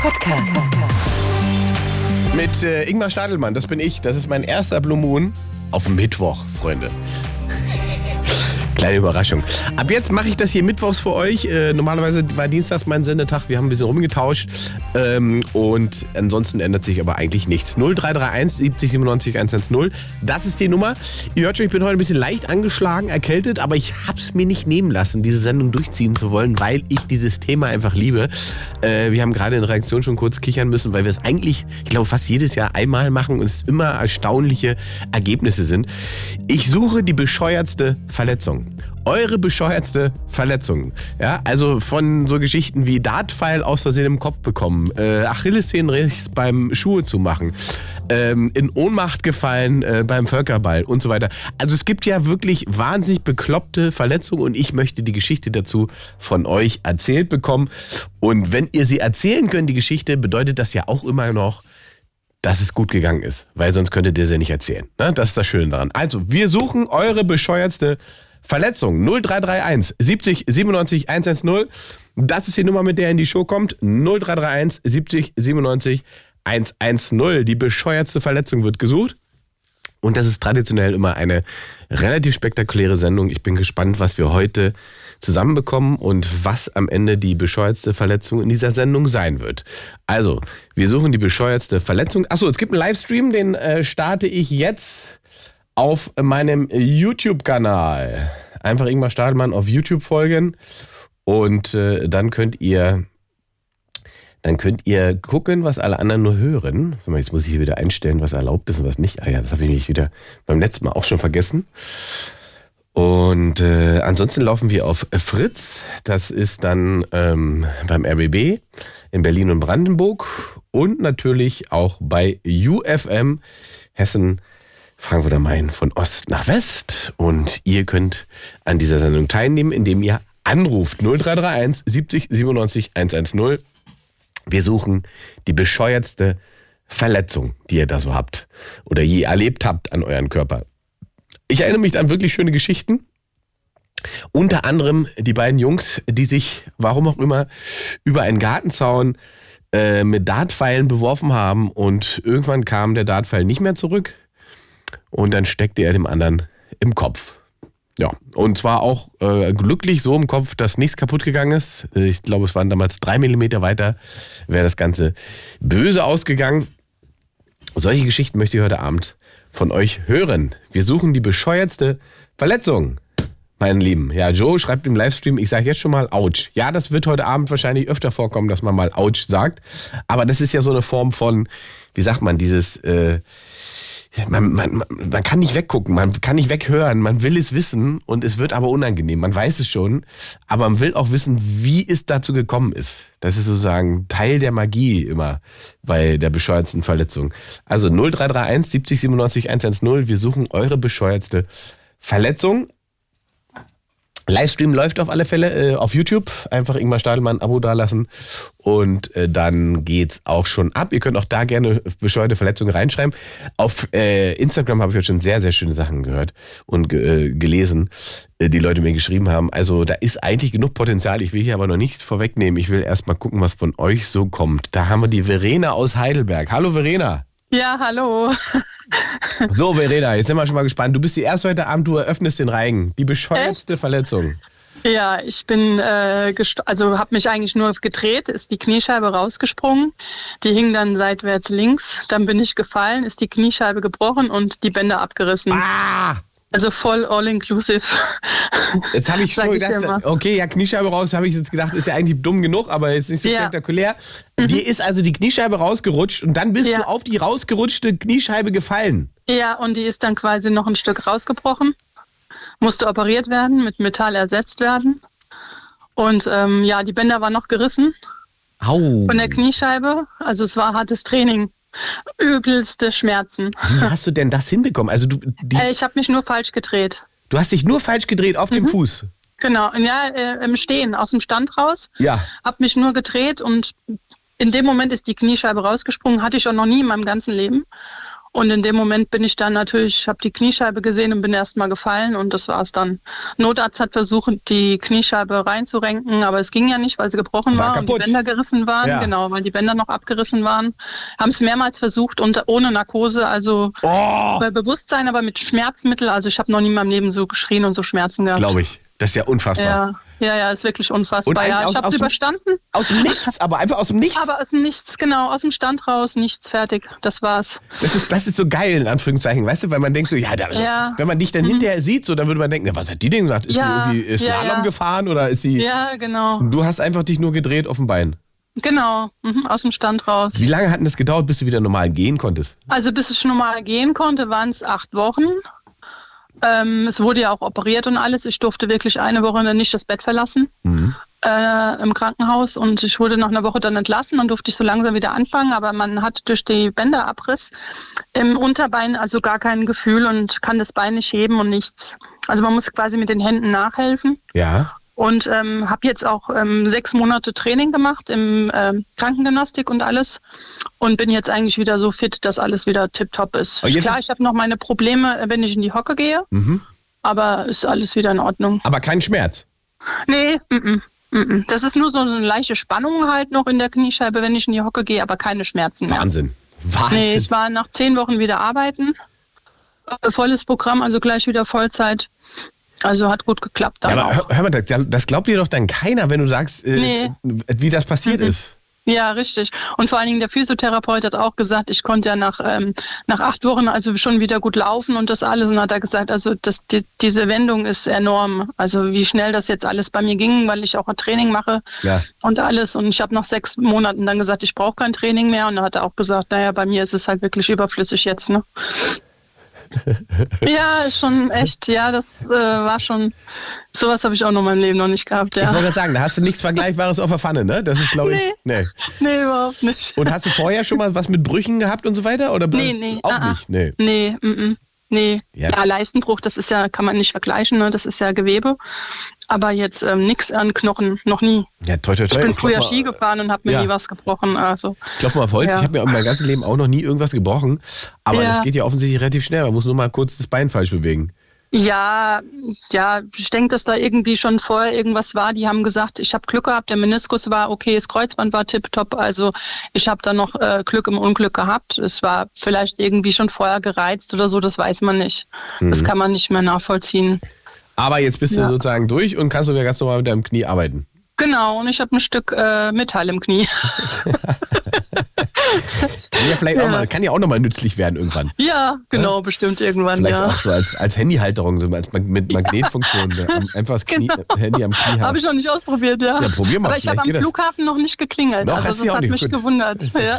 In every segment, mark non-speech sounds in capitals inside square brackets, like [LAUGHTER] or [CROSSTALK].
Podcast. Mit äh, Ingmar Stadelmann, das bin ich. Das ist mein erster Blue Moon auf Mittwoch, Freunde. Kleine Überraschung. Ab jetzt mache ich das hier mittwochs für euch. Äh, normalerweise war Dienstags mein Sendetag. Wir haben ein bisschen rumgetauscht. Ähm, und ansonsten ändert sich aber eigentlich nichts. 0331 70 97 110. Das ist die Nummer. Ihr hört schon, ich bin heute ein bisschen leicht angeschlagen, erkältet, aber ich habe es mir nicht nehmen lassen, diese Sendung durchziehen zu wollen, weil ich dieses Thema einfach liebe. Äh, wir haben gerade in Reaktion schon kurz kichern müssen, weil wir es eigentlich, ich glaube, fast jedes Jahr einmal machen und es immer erstaunliche Ergebnisse sind. Ich suche die bescheuertste Verletzung eure bescheuertste Verletzung. Ja, also von so Geschichten wie Dartpfeil aus Versehen im Kopf bekommen, äh, Achillessehnenriss beim Schuhe zu machen, ähm, in Ohnmacht gefallen äh, beim Völkerball und so weiter. Also es gibt ja wirklich wahnsinnig bekloppte Verletzungen und ich möchte die Geschichte dazu von euch erzählt bekommen. Und wenn ihr sie erzählen könnt, die Geschichte, bedeutet das ja auch immer noch, dass es gut gegangen ist, weil sonst könntet ihr sie nicht erzählen. Ne? Das ist das Schöne daran. Also, wir suchen eure bescheuertste Verletzung 0331 70 97 110. Das ist die Nummer, mit der in die Show kommt. 0331 70 97 110. Die bescheuertste Verletzung wird gesucht. Und das ist traditionell immer eine relativ spektakuläre Sendung. Ich bin gespannt, was wir heute zusammenbekommen und was am Ende die bescheuertste Verletzung in dieser Sendung sein wird. Also, wir suchen die bescheuertste Verletzung. Achso, es gibt einen Livestream, den äh, starte ich jetzt auf meinem YouTube-Kanal. Einfach Ingmar Stadelmann auf YouTube folgen und äh, dann könnt ihr dann könnt ihr gucken, was alle anderen nur hören. Jetzt muss ich hier wieder einstellen, was erlaubt ist und was nicht. Ah ja, das habe ich mich wieder beim letzten Mal auch schon vergessen. Und äh, ansonsten laufen wir auf Fritz. Das ist dann ähm, beim RBB in Berlin und Brandenburg und natürlich auch bei UFM Hessen Frankfurt am Main von Ost nach West. Und ihr könnt an dieser Sendung teilnehmen, indem ihr anruft 0331 70 97 110. Wir suchen die bescheuertste Verletzung, die ihr da so habt oder je erlebt habt an euren Körper. Ich erinnere mich an wirklich schöne Geschichten. Unter anderem die beiden Jungs, die sich, warum auch immer, über einen Gartenzaun äh, mit Dartpfeilen beworfen haben und irgendwann kam der Dartpfeil nicht mehr zurück und dann steckte er dem anderen im Kopf. Ja, und zwar auch äh, glücklich so im Kopf, dass nichts kaputt gegangen ist. Ich glaube, es waren damals drei Millimeter weiter, wäre das Ganze böse ausgegangen. Solche Geschichten möchte ich heute Abend von euch hören. Wir suchen die bescheuertste Verletzung, meine Lieben. Ja, Joe schreibt im Livestream, ich sage jetzt schon mal Ouch. Ja, das wird heute Abend wahrscheinlich öfter vorkommen, dass man mal Ouch sagt. Aber das ist ja so eine Form von, wie sagt man, dieses... Äh, man, man, man kann nicht weggucken, man kann nicht weghören, man will es wissen und es wird aber unangenehm. Man weiß es schon, aber man will auch wissen, wie es dazu gekommen ist. Das ist sozusagen Teil der Magie immer bei der bescheuertsten Verletzung. Also 0331 70 97 110, wir suchen eure bescheuertste Verletzung. Livestream läuft auf alle Fälle äh, auf YouTube. Einfach Ingmar Stadelmann Abo dalassen und äh, dann geht's auch schon ab. Ihr könnt auch da gerne bescheuerte Verletzungen reinschreiben. Auf äh, Instagram habe ich heute schon sehr, sehr schöne Sachen gehört und äh, gelesen, äh, die Leute mir geschrieben haben. Also da ist eigentlich genug Potenzial. Ich will hier aber noch nichts vorwegnehmen. Ich will erst mal gucken, was von euch so kommt. Da haben wir die Verena aus Heidelberg. Hallo Verena. Ja, hallo. [LAUGHS] So, Verena, jetzt sind wir schon mal gespannt. Du bist die erste heute Abend, du eröffnest den Reigen. Die bescheuertste Echt? Verletzung. Ja, ich bin, äh, also habe mich eigentlich nur gedreht, ist die Kniescheibe rausgesprungen. Die hing dann seitwärts links. Dann bin ich gefallen, ist die Kniescheibe gebrochen und die Bänder abgerissen. Ah! Also voll all-inclusive. Jetzt habe ich [LAUGHS] schon gedacht, okay, ja, Kniescheibe raus, habe ich jetzt gedacht, ist ja eigentlich dumm genug, aber jetzt nicht so ja. spektakulär. Mhm. Dir ist also die Kniescheibe rausgerutscht und dann bist ja. du auf die rausgerutschte Kniescheibe gefallen. Ja, und die ist dann quasi noch ein Stück rausgebrochen. musste operiert werden, mit Metall ersetzt werden. Und ähm, ja, die Bänder waren noch gerissen Au. von der Kniescheibe. Also es war hartes Training. Übelste Schmerzen. Wie hast du denn das hinbekommen? Also du, Äh, ich habe mich nur falsch gedreht. du hast dich nur falsch gedreht auf Mhm. dem Fuß. Genau, ja, äh, im Stehen, aus dem Stand raus. Ja. Hab mich nur gedreht und in dem Moment ist die Kniescheibe rausgesprungen. Hatte ich auch noch nie in meinem ganzen Leben. Und in dem Moment bin ich dann natürlich, habe die Kniescheibe gesehen und bin erst mal gefallen und das war's dann. Notarzt hat versucht, die Kniescheibe reinzurenken, aber es ging ja nicht, weil sie gebrochen War war, und die. Bänder gerissen waren. Ja. Genau, weil die Bänder noch abgerissen waren. Haben es mehrmals versucht und ohne Narkose, also Oh, bei Bewusstsein, aber mit Schmerzmittel. Also ich habe noch nie in meinem Leben so geschrien und so Schmerzen gehabt. glaube ich. Das ist ja unfassbar. Ja, ja, ja, ist wirklich unfassbar. Ja, ich habe es überstanden, Aus dem Nichts, aber einfach aus dem Nichts. aber aus dem Nichts, genau, aus dem Stand raus, nichts fertig. Das war's. Das ist, das ist so geil, in Anführungszeichen, weißt du, weil man denkt so, ja, da, Ja. wenn man dich dann hinterher sieht, so, dann würde man denken, ja, was hat die denn gemacht? Ist Ja, sie irgendwie Slalom ja. gefahren oder ist sie. Ja, genau. Du hast einfach dich nur gedreht auf dem Bein. Genau, mhm, aus dem Stand raus. Wie lange hat denn das gedauert, bis du wieder normal gehen konntest? Also bis ich normal gehen konnte, waren es acht Wochen. Ähm, es wurde ja auch operiert und alles. Ich durfte wirklich eine Woche dann nicht das Bett verlassen Mhm. äh, im Krankenhaus und ich wurde nach einer Woche dann entlassen. Dann durfte ich so langsam wieder anfangen, aber man hat durch die Bänderabriss im Unterbein also gar kein Gefühl und kann das Bein nicht heben und nichts. Also man muss quasi mit den Händen nachhelfen. Ja. Und ähm, habe jetzt auch ähm, sechs Monate Training gemacht im ähm, Krankengymnastik und alles und bin jetzt eigentlich wieder so fit, dass alles wieder tipptopp ist. Klar, ist- ich habe noch meine Probleme, äh, wenn ich in die Hocke gehe, Mhm. aber ist alles wieder in Ordnung. Aber kein Schmerz. Nee, mm -mm, mm -mm. das ist nur so eine leichte Spannung halt noch in der Kniescheibe, wenn ich in die Hocke gehe, aber keine Schmerzen mehr. Wahnsinn. Wahnsinn. Nee, ich war nach zehn Wochen wieder arbeiten. Äh, Volles Programm, also gleich wieder Vollzeit. Also hat gut geklappt ja, dann aber auch. hör, hör mal, das, das glaubt dir doch dann keiner, wenn du sagst, äh, Nee. wie das passiert Mhm. ist. Ja, richtig. Und vor allen Dingen der Physiotherapeut hat auch gesagt, ich konnte ja nach, ähm, nach acht Wochen also schon wieder gut laufen und das alles. Und hat er gesagt, also das, die, diese Wendung ist enorm. Also wie schnell das jetzt alles bei mir ging, weil ich auch ein Training mache Ja. und alles. Und ich habe nach sechs Monaten dann gesagt, ich brauche kein Training mehr. Und dann hat er auch gesagt, naja, bei mir ist es halt wirklich überflüssig jetzt. Ne? [LAUGHS] ja, ist schon echt, ja, das äh, war schon, sowas habe ich auch noch in meinem Leben noch nicht gehabt. Ich Ja. wollte gerade sagen, da hast du nichts Vergleichbares auf der Pfanne, ne? Das ist, glaube ich. Nee. Nee, überhaupt nicht. Und hast du vorher schon mal was mit Brüchen gehabt und so weiter? Oder Nee, nee. Auch ah, ah. nicht, nee. Nee, mm, mm, nee. Ja. Ja. Leistenbruch, das ist ja, kann man nicht vergleichen, ne? das ist ja Gewebe. Aber jetzt ähm, nichts an Knochen, noch nie. Ja, toi, toi, toi. Ich bin früher mal- Ski gefahren und habe mir Ja. nie was gebrochen. Also Klopf mal auf Holz. Ja. Ich habe mir in meinem ganzen Leben auch noch nie irgendwas gebrochen. Aber Ja. das geht ja offensichtlich relativ schnell. Man muss nur mal kurz das Bein falsch bewegen. ja, ja, ich denke, dass da irgendwie schon vorher irgendwas war. Die haben gesagt, ich habe Glück gehabt, der Meniskus war okay, das Kreuzband war tipptopp. Also ich habe da noch äh, Glück im Unglück gehabt. Es war vielleicht irgendwie schon vorher gereizt oder so, das weiß man nicht. Mhm. Das kann man nicht mehr nachvollziehen. Aber jetzt bist du Ja. sozusagen durch und kannst sogar ganz normal mit deinem Knie arbeiten. Genau, und ich habe ein Stück äh, Metall im Knie. [LAUGHS] [LAUGHS] Kann ja, vielleicht Auch Ja. mal, kann ja auch nochmal nützlich werden irgendwann. Ja, genau, bestimmt irgendwann, Vielleicht ja. auch so als, als Handyhalterung, so als mit Magnetfunktion. Am- Einfach das Knie, Genau. Handy am Knie Habe haben. ich noch nicht ausprobiert, ja. Ja, probier mal, Aber ich habe am geht das. Flughafen noch nicht geklingelt. Noch, also das auch hat nicht, mich gut. gewundert. [LAUGHS] Ja.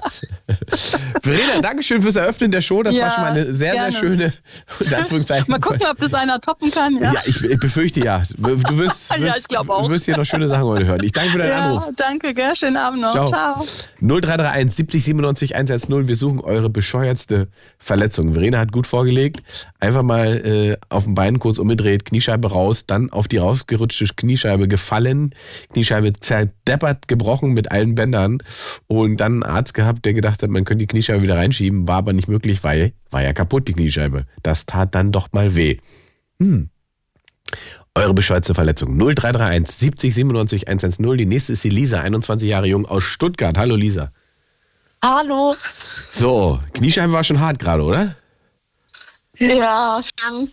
Verena, Dankeschön fürs Eröffnen der Show. Das Ja, war schon mal eine sehr, gerne. sehr schöne. [LAUGHS] Mal gucken, ob das einer toppen kann. Ja, Ja, ich, ich befürchte ja. Du wirst, [LAUGHS] Ja, wirst, auch. wirst hier noch schöne Sachen heute hören. Ich danke für deinen Ja, Anruf. danke, gell? Schönen Abend noch. Ciao. Ciao. 0331 70 97 110. Wir suchen eure bescheuertste Verletzung. Verena hat gut vorgelegt. Einfach mal äh, auf dem Bein kurz umgedreht, Kniescheibe raus, dann auf die rausgerutschte Kniescheibe gefallen, Kniescheibe zerdeppert, gebrochen mit allen Bändern und dann einen Arzt gehabt, der gedacht hat, man könnte die Kniescheibe wieder reinschieben, war aber nicht möglich, weil war ja kaputt, die Kniescheibe. Das tat dann doch mal weh. Hm. Eure bescheuerte Verletzung. 0331 70 97 110. Die nächste ist die Lisa, 21 Jahre jung aus Stuttgart. Hallo Lisa. Hallo. So, Kniescheibe war schon hart gerade, oder? Ja, schon.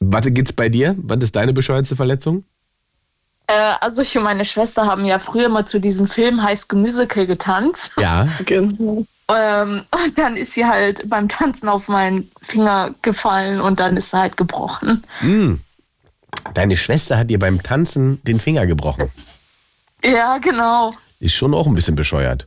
Warte, geht's bei dir? Was ist deine bescheuerte Verletzung? Äh, also ich und meine Schwester haben ja früher mal zu diesem Film Heiß Gemüsekill getanzt. Ja. Ähm, und dann ist sie halt beim Tanzen auf meinen Finger gefallen und dann ist sie halt gebrochen. Hm. Deine Schwester hat dir beim Tanzen den Finger gebrochen. Ja, genau. Ist schon auch ein bisschen bescheuert.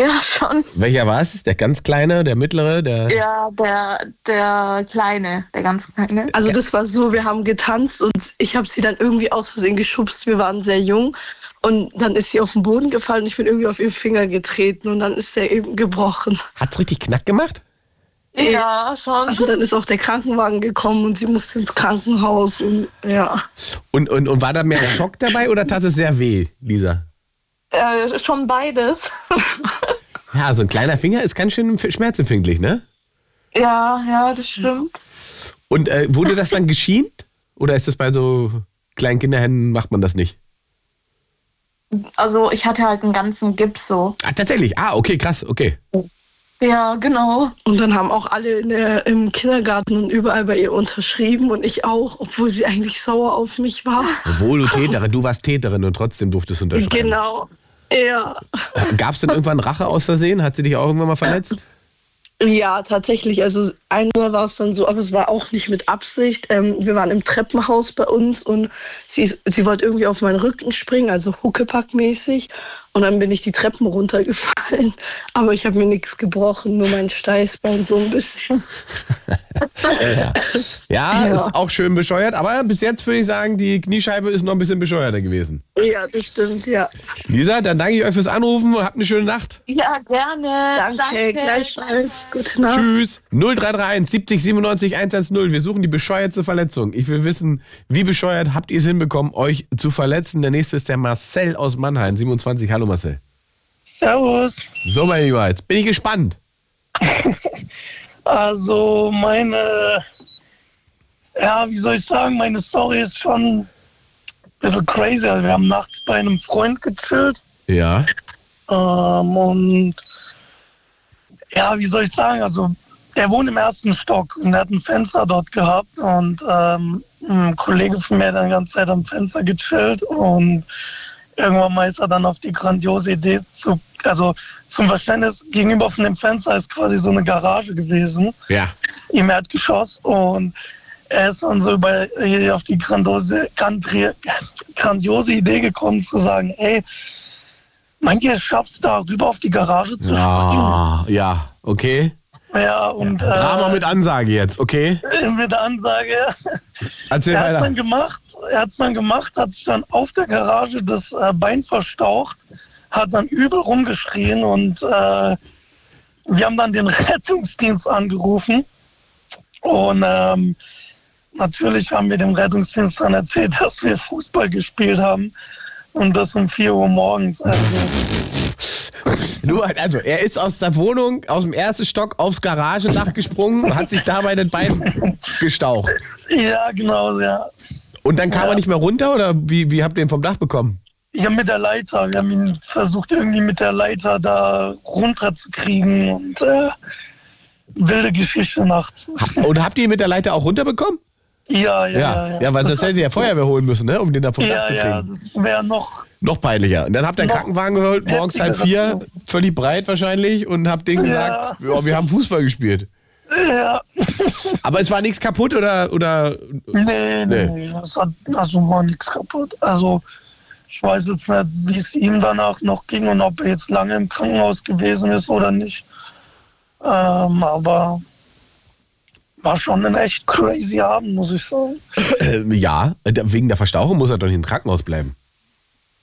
Ja, schon. Welcher war es? Der ganz kleine, der mittlere, der. Ja, der, der Kleine, der ganz Kleine. Also das war so, wir haben getanzt und ich habe sie dann irgendwie aus Versehen geschubst. Wir waren sehr jung und dann ist sie auf den Boden gefallen und ich bin irgendwie auf ihren Finger getreten und dann ist der eben gebrochen. Hat's richtig knack gemacht? Ja, schon. Und dann ist auch der Krankenwagen gekommen und sie musste ins Krankenhaus und ja. Und, und, und war da mehr Schock dabei oder tat es sehr weh, Lisa? Äh, schon beides. [LAUGHS] Ja, so ein kleiner Finger ist ganz schön schmerzempfindlich, ne? ja, ja, das stimmt. Und äh, wurde das dann geschient? Oder ist das bei so kleinen Kinderhänden, macht man das nicht? Also ich hatte halt einen ganzen Gips so. Ah, tatsächlich. Ah, okay, krass, okay. Ja, genau. Und dann haben auch alle in der, im Kindergarten und überall bei ihr unterschrieben und ich auch, obwohl sie eigentlich sauer auf mich war. Obwohl du [LAUGHS] Täterin, du warst Täterin und trotzdem durftest du unterschreiben. Genau. Ja. Gab es denn irgendwann Rache aus Versehen? Hat sie dich auch irgendwann mal verletzt? Ja, tatsächlich. Also einmal war es dann so, aber es war auch nicht mit Absicht. Ähm, wir waren im Treppenhaus bei uns und sie, sie wollte irgendwie auf meinen Rücken springen, also Huckepack-mäßig. Und dann bin ich die Treppen runtergefallen. [LAUGHS] Aber ich habe mir nichts gebrochen, nur mein Steißbein so ein bisschen. [LAUGHS] Ja, Ja. ist auch schön bescheuert. Aber bis jetzt würde ich sagen, die Kniescheibe ist noch ein bisschen bescheuerter gewesen. Ja, das stimmt, ja. Lisa, dann danke ich euch fürs Anrufen und habt eine schöne Nacht. Ja, gerne. Danke, gleichfalls. Gute Nacht. Tschüss. 0331 70 97 110. Wir suchen die bescheuertste Verletzung. Ich will wissen, wie bescheuert habt ihr es hinbekommen, euch zu verletzen? Der nächste ist der Marcel aus Mannheim, 27. Hallo Marcel. Servus. So, mein Lieber, jetzt bin ich gespannt. [LAUGHS] Also meine, ja, wie soll ich sagen, meine Story ist schon ein bisschen crazy. Also wir haben nachts bei einem Freund gechillt Ja. ähm, und ja, wie soll ich sagen, also der wohnt im ersten Stock und hat ein Fenster dort gehabt und ähm, ein Kollege von mir hat dann die ganze Zeit am Fenster gechillt und irgendwann mal ist er dann auf die grandiose Idee zu, also zum Verständnis, gegenüber von dem Fenster ist quasi so eine Garage gewesen Ja. im Erdgeschoss und er ist dann so über, äh, auf die grandiose, [LAUGHS] grandiose Idee gekommen zu sagen, ey, meint ihr, es schaffst da rüber auf die Garage zu Ah, ja, okay. Ja, und Drama äh, mit Ansage jetzt, okay? [LAUGHS] mit Ansage, Erzähl er hat weiter. dann gemacht, er hat dann gemacht, hat sich dann auf der Garage das äh, Bein verstaucht, hat dann übel rumgeschrien und äh, wir haben dann den [LAUGHS] Rettungsdienst angerufen und ähm, natürlich haben wir dem Rettungsdienst dann erzählt, [LAUGHS] dass wir Fußball gespielt haben und das um 4 Uhr morgens. Also, Nur, also, er ist aus der Wohnung, aus dem ersten Stock aufs Garagendach gesprungen und hat sich dabei das Bein gestaucht. ja, genau, ja. Und dann kam er nicht mehr runter oder wie, wie habt ihr ihn vom Dach bekommen? Ja, mit der Leiter. Wir haben ihn versucht, irgendwie mit der Leiter da runterzukriegen und äh, wilde Geschichte nachts. Und habt ihr ihn mit der Leiter auch runterbekommen? Ja, ja, Ja, ja. ja, ja. weil sonst hättet ihr ja Feuerwehr holen müssen, ne? um den da vom Dach Ja, zu ja, kriegen. das wäre noch. Noch peinlicher. Und dann habt ihr einen Krankenwagen geholt, morgens halb vier, heftiger. völlig breit wahrscheinlich, und habt denen gesagt, ja. wir haben Fußball gespielt. Ja, Aber es war nichts kaputt oder, oder nee, Nee. nee, nee. Das hat, also war nichts kaputt. Also, ich weiß jetzt nicht, wie es ihm danach noch ging und ob er jetzt lange im Krankenhaus gewesen ist oder nicht. Ähm, aber war schon ein echt crazy Abend, muss ich sagen. äh, ja, wegen der Verstauchung muss er doch nicht im Krankenhaus bleiben.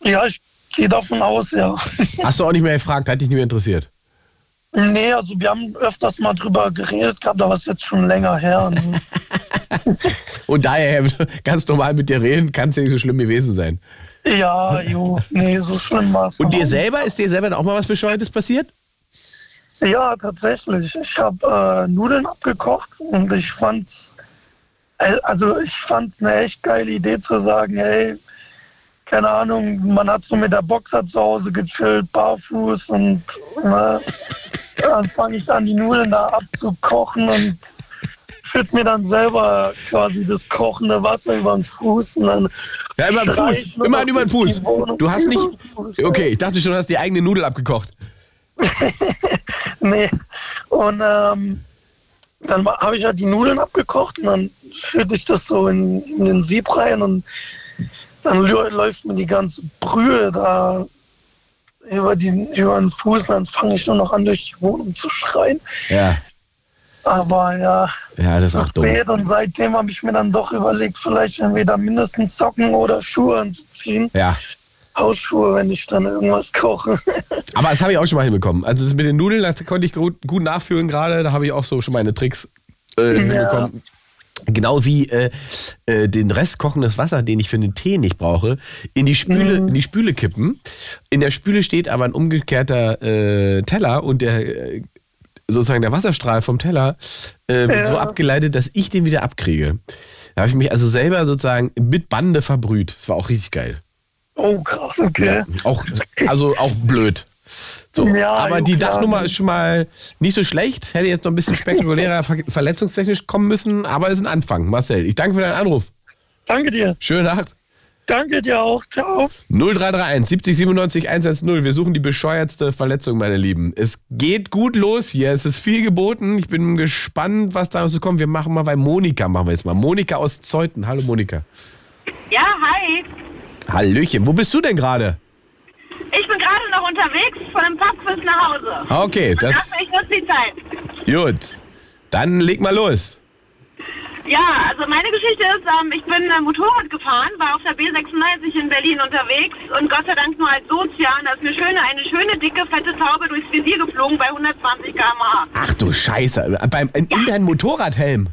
Ja, ich gehe davon aus, ja. [LAUGHS] Hast du auch nicht mehr gefragt, hat dich nicht mehr interessiert. Nee, also wir haben öfters mal drüber geredet gehabt, aber es ist jetzt schon länger her. [LAUGHS] Und daher ganz normal mit dir reden, kann es ja nicht so schlimm gewesen sein. ja, jo, nee, so schlimm war es. Und dir selber, ist dir selber auch mal was Bescheuertes passiert? Ja, tatsächlich. Ich habe äh, Nudeln abgekocht und ich fand's, äh, also ich fand's eine echt geile Idee zu sagen, hey, keine Ahnung, man hat so mit der Boxer zu Hause gechillt, barfuß und äh, dann fange ich an, die Nudeln da abzukochen und schütt mir dann selber quasi das kochende Wasser über den Fuß und dann Ja, immer den Fuß. ich nur Immer noch über den Fuß. Du hast nicht. Über. Okay, ich dachte schon, du hast die eigene Nudel abgekocht. [LAUGHS] Nee. Und ähm, dann habe ich halt die Nudeln abgekocht und dann schütte ich das so in, in den Sieb rein und dann lä- läuft mir die ganze Brühe da über, die, über den Fuß, dann fange ich nur noch an, durch die Wohnung zu schreien. Ja. Aber ja, Ja, das ist auch dumm. spät und seitdem habe ich mir dann doch überlegt, vielleicht entweder mindestens Socken oder Schuhe anzuziehen. Ja. Hausschuhe, wenn ich dann irgendwas koche. [LAUGHS] Aber das habe ich auch schon mal hinbekommen. Also das mit den Nudeln, das konnte ich gut, gut nachführen gerade. Da habe ich auch so schon meine Tricks äh, hinbekommen. Genau wie äh, äh, den Rest kochendes Wasser, den ich für den Tee nicht brauche, in die Spüle, in die Spüle kippen. In der Spüle steht aber ein umgekehrter äh, Teller und der äh, sozusagen der Wasserstrahl vom Teller äh, wird so abgeleitet, dass ich den wieder abkriege. Da habe ich mich also selber sozusagen mit Bande verbrüht. Das war auch richtig geil. Oh, krass, okay. Auch, also auch blöd. So, Ja, aber die klar. Dachnummer ist schon mal nicht so schlecht. Hätte jetzt noch ein bisschen [LAUGHS] spektakulärer ver verletzungstechnisch kommen müssen, aber ist ein Anfang. Marcel, ich danke für deinen Anruf. Danke dir. Schöne Nacht. Danke dir auch. Ciao. 0331 70 97 110. Wir suchen die bescheuertste Verletzung, meine Lieben. Es geht gut los hier. Es ist viel geboten. Ich bin gespannt, was da so kommt. Wir machen mal bei Monika, machen wir jetzt mal. Monika aus Zeuthen. Hallo Monika. Ja, hi. Hallöchen. Wo bist du denn gerade? Ich bin gerade noch unterwegs von einem Pubquiz nach Hause. Okay, das. dachte, ich nutze die Zeit. Gut. Dann leg mal los. Ja, also meine Geschichte ist, ähm, ich bin äh, Motorrad gefahren, war auf der B96 in Berlin unterwegs und Gott sei Dank nur als Sozial. Da ist eine schöne, eine schöne, dicke, fette Taube durchs Visier geflogen bei 120 km/h. Ach du Scheiße. Beim, in, in deinem Motorradhelm.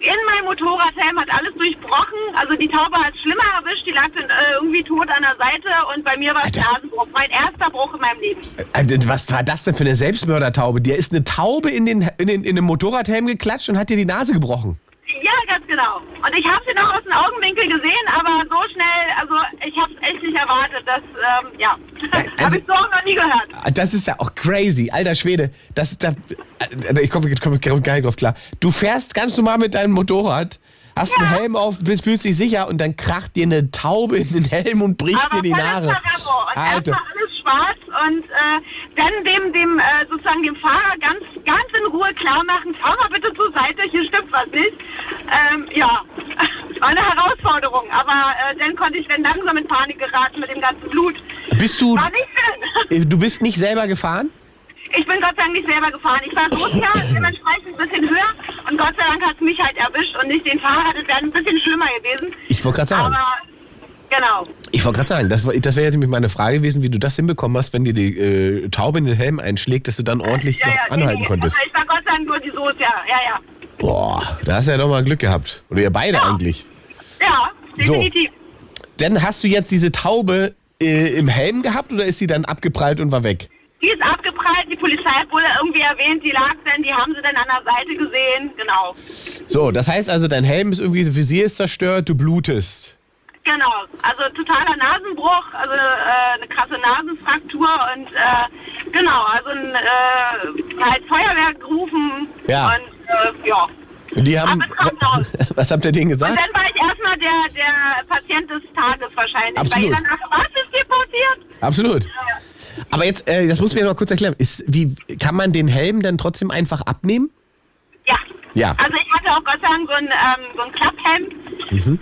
In meinem Motorradhelm hat alles durchbrochen. Also die Taube hat schlimmer erwischt. Die lag dann äh, irgendwie tot an der Seite und bei mir war es. Nasenbruch. Mein erster Bruch in meinem Leben. Äh, Was war das denn für eine Selbstmördertaube? Dir ist eine Taube in den, in den, in den Motorradhelm geklatscht und hat dir die Nase gebrochen. Ja, ganz genau. Und ich habe sie noch aus dem Augenwinkel gesehen, aber so schnell, also ich habe es echt nicht erwartet. Das, ähm, ja, [LAUGHS] also- habe ich so auch noch nie gehört. Das ist ja auch crazy. Alter Schwede. Das ist da. äh, Ich komme komm, komm gar nicht drauf klar. Du fährst ganz normal mit deinem Motorrad, hast einen Helm auf, bist, fühlst dich sicher und dann kracht dir eine Taube in den Helm und bricht Aber dir die. Und Alter. erstmal alles schwarz und äh, dann dem, dem äh, sozusagen dem Fahrer ganz, ganz in Ruhe klar machen, fahr mal bitte zur Seite, hier stimmt was nicht. Ähm, ja, [LAUGHS] war eine Herausforderung, aber äh, dann konnte ich dann langsam in Panik geraten mit dem ganzen Blut. Bist du. War nicht schön. [LAUGHS] äh, Du bist nicht selber gefahren? Ich bin Gott sei Dank nicht selber gefahren. Ich war sozial, [LAUGHS] dementsprechend ein bisschen höher und Gott sei Dank hat es mich halt erwischt und nicht den Fahrer. Das wäre ein bisschen schlimmer gewesen. Ich wollte gerade sagen. Aber genau. Ich wollte gerade sagen, das, das wäre jetzt nämlich meine Frage gewesen, wie du das hinbekommen hast, wenn dir die äh, Taube in den Helm einschlägt, dass du dann ordentlich Ja, noch ja, nee, anhalten nee. konntest. Ich war Gott sei Dank nur die Soße, ja, ja, ja. Boah, da hast du ja doch mal Glück gehabt. Oder ihr beide eigentlich. Ja, So. definitiv. Dann hast du jetzt diese Taube äh, im Helm gehabt oder ist sie dann abgeprallt und war weg? Die ist abgeprallt, die Polizei hat wohl irgendwie erwähnt, die lag dann, die haben sie dann an der Seite gesehen, genau. So, das heißt also, dein Helm ist irgendwie, das Visier ist zerstört, du blutest. Genau, also totaler Nasenbruch, also äh, eine krasse Nasenfraktur und äh, genau, also ein, äh, halt Feuerwehr gerufen Ja. und äh, ja. Und die haben. [LAUGHS] Was habt ihr denen Und gesagt? dann war ich erstmal der, der Patient des Tages wahrscheinlich. Absolut. Weil dachte, was ist hier passiert? Absolut. Aber jetzt, äh, das muss mir noch kurz erklären. Ist, wie, kann man den Helm dann trotzdem einfach abnehmen? Ja. Ja. Also ich hatte auch Gott sei Dank so einen, ähm, so einen Klapphelm. Mhm.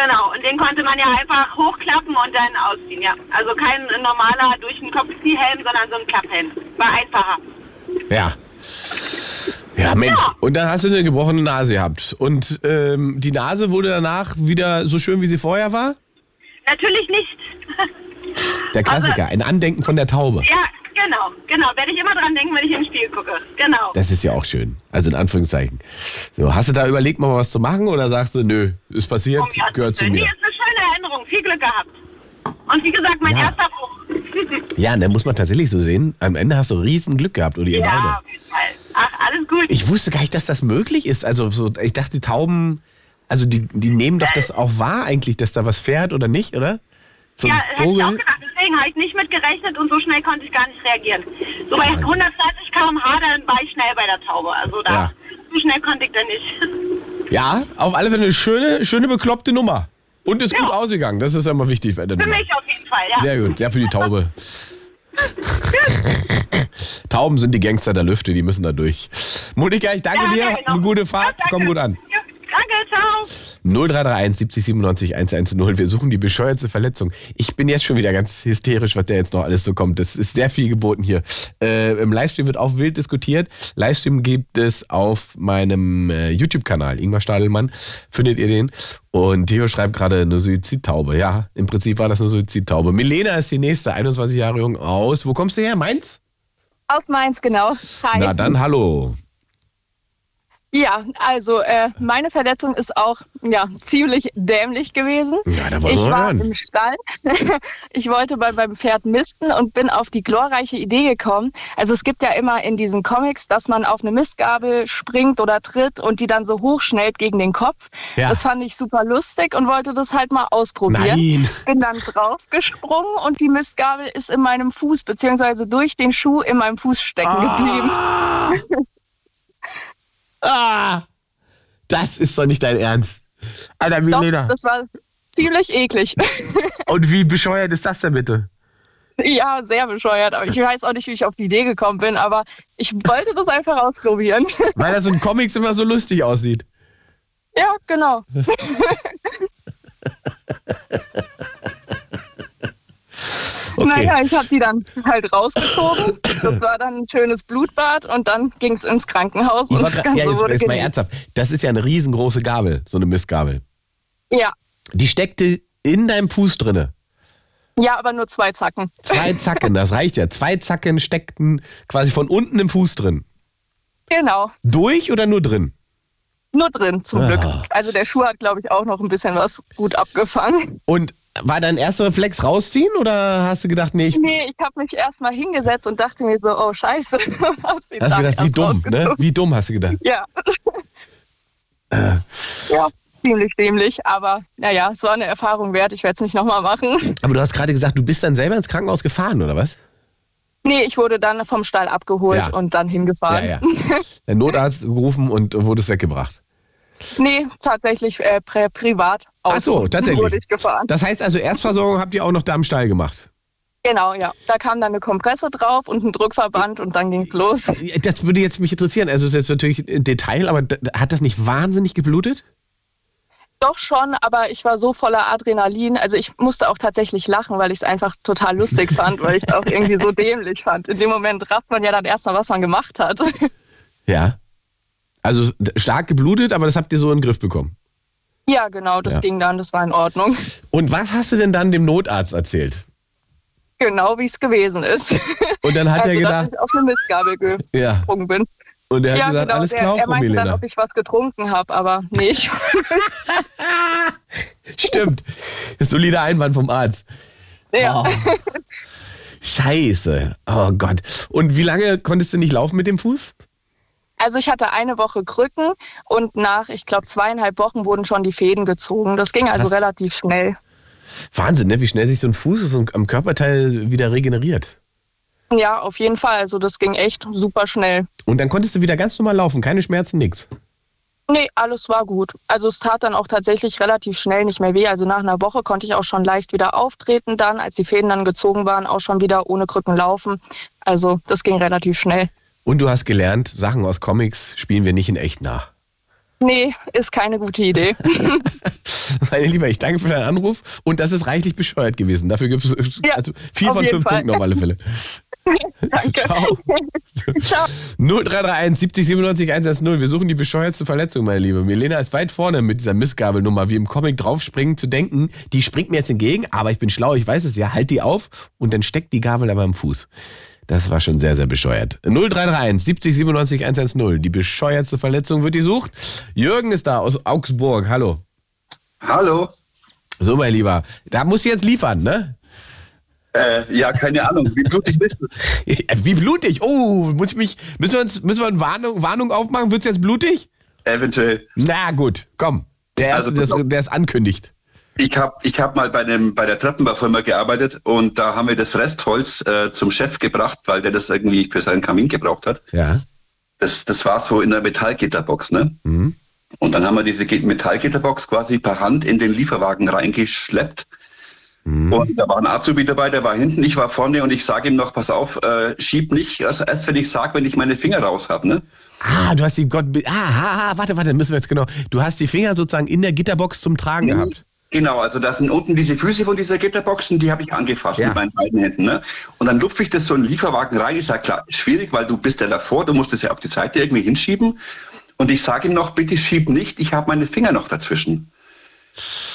Genau, und den konnte man ja einfach hochklappen und dann ausziehen, ja. Also kein normaler durch den Kopf Ziehhelm, sondern so ein Klapphelm. War einfacher. Ja. Ja, Mensch. Ja. Und dann hast du eine gebrochene Nase gehabt. Und ähm, die Nase wurde danach wieder so schön, wie sie vorher war? Natürlich nicht. [LAUGHS] Der Klassiker, ein Andenken von der Taube. ja, genau, genau. Werde ich immer dran denken, wenn ich im Spiel gucke. Genau. Das ist ja auch schön. Also in Anführungszeichen. So, hast du da überlegt, mal was zu machen oder sagst du, nö, ist passiert, Gottes gehört zu Willen. Nee, mir? ist eine schöne Erinnerung. Viel Glück gehabt. Und wie gesagt, mein Ja. erster Bruch. [LAUGHS] Ja, dann muss man tatsächlich so sehen. Am Ende hast du riesen Glück gehabt, oder ihr beide. ja, auf jeden Fall. Ach, alles gut. Ich wusste gar nicht, dass das möglich ist. Also so, ich dachte, die Tauben, also die, die nehmen doch das auch wahr eigentlich, dass da was fährt oder nicht, oder? So ja, hätte ich auch gedacht. Deswegen habe ich nicht mit gerechnet und so schnell konnte ich gar nicht reagieren. So bei Wahnsinn. 120 km/h, dann war ich schnell bei der Taube. Also da, Ja. so schnell konnte ich dann nicht. Ja, auf alle Fälle eine schöne, schöne bekloppte Nummer. Und ist Ja. gut ausgegangen. Das ist immer wichtig bei der Für Nummer. mich auf jeden Fall, ja. Sehr gut. Ja, für die Taube. [LAUGHS] Tauben sind die Gangster der Lüfte, die müssen da durch. Monika, ich danke Ja, dir. Eine gute Fahrt. Komm gut an. Danke, ciao. 0331 70 97 110. Wir suchen die bescheuertste Verletzung. Ich bin jetzt schon wieder ganz hysterisch, was da jetzt noch alles so kommt. Das ist sehr viel geboten hier. Äh, Im Livestream wird auch wild diskutiert. Livestream gibt es auf meinem äh, YouTube-Kanal. Ingmar Stadelmann, findet ihr den. Und Theo schreibt gerade eine Suizidtaube. Ja, im Prinzip war das eine Suizidtaube. Milena ist die nächste, 21 Jahre jung aus. Wo kommst du her? Mainz? Aus Mainz, genau. Hi. Na dann hallo. Ja, also äh, meine Verletzung ist auch ja, ziemlich dämlich gewesen. Ja, da ich war hören. im Stall. [LAUGHS] ich wollte bei meinem Pferd misten und bin auf die glorreiche Idee gekommen. Also es gibt ja immer in diesen Comics, dass man auf eine Mistgabel springt oder tritt und die dann so hochschnellt gegen den Kopf. Ja. Das fand ich super lustig und wollte das halt mal ausprobieren. Nein. Bin dann draufgesprungen und die Mistgabel ist in meinem Fuß beziehungsweise durch den Schuh in meinem Fuß stecken geblieben. [LAUGHS] Ah. das ist doch nicht dein Ernst. Alter, Doch, Milena. das war ziemlich eklig. [LAUGHS] Und wie bescheuert ist das denn bitte? ja, sehr bescheuert. Aber ich weiß auch nicht, wie ich auf die Idee gekommen bin, aber ich wollte das einfach ausprobieren. [LAUGHS] Weil das in Comics immer so lustig aussieht. ja, genau. [LAUGHS] [LAUGHS] Okay. Naja, ich habe die dann halt rausgezogen. Das war dann ein schönes Blutbad und dann ging es ins Krankenhaus Ich und das Ganze ja, jetzt, wurde jetzt mal ernsthaft. Das ist ja eine riesengroße Gabel, so eine Mistgabel. Ja. Die steckte in deinem Fuß drinne. ja, aber nur zwei Zacken. Zwei [LAUGHS] Zacken, das reicht ja. Zwei Zacken steckten quasi von unten im Fuß drin. Genau. Durch oder nur drin? Nur drin, zum Ah. Glück. Also der Schuh hat, glaube ich, auch noch ein bisschen was gut abgefangen. Und war dein erster Reflex rausziehen oder hast du gedacht, nee, ich Nee, ich habe mich erstmal hingesetzt und dachte mir so, oh scheiße. [LAUGHS] Hast du gedacht, wie dumm, ne? Wie dumm hast du gedacht. Ja. [LAUGHS] Äh. Ja, ziemlich dämlich, aber naja, war eine Erfahrung wert. Ich werde es nicht nochmal machen. Aber du hast gerade gesagt, du bist dann selber ins Krankenhaus gefahren, oder was? Nee, ich wurde dann vom Stall abgeholt Ja. und dann hingefahren. Ja, ja. Der Notarzt gerufen und wurde es weggebracht. Nee, tatsächlich äh, pri privat. Ach so, tatsächlich. Wurde ich gefahren. Das heißt also, Erstversorgung habt ihr auch noch da im Stall gemacht. Genau, ja. Da kam dann eine Kompresse drauf und ein Druckverband und dann ging's los. Das würde jetzt mich interessieren. Also, das ist jetzt natürlich ein Detail, aber hat das nicht wahnsinnig geblutet? Doch schon, aber ich war so voller Adrenalin. Also ich musste auch tatsächlich lachen, weil ich es einfach total lustig fand, weil ich es auch irgendwie so [LAUGHS] dämlich fand. In dem Moment rafft man ja dann erstmal, was man gemacht hat. Ja. Also stark geblutet, aber das habt ihr so in den Griff bekommen. Ja, genau, das Ja. ging dann, das war in Ordnung. Und was hast du denn dann dem Notarzt erzählt? Genau wie es gewesen ist. Und dann hat also, er gedacht, dass ich auf eine Mistgabel ja. gesprungen bin. Und er hat ja, gesagt, genau. alles klar, er Frau meinte dann, ob ich was getrunken habe, aber nee, ich, [LAUGHS] Stimmt. Solider Einwand vom Arzt. ja. Oh. [LAUGHS] Scheiße. Oh Gott. Und wie lange konntest du nicht laufen mit dem Fuß? Also ich hatte eine Woche Krücken und nach, ich glaube, zweieinhalb Wochen wurden schon die Fäden gezogen. Das ging also Krass. relativ schnell. Wahnsinn, ne? wie schnell sich so ein Fuß so am Körperteil wieder regeneriert. Ja, auf jeden Fall. Also das ging echt super schnell. Und dann konntest du wieder ganz normal laufen, keine Schmerzen, nix. Nee, alles war gut. Also es tat dann auch tatsächlich relativ schnell nicht mehr weh. Also nach einer Woche konnte ich auch schon leicht wieder auftreten dann, als die Fäden dann gezogen waren, auch schon wieder ohne Krücken laufen. Also das ging relativ schnell. Und du hast gelernt, Sachen aus Comics spielen wir nicht in echt nach. Nee, ist keine gute Idee. [LAUGHS] [LAUGHS] Meine Lieber, ich danke für deinen Anruf und das ist reichlich bescheuert gewesen. Dafür gibt es Ja, also vier von fünf Fall. Punkten auf alle Fälle. [LAUGHS] Danke. Ciao. Ciao. 0331 70 97 110. Wir suchen die bescheuertste Verletzung, meine Liebe. Milena ist weit vorne mit dieser Missgabelnummer, wie im Comic draufspringen, zu denken, die springt mir jetzt entgegen, aber ich bin schlau, ich weiß es ja, halt die auf und dann steckt die Gabel aber im Fuß. Das war schon sehr, sehr bescheuert. 0331 70 97 110. Die bescheuertste Verletzung wird gesucht. Jürgen ist da aus Augsburg. Hallo. Hallo. So, mein Lieber. Da musst du jetzt liefern, ne? Äh, ja, keine Ahnung. Wie blutig bist du? [LAUGHS] Wie blutig. Oh, muss ich mich, müssen wir uns, müssen wir eine Warnung, Warnung aufmachen? Wird's jetzt blutig? Eventuell. Na gut, komm. Der Also, erste, der, der es ankündigt. Ich habe ich hab mal bei, einem, bei der Treppenbaufirma gearbeitet und da haben wir das Restholz äh, zum Chef gebracht, weil der das irgendwie für seinen Kamin gebraucht hat. Ja. Das, das war so in der Metallgitterbox, ne? Mhm. Und dann haben wir diese Metallgitterbox quasi per Hand in den Lieferwagen reingeschleppt. Mhm. Und da war ein Azubi dabei, der war hinten, ich war vorne und ich sage ihm noch, pass auf, äh, schieb nicht, also erst wenn ich sage, wenn ich meine Finger raus habe. Ne? Ah, du hast die Gott. Ah, ah, ah, warte, warte, müssen wir jetzt genau. Du hast die Finger sozusagen in der Gitterbox zum Tragen mhm. gehabt. Genau, also das sind unten diese Füße von dieser Gitterboxen, die habe ich angefasst ja. mit meinen beiden Händen. Ne? Und dann lupfe ich das so in den Lieferwagen rein. Ist ja klar, schwierig, weil du bist ja davor, du musst es ja auf die Seite irgendwie hinschieben. Und ich sage ihm noch, bitte schieb nicht, ich habe meine Finger noch dazwischen.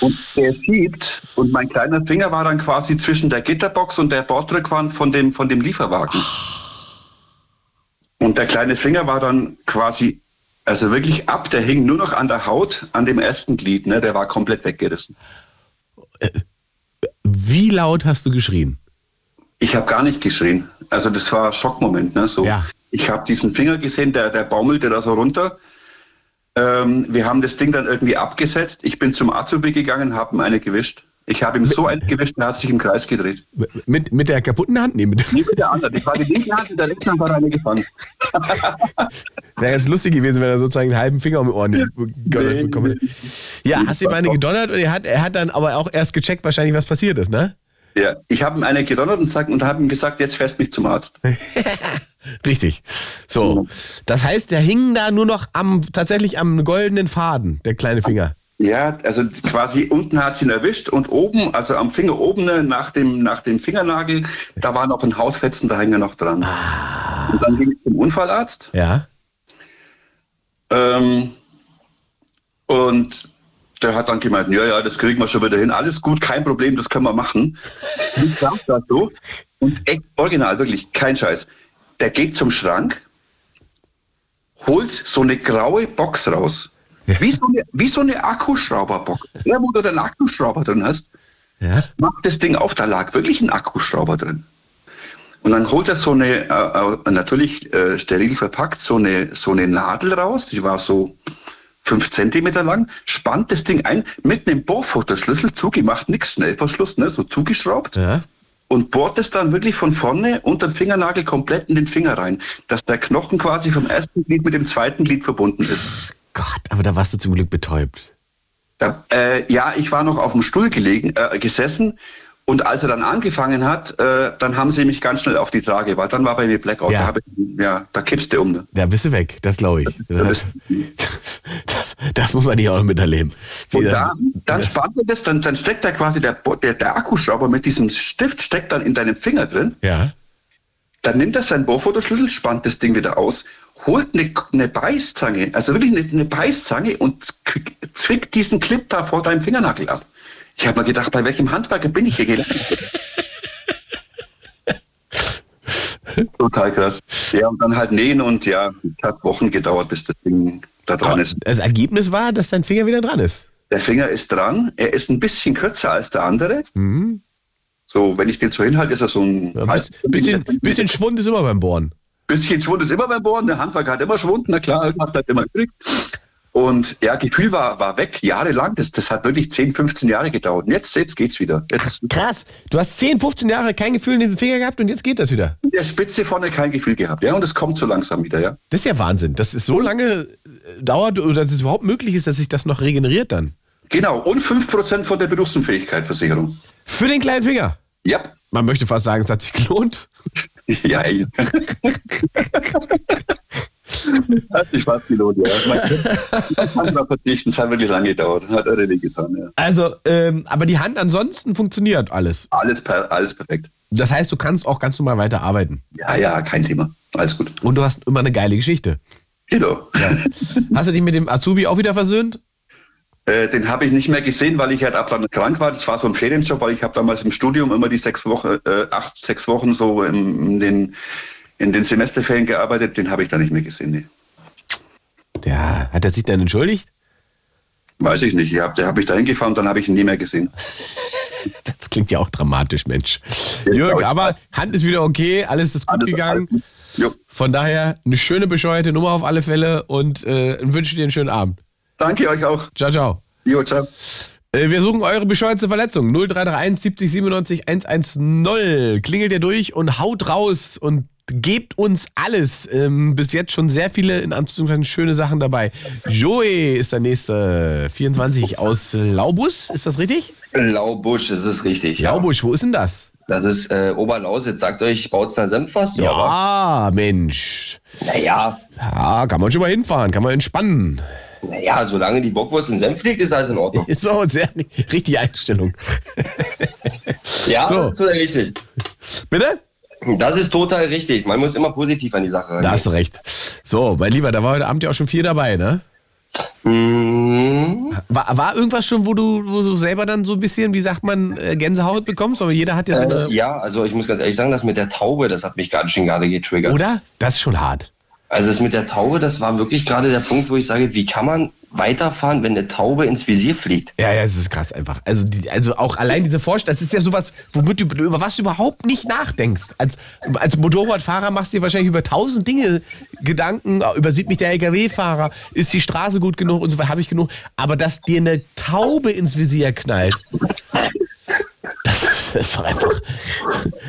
Und der schiebt und mein kleiner Finger war dann quasi zwischen der Gitterbox und der Bordrückwand von dem, von dem Lieferwagen. Und der kleine Finger war dann quasi, also wirklich ab, der hing nur noch an der Haut, an dem ersten Glied, ne? der war komplett weggerissen. Äh, wie laut hast du geschrien? Ich habe gar nicht geschrien. Also das war ein Schockmoment. Ne? So, ja. Ich habe diesen Finger gesehen, der, der baumelte da so runter. Ähm, wir haben das Ding dann irgendwie abgesetzt. Ich bin zum Azubi gegangen, habe ihm eine gewischt. Ich habe ihm so einen gewischt, er hat sich im Kreis gedreht. Mit, mit der kaputten Hand? Nee, mit, nee, mit der anderen. Ich war die linke Hand, in der rechten Hand war eine gefangen. [LAUGHS] Wäre ganz lustig gewesen, wenn er sozusagen einen halben Finger um die Ohren nee, bekommen hätte. Ja, hast du ihm eine gedonnert und er hat, er hat dann aber auch erst gecheckt, wahrscheinlich, was passiert ist, ne? Ja, ich habe ihm eine gedonnert und, und habe ihm gesagt, jetzt fährst mich zum Arzt. [LAUGHS] Richtig. So. Das heißt, der hing da nur noch am, tatsächlich am goldenen Faden, der kleine Finger. Ja, also quasi unten hat sie ihn erwischt und oben, also am Finger oben ne, nach dem, nach dem Fingernagel, da war noch ein Hautfetzen, da hängt er noch dran. Ah. Und dann ging ich zum Unfallarzt. Ja. Ähm, und der hat dann gemeint, ja, ja, das kriegen wir schon wieder hin. Alles gut, kein Problem, das können wir machen. [LAUGHS] Ich sag das so. Und echt original, wirklich, kein Scheiß der geht zum Schrank, holt so eine graue Box raus. Ja. Wie, so eine, wie so eine Akkuschrauberbox. Ja, wo du den Akkuschrauber drin hast, ja. macht das Ding auf, da lag wirklich ein Akkuschrauber drin. Und dann holt er so eine, äh, äh, natürlich äh, steril verpackt, so eine, so eine Nadel raus, die war so fünf Zentimeter lang, spannt das Ding ein, mit einem Bohrfutterschlüssel zugemacht, nichts Schnellverschluss, ne, so zugeschraubt. Ja und bohrt es dann wirklich von vorne unter den Fingernagel komplett in den Finger rein, dass der Knochen quasi vom ersten Glied mit dem zweiten Glied verbunden ist. Gott, aber da warst du zum Glück betäubt. Da, äh, ja, ich war noch auf dem Stuhl gelegen, äh, gesessen und als er dann angefangen hat, äh, dann haben sie mich ganz schnell auf die Trage, weil dann war bei mir Blackout. Ja, da, ich, ja, da kippst du um. Ne? Da bist du weg, das glaube ich. Das, das, das, muss man nicht auch noch miterleben. Und da, dann spannt er das, dann, dann steckt da quasi der, der, der Akkuschrauber mit diesem Stift, steckt dann in deinem Finger drin. Ja. Dann nimmt er seinen Bohrfotoschlüssel, spannt das Ding wieder aus, holt eine, eine Beißzange, also wirklich eine, eine Beißzange und zwickt diesen Clip da vor deinem Fingernagel ab. Ich habe mir gedacht, bei welchem Handwerker bin ich hier gelandet? [LAUGHS] Total krass. Ja, und dann halt nähen und ja, es hat Wochen gedauert, bis das Ding da dran Aber ist. Das Ergebnis war, dass dein Finger wieder dran ist. Der Finger ist dran. Er ist ein bisschen kürzer als der andere. Mhm. So, wenn ich den so hinhalte, ist er so ein. Ja, bisschen, bisschen Schwund ist immer beim Bohren. Bisschen Schwund ist immer beim Bohren. Der Handwerker hat immer Schwund. Na klar, irgendwas hat immer übrig. Und ja, Gefühl war, war weg, jahrelang. Das, das hat wirklich 10, 15 Jahre gedauert. Und jetzt, jetzt geht's wieder. Jetzt, krass. Du hast 10, 15 Jahre kein Gefühl in den Finger gehabt und jetzt geht das wieder. In der Spitze vorne kein Gefühl gehabt, ja. Und es kommt so langsam wieder, ja. Das ist ja Wahnsinn, dass es so lange äh, dauert oder dass es überhaupt möglich ist, dass sich das noch regeneriert dann. Genau. Und 5% von der Berufsunfähigkeitsversicherung. Für den kleinen Finger? Ja. Man möchte fast sagen, es hat sich gelohnt. ja, ey. Hat sich fast gelohnt, ja. Man kann verzichten, es hat wirklich lange gedauert. Hat irre getan, ja. Also, ähm, aber die Hand ansonsten funktioniert alles. Alles, per, alles perfekt. Das heißt, du kannst auch ganz normal weiterarbeiten. Ja, ja, kein Thema. Alles gut. Und du hast immer eine geile Geschichte. Genau. Ja. Hast du dich mit dem Azubi auch wieder versöhnt? Äh, den habe ich nicht mehr gesehen, weil ich halt ab dann krank war. Das war so ein Ferienjob, weil ich habe damals im Studium immer die sechs Wochen, äh, acht, sechs Wochen so in, in den in den Semesterferien gearbeitet, den habe ich da nicht mehr gesehen. Nee. Ja, hat er sich dann entschuldigt? Weiß ich nicht. Hab, der habe ich da hingefahren, dann habe ich ihn nie mehr gesehen. [LAUGHS] Das klingt ja auch dramatisch, Mensch. Ja, Jürgen, aber Hand ist wieder okay, alles ist gut alles gegangen. Von daher eine schöne bescheuerte Nummer auf alle Fälle und äh, wünsche dir einen schönen Abend. Danke euch auch. Ciao, ciao. Jo, ciao. Äh, wir suchen eure bescheuerte Verletzung. 0331 70 97 110. Klingelt ihr durch und haut raus und gebt uns alles. Ähm, bis jetzt schon sehr viele, in Anführungszeichen, schöne Sachen dabei. Joey ist der nächste, 24 aus Laubus, ist das richtig? Laubusch, das ist richtig. Laubusch, wo ist denn das? Das ist äh, Oberlausitz. Sagt euch Bautzner Senf was? Ja, Mensch. Naja. Ja, kann man schon mal hinfahren, kann man entspannen. Naja, solange die Bockwurst in Senf liegt, ist alles in Ordnung. Auch sehr richtige Einstellung. Ja, So. das ist total richtig. Bitte? Das ist total richtig. Man muss immer positiv an die Sache Da rangehen. hast du recht. So, mein Lieber, da war heute Abend ja auch schon viel dabei, ne? Mhm. War, war irgendwas schon, wo du, wo du selber dann so ein bisschen, wie sagt man, äh, Gänsehaut bekommst? Aber jeder hat ja so eine. Äh, ja, also ich muss ganz ehrlich sagen, das mit der Taube, das hat mich ganz schön gerade getriggert. Oder? Das ist schon hart. Also das mit der Taube, das war wirklich gerade der Punkt, wo ich sage, wie kann man weiterfahren, wenn eine Taube ins Visier fliegt? Ja, ja, es ist krass einfach. Also, die, also auch allein diese Vorstellung, das ist ja sowas, womit du, über was du überhaupt nicht nachdenkst. Als, als Motorradfahrer machst du dir wahrscheinlich über tausend Dinge Gedanken, übersieht mich der LKW-Fahrer, ist die Straße gut genug und so weiter, habe ich genug. Aber dass dir eine Taube ins Visier knallt, das [LAUGHS] ist doch einfach.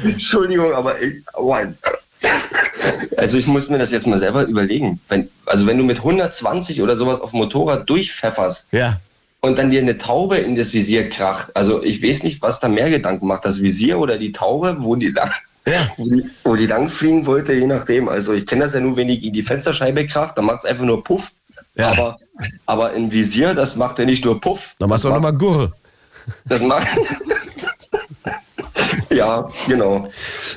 Entschuldigung, aber ich, oh, also ich muss mir das jetzt mal selber überlegen. Wenn, also wenn du mit 120 oder sowas auf dem Motorrad durchpfefferst Ja. und dann dir eine Taube in das Visier kracht, also ich weiß nicht, was da mehr Gedanken macht, das Visier oder die Taube, wo die lang, wo, die, wo die lang fliegen wollte, je nachdem. Also ich kenne das ja nur, wenn die in die Fensterscheibe kracht, dann macht es einfach nur Puff. Ja. Aber, aber im Visier, das macht ja nicht nur Puff. Dann machst du auch nochmal Gurre. Das macht. Ja, genau.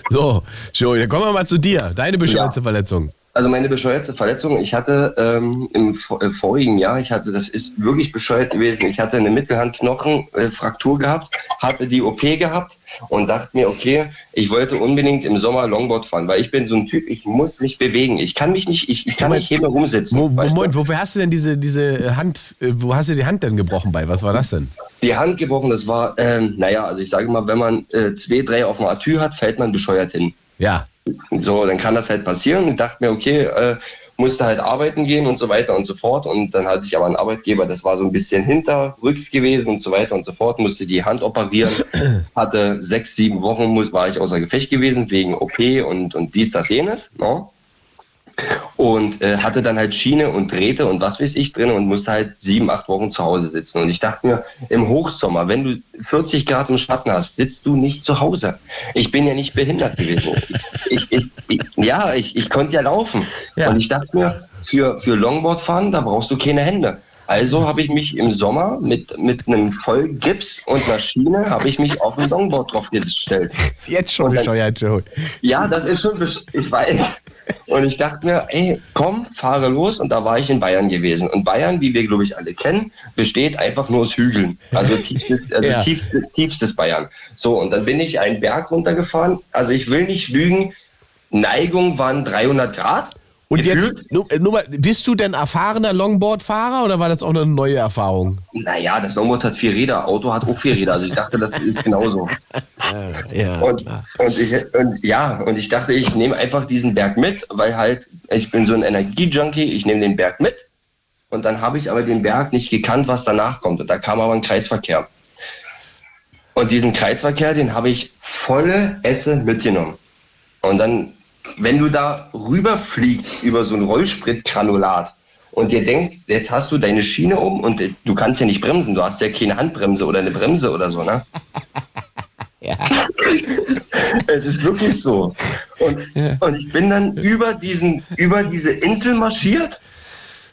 So, Joey, dann kommen wir mal zu dir. Deine bescheuerte Verletzung. Also meine bescheuerte Verletzung, ich hatte ähm, im vor- äh, vorigen Jahr, ich hatte, das ist wirklich bescheuert gewesen, ich hatte eine Mittelhandknochenfraktur gehabt, hatte die OP gehabt und dachte mir, okay, ich wollte unbedingt im Sommer Longboard fahren, weil ich bin so ein Typ, ich muss mich bewegen. Ich kann mich nicht, ich, ich kann nicht hier mehr rumsitzen. Mo weißt du? Moment, wofür hast du denn diese, diese Hand, äh, wo hast du die Hand denn gebrochen bei? Was war das denn? Die Hand gebrochen, das war, ähm, naja, also ich sage mal, wenn man äh, zwei, drei auf dem Atü hat, fällt man bescheuert hin. Ja. So, dann kann das halt passieren. Ich dachte mir, okay, äh, musste halt arbeiten gehen und so weiter und so fort. Und dann hatte ich aber einen Arbeitgeber, das war so ein bisschen hinterrücks gewesen und so weiter und so fort, musste die Hand operieren, [CLEARS THROAT] hatte sechs, sieben Wochen, muss, war ich außer Gefecht gewesen wegen OP und, und dies, das, jenes. No? Und äh, hatte dann halt Schiene und Drähte und was weiß ich drin und musste halt sieben, acht Wochen zu Hause sitzen. Und ich dachte mir, im Hochsommer, wenn du 40 Grad im Schatten hast, sitzt du nicht zu Hause. Ich bin ja nicht behindert gewesen. Ich, ich, ich, ja, ich, ich konnte ja laufen. Ja. Und ich dachte mir, für, für Longboard fahren, da brauchst du keine Hände. Also habe ich mich im Sommer mit, mit einem Vollgips und einer Schiene habe ich mich auf ein Longboard drauf gestellt. [LAUGHS] Ist jetzt schon dann- bescheuert, Joey. Ja, das ist schon, ich weiß. Und ich dachte mir, ey, komm, fahre los. Und da war ich in Bayern gewesen. Und Bayern, wie wir, glaube ich, alle kennen, besteht einfach nur aus Hügeln. Also, [LAUGHS] tiefstes, also Ja. tiefste, tiefstes Bayern. So, und dann bin ich einen Berg runtergefahren. Also, ich will nicht lügen. Neigung waren 300 Grad. Und Gefühlt. jetzt, nur, nur mal, bist du denn erfahrener Longboard-Fahrer oder war das auch eine neue Erfahrung? Naja, das Longboard hat vier Räder, Auto hat auch vier Räder. Also ich dachte, das ist genauso. [LAUGHS] Ja, Und, und, ich, und ja, und ich dachte, ich nehme einfach diesen Berg mit, weil halt, ich bin so ein Energiejunkie, ich nehme den Berg mit. Und dann habe ich aber den Berg nicht gekannt, was danach kommt. Und da kam aber ein Kreisverkehr. Und diesen Kreisverkehr, den habe ich volle Esse mitgenommen. Und dann, wenn du da rüberfliegst über so ein Rollspritgranulat und dir denkst, jetzt hast du deine Schiene um und du kannst ja nicht bremsen, du hast ja keine Handbremse oder eine Bremse oder so, ne? [LAUGHS] Es ist wirklich so. Und, und ich bin dann über, diesen, über diese Insel marschiert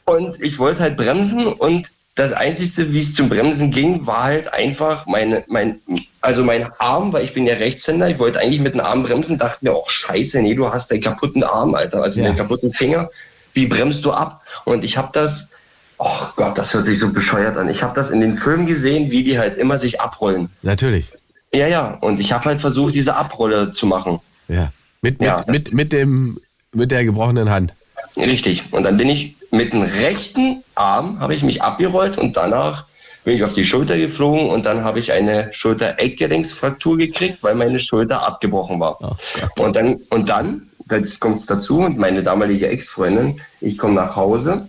und ich wollte halt bremsen und das Einzige, wie es zum Bremsen ging, war halt einfach meine, mein, also mein Arm, weil ich bin ja Rechtshänder, ich wollte eigentlich mit dem Arm bremsen, dachte mir, oh scheiße, nee, du hast einen kaputten Arm, Alter, also Ja. einen kaputten Finger, wie bremst du ab? Und ich habe das, oh Gott, das hört sich so bescheuert an, ich habe das in den Filmen gesehen, wie die halt immer sich abrollen. Natürlich. Ja, ja, und ich habe halt versucht, diese Abrolle zu machen. Ja. Mit, mit, Ja, mit, mit, dem, mit der gebrochenen Hand. Richtig. Und dann bin ich mit dem rechten Arm, habe ich mich abgerollt und danach bin ich auf die Schulter geflogen und dann habe ich eine Schulter-Eckgelenksfraktur gekriegt, weil meine Schulter abgebrochen war. und dann, und dann, jetzt kommt es dazu und meine damalige Ex-Freundin, ich komme nach Hause,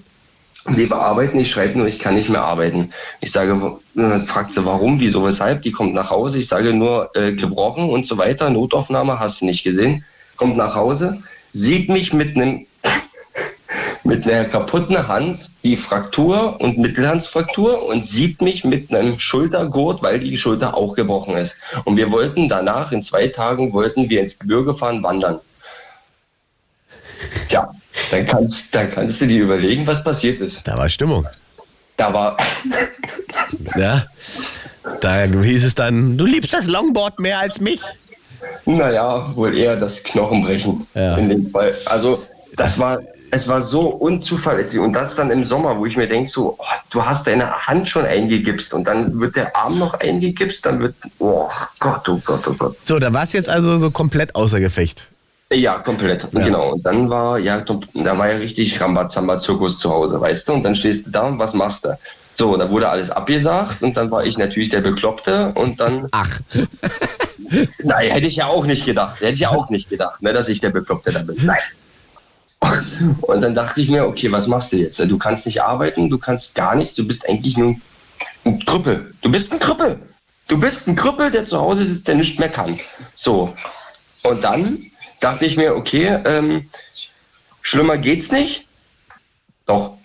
die bearbeiten, ich schreibe nur, ich kann nicht mehr arbeiten. Ich sage, fragt sie, warum, wieso, weshalb, die kommt nach Hause, ich sage nur, äh, gebrochen und so weiter, Notaufnahme, hast du nicht gesehen, kommt nach Hause, sieht mich mit einem mit einer kaputten Hand die Fraktur und Mittelhandsfraktur und sieht mich mit einem Schultergurt, weil die Schulter auch gebrochen ist. Und wir wollten danach, in zwei Tagen, wollten wir ins Gebirge fahren, wandern. Tja, dann kannst, dann kannst du dir überlegen, was passiert ist. Da war Stimmung. Da war, [LAUGHS] Ja. Da hieß es dann, du liebst das Longboard mehr als mich. naja, wohl eher das Knochenbrechen Ja. in dem Fall. Also, das war, es war so unzuverlässig. Und das dann im Sommer, wo ich mir denke, so, oh, du hast deine Hand schon eingegipst und dann wird der Arm noch eingegipst, dann wird, oh Gott, oh Gott, oh Gott. So, da war es jetzt also so komplett außer Gefecht. Ja, komplett. Ja. Genau. Und dann war, ja, da war ja richtig Rambazamba-Zirkus zu Hause, weißt du? Und dann stehst du da und was machst du? So, da wurde alles abgesagt und dann war ich natürlich der Bekloppte und dann. Ach. [LAUGHS] Nein, hätte ich ja auch nicht gedacht. Hätte ich ja auch nicht gedacht, ne, dass ich der Bekloppte da bin. Nein. [LAUGHS] Und dann dachte ich mir, okay, was machst du jetzt? Du kannst nicht arbeiten, du kannst gar nichts, du bist eigentlich nur ein Krüppel. Du bist ein Krüppel. Du bist ein Krüppel, der zu Hause sitzt, der nichts mehr kann. So. Und dann dachte ich mir, okay, ähm, schlimmer geht's nicht. Doch.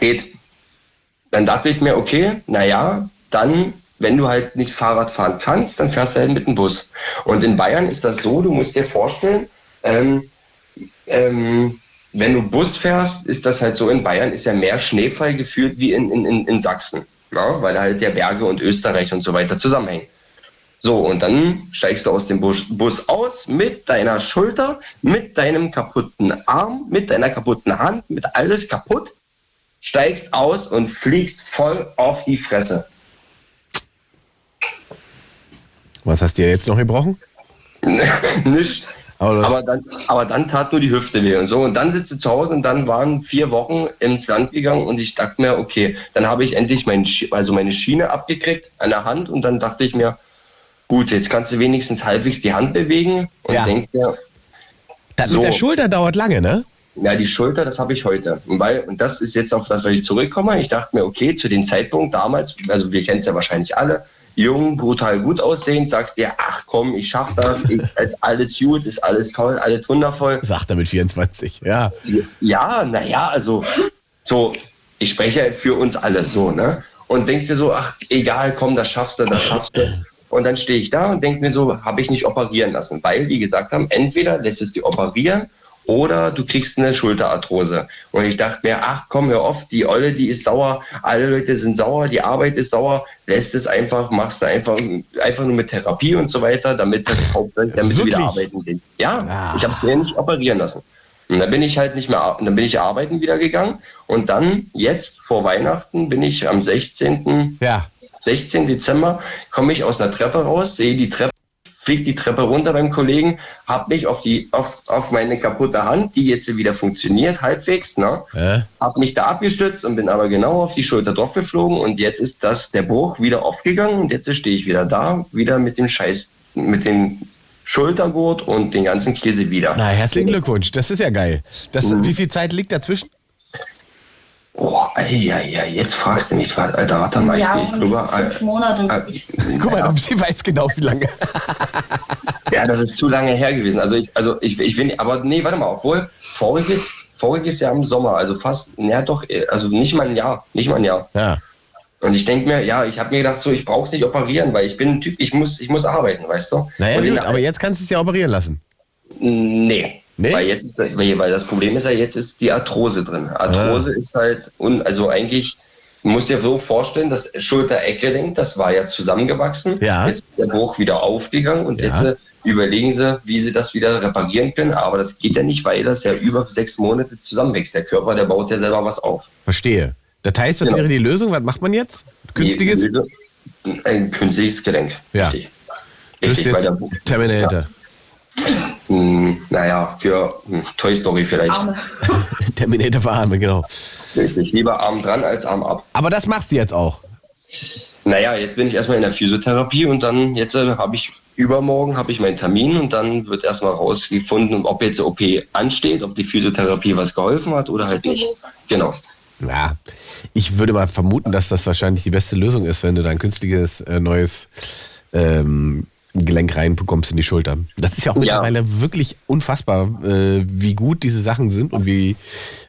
Geht. Dann dachte ich mir, okay, naja, dann, wenn du halt nicht Fahrrad fahren kannst, dann fährst du halt mit dem Bus. Und in Bayern ist das so, du musst dir vorstellen, ähm, ähm, wenn du Bus fährst, ist das halt so, in Bayern ist ja mehr Schneefall gefühlt wie in, in, in, in Sachsen, ja? weil da halt ja Berge und Österreich und so weiter zusammenhängen. So, und dann steigst du aus dem Bus, Bus aus mit deiner Schulter, mit deinem kaputten Arm, mit deiner kaputten Hand, mit alles kaputt, steigst aus und fliegst voll auf die Fresse. Was hast du dir jetzt noch gebrochen? [LAUGHS] Nicht. Aber Aber dann, aber dann tat nur die Hüfte weh und so. Und dann sitzt du zu Hause und dann waren vier Wochen ins Land gegangen und ich dachte mir, okay, dann habe ich endlich mein, also meine Schiene abgekriegt an der Hand und dann dachte ich mir, gut, jetzt kannst du wenigstens halbwegs die Hand bewegen und Ja. denk mir, Das so. mit der Schulter dauert lange, ne? ja, die Schulter, das habe ich heute. Und, weil, und das ist jetzt auf das, was ich zurückkomme. Ich dachte mir, okay, zu dem Zeitpunkt damals, also wir kennen es ja wahrscheinlich alle, jung, brutal gut aussehend, sagst dir, ach komm, ich schaff das, ich, [LAUGHS] ist alles gut, ist alles toll, alles wundervoll. Sagt er mit 24, ja. Ja, naja, also so, ich spreche ja für uns alle so, ne? Und denkst dir so, ach, egal, komm, das schaffst du, das schaffst du. Und dann stehe ich da und denke mir so, habe ich nicht operieren lassen, weil die gesagt haben, entweder lässt es die operieren oder du kriegst eine Schulterarthrose. Und ich dachte mir, ach komm, hör auf, die Olle, die ist sauer, alle Leute sind sauer, die Arbeit ist sauer, lässt es einfach, machst du einfach, einfach nur mit Therapie und so weiter, damit das hauptsächlich, damit du wieder Wirklich? arbeiten geht. Ja, Ah. ich habe es mir nicht operieren lassen. Und dann bin ich halt nicht mehr, dann bin ich arbeiten wieder gegangen. Und dann, jetzt vor Weihnachten, bin ich am 16. Ja. 16. Dezember, komme ich aus der Treppe raus, sehe die Treppe, fliege die Treppe runter beim Kollegen, habe mich auf, die, auf, auf meine kaputte Hand, die jetzt wieder funktioniert, halbwegs, ne? Äh? habe mich da abgestützt und bin aber genau auf die Schulter drauf geflogen und jetzt ist das der Bruch wieder aufgegangen und jetzt stehe ich wieder da, wieder mit dem Scheiß, mit dem Schultergurt und den ganzen Käse wieder. Na, herzlichen Glückwunsch. Das ist ja geil. Das, Mhm. Wie viel Zeit liegt dazwischen? Oh, ey, jetzt fragst du mich was, Alter, warte mal. Ja, ich, ich, glaube, fünf äh, Monate. äh, Guck mal, sie weiß genau, wie lange. [LAUGHS] Ja, das ist zu lange her gewesen. Also ich, also ich, ich will, aber nee, warte mal, obwohl voriges, voriges Jahr im Sommer, also fast, ja doch, also nicht mal ein Jahr, nicht mal ein Jahr. Ja. Und ich denke mir, ja, ich habe mir gedacht, so, ich brauche es nicht operieren, weil ich bin ein Typ, ich muss, ich muss arbeiten, weißt du? Naja, gut, aber jetzt kannst du es ja operieren lassen. Nee. Nee? Weil, jetzt, weil, das Problem ist ja, jetzt ist die Arthrose drin. Arthrose ist halt, un, also eigentlich, du musst dir so vorstellen, das Schulter-Eckgelenk, das war ja zusammengewachsen. Ja. Jetzt ist der Bruch wieder aufgegangen und Ja. jetzt äh, überlegen sie, wie sie das wieder reparieren können. Aber das geht ja nicht, weil das ja über sechs Monate zusammenwächst. Der Körper, der baut ja selber was auf. Verstehe. Das heißt, was Genau. wäre die Lösung? Was macht man jetzt? Künstliches? Ein künstliches Gelenk. Ja. Richtig. Bist Richtig, weil der, Terminator. Hm, naja, für hm, Toy Story vielleicht. Arme. [LAUGHS] Terminator für Arme, genau. Richtig. Lieber Arm dran als Arm ab. Aber das machst du jetzt auch. Naja, jetzt bin ich erstmal in der Physiotherapie und dann jetzt äh, habe ich übermorgen habe ich meinen Termin und dann wird erstmal rausgefunden, ob jetzt OP ansteht, ob die Physiotherapie was geholfen hat oder halt nicht. Genau. Ja, ich würde mal vermuten, dass das wahrscheinlich die beste Lösung ist, wenn du dein künstliches äh, neues ähm, Gelenk reinbekommst in die Schulter. Das ist ja auch mittlerweile wirklich unfassbar, äh, wie gut diese Sachen sind und wie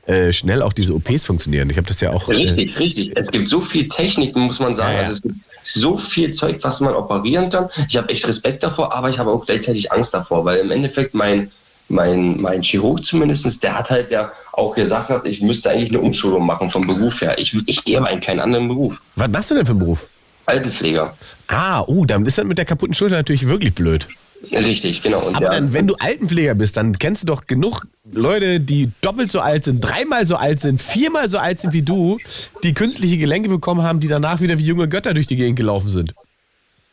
äh, schnell auch diese OPs funktionieren. Ich habe das ja auch. äh, Richtig, richtig. Es gibt so viel Technik, muss man sagen. Ja, ja. Also es gibt so viel Zeug, was man operieren kann. Ich habe echt Respekt davor, aber ich habe auch gleichzeitig Angst davor, weil im Endeffekt mein, mein, mein Chirurg zumindest, der hat halt ja auch gesagt, hat, ich müsste eigentlich eine Umschulung machen vom Beruf her. Ich, ich gehe aber in keinen anderen Beruf. Was machst du denn für einen Beruf? Altenpfleger. Ah, oh, dann ist das mit der kaputten Schulter natürlich wirklich blöd. Richtig, genau. Und Aber der- dann, wenn du Altenpfleger bist, dann kennst du doch genug Leute, die doppelt so alt sind, dreimal so alt sind, viermal so alt sind wie du, die künstliche Gelenke bekommen haben, die danach wieder wie junge Götter durch die Gegend gelaufen sind.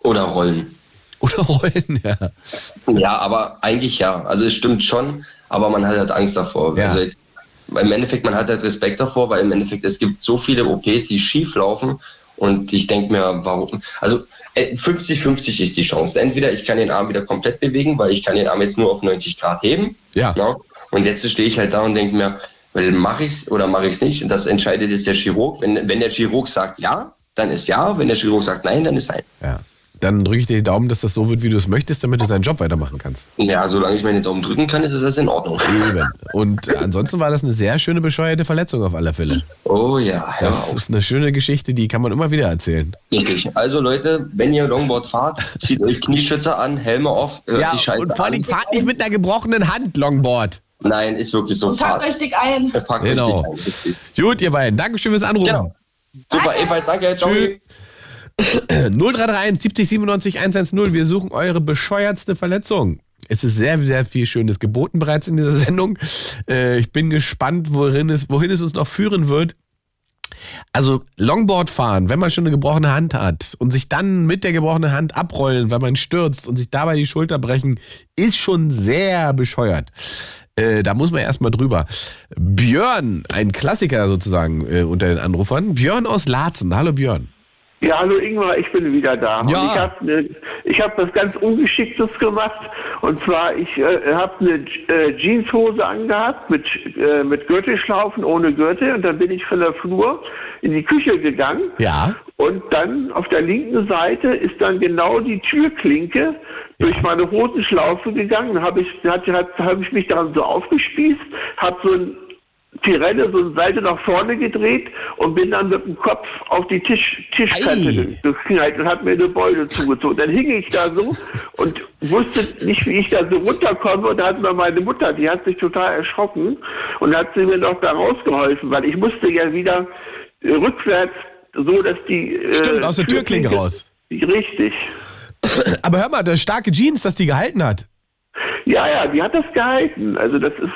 Oder Rollen. Oder Rollen, ja. Ja, aber eigentlich ja. Also es stimmt schon, aber man hat halt Angst davor. Ja. Also jetzt, im Endeffekt, man hat halt Respekt davor, weil im Endeffekt es gibt so viele OPs, die schief laufen und ich denke mir, warum? Also äh, 50-50 ist die Chance. Entweder ich kann den Arm wieder komplett bewegen, weil ich kann den Arm jetzt nur auf 90 Grad heben. Ja. Und jetzt stehe ich halt da und denke mir, mache ich es oder mache ich es nicht? Und das entscheidet jetzt der Chirurg. Wenn, wenn der Chirurg sagt ja, dann ist ja. Wenn der Chirurg sagt nein, dann ist nein. Ja. Dann drücke ich dir die Daumen, dass das so wird, wie du es möchtest, damit du deinen Job weitermachen kannst. Ja, solange ich meine Daumen drücken kann, ist es das in Ordnung. Eben. Und ansonsten war das eine sehr schöne, bescheuerte Verletzung auf alle Fälle. Oh ja, Das auf. ist eine schöne Geschichte, die kann man immer wieder erzählen. Richtig. Also Leute, wenn ihr Longboard fahrt, zieht euch Knieschützer an, Helme auf, hört Ja, sich scheiße und vor allem fahrt nicht mit einer gebrochenen Hand Longboard. Nein, ist wirklich so. Packt euch dick ein. Packt Genau. dick ein, richtig. Gut, ihr beiden. Dankeschön fürs Anrufen. Genau. Super, ebenfalls danke. Ciao. Tschüss. 0331 70 97 110. Wir suchen eure bescheuertste Verletzung. Es ist sehr, sehr viel Schönes geboten bereits in dieser Sendung. Äh, ich bin gespannt, wohin es, wohin es uns noch führen wird. Also Longboard fahren, wenn man schon eine gebrochene Hand hat und sich dann mit der gebrochenen Hand abrollen, weil man stürzt und sich dabei die Schulter brechen, ist schon sehr bescheuert. Äh, da muss man erstmal drüber. Björn, ein Klassiker sozusagen äh, unter den Anrufern. Björn aus Laatzen. Hallo Björn. Ja, hallo Ingmar, ich bin wieder da. Ja. Und ich habe ne, ich hab was ganz Ungeschicktes gemacht. Und zwar, ich äh, habe eine äh, Jeanshose angehabt mit, äh, mit Gürtelschlaufen, ohne Gürtel. Und dann bin ich von der Flur in die Küche gegangen. Ja. Und dann auf der linken Seite ist dann genau die Türklinke durch meine Hosenschlaufe gegangen. Dann habe ich, hat, hat, hab ich mich daran so aufgespießt, habe so ein Tirelle so eine Seite nach vorne gedreht und bin dann mit dem Kopf auf die Tisch, Tischkante geknallt und hat mir eine Beule zugezogen. Dann hing ich da so und wusste nicht, wie ich da so runterkomme. Und da hat mir meine Mutter, die hat sich total erschrocken und hat sie mir noch da rausgeholfen, weil ich musste ja wieder rückwärts, so dass die... äh, Stimmt, aus der Türklinke raus. Richtig. Aber hör mal, das starke Jeans, das die gehalten hat. Ja, ja, die hat das gehalten. Also das ist,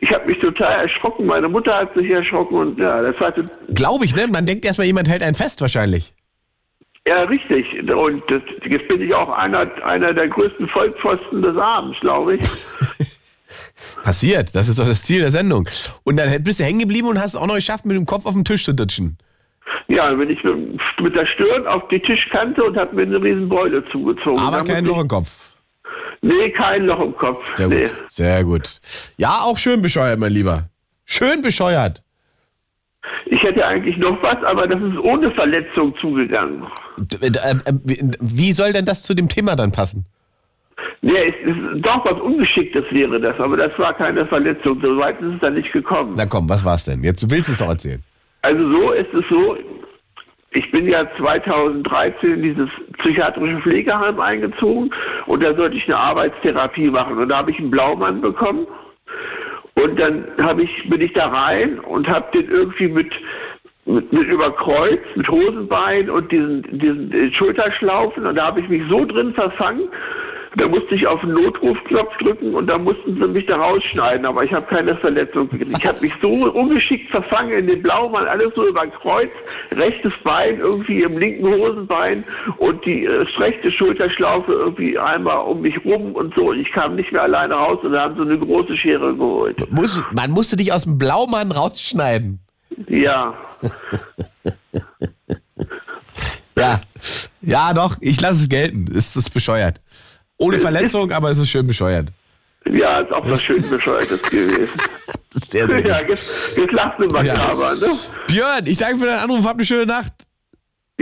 ich habe mich total erschrocken. Meine Mutter hat sich erschrocken und ja, das war to- Glaube ich, ne? Man denkt erstmal, jemand hält einen fest wahrscheinlich. ja richtig. Und das, jetzt bin ich auch einer, einer der größten Vollpfosten des Abends, glaube ich. [LAUGHS] Passiert, das ist doch das Ziel der Sendung. Und dann bist du hängen geblieben und hast es auch noch geschafft, mit dem Kopf auf den Tisch zu ditchen. Ja, dann bin ich mit, mit der Stirn auf die Tischkante und habe mir eine riesen Beule zugezogen. Aber Da kein nee, kein Loch im Kopf. Sehr nee. gut, sehr gut. Ja, auch schön bescheuert, mein Lieber. Schön bescheuert. Ich hätte eigentlich noch was, aber das ist ohne Verletzung zugegangen. Äh, äh, Wie soll denn das zu dem Thema dann passen? Nee, es ist doch was Ungeschicktes wäre das, aber das war keine Verletzung. So weit ist es dann nicht gekommen. Na komm, was war's denn? Jetzt willst du es doch erzählen. Also so ist es so, ich bin ja 2013 in dieses psychiatrische Pflegeheim eingezogen und da sollte ich eine Arbeitstherapie machen. Und da habe ich einen Blaumann bekommen. Und dann ich bin ich da rein und habe den irgendwie mit mit, mit überkreuzt, mit Hosenbein und diesen, diesen Schulterschlaufen. Und da habe ich mich so drin verfangen, da musste ich auf den Notrufknopf drücken und da mussten sie mich da rausschneiden, aber ich habe keine Verletzung gekriegt. Ich habe mich so ungeschickt verfangen in den Blaumann, alles so überkreuzt, rechtes Bein irgendwie im linken Hosenbein und die äh, rechte Schulterschlaufe irgendwie einmal um mich rum und so. Ich kam nicht mehr alleine raus und da haben sie eine große Schere geholt. Muss, man musste dich aus dem Blaumann rausschneiden. Ja. [LAUGHS] Ja. Ja, doch, ich lasse es gelten. Es ist bescheuert. Ohne Verletzung, aber es ist schön bescheuert. Ja, ist auch was schön Bescheuertes gewesen. [LAUGHS] Das ist sehr ja, jetzt, jetzt lachst du mal Ja. aber, ne? Björn, ich danke für deinen Anruf. Hab eine schöne Nacht.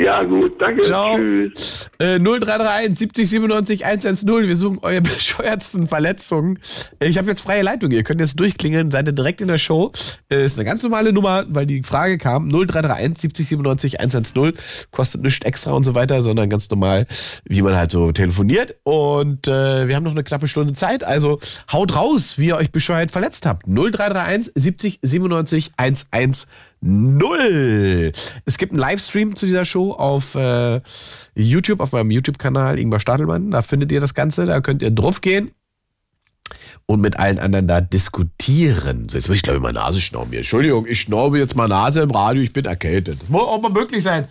Ja, gut, danke. Ciao. Tschüss. Äh, 0331 70 97 110. Wir suchen eure [LAUGHS] bescheuertsten Verletzungen. Ich habe jetzt freie Leitung. Ihr könnt jetzt durchklingeln, seid ihr direkt in der Show. Äh, ist eine ganz normale Nummer, weil die Frage kam. 0331 70 97 110. Kostet nichts extra und so weiter, sondern ganz normal, wie man halt so telefoniert. Und äh, wir haben noch eine knappe Stunde Zeit. Also haut raus, wie ihr euch bescheuert verletzt habt. 0331 70 97 110. Es gibt einen Livestream zu dieser Show auf äh, YouTube, auf meinem YouTube-Kanal Ingmar Stadelmann. Da findet ihr das Ganze, da könnt ihr drauf gehen und mit allen anderen da diskutieren. So, jetzt muss ich glaube ich mal Nase schnauben hier. Entschuldigung, ich schnaube jetzt mal Nase im Radio, ich bin erkältet. Das muss auch mal möglich sein.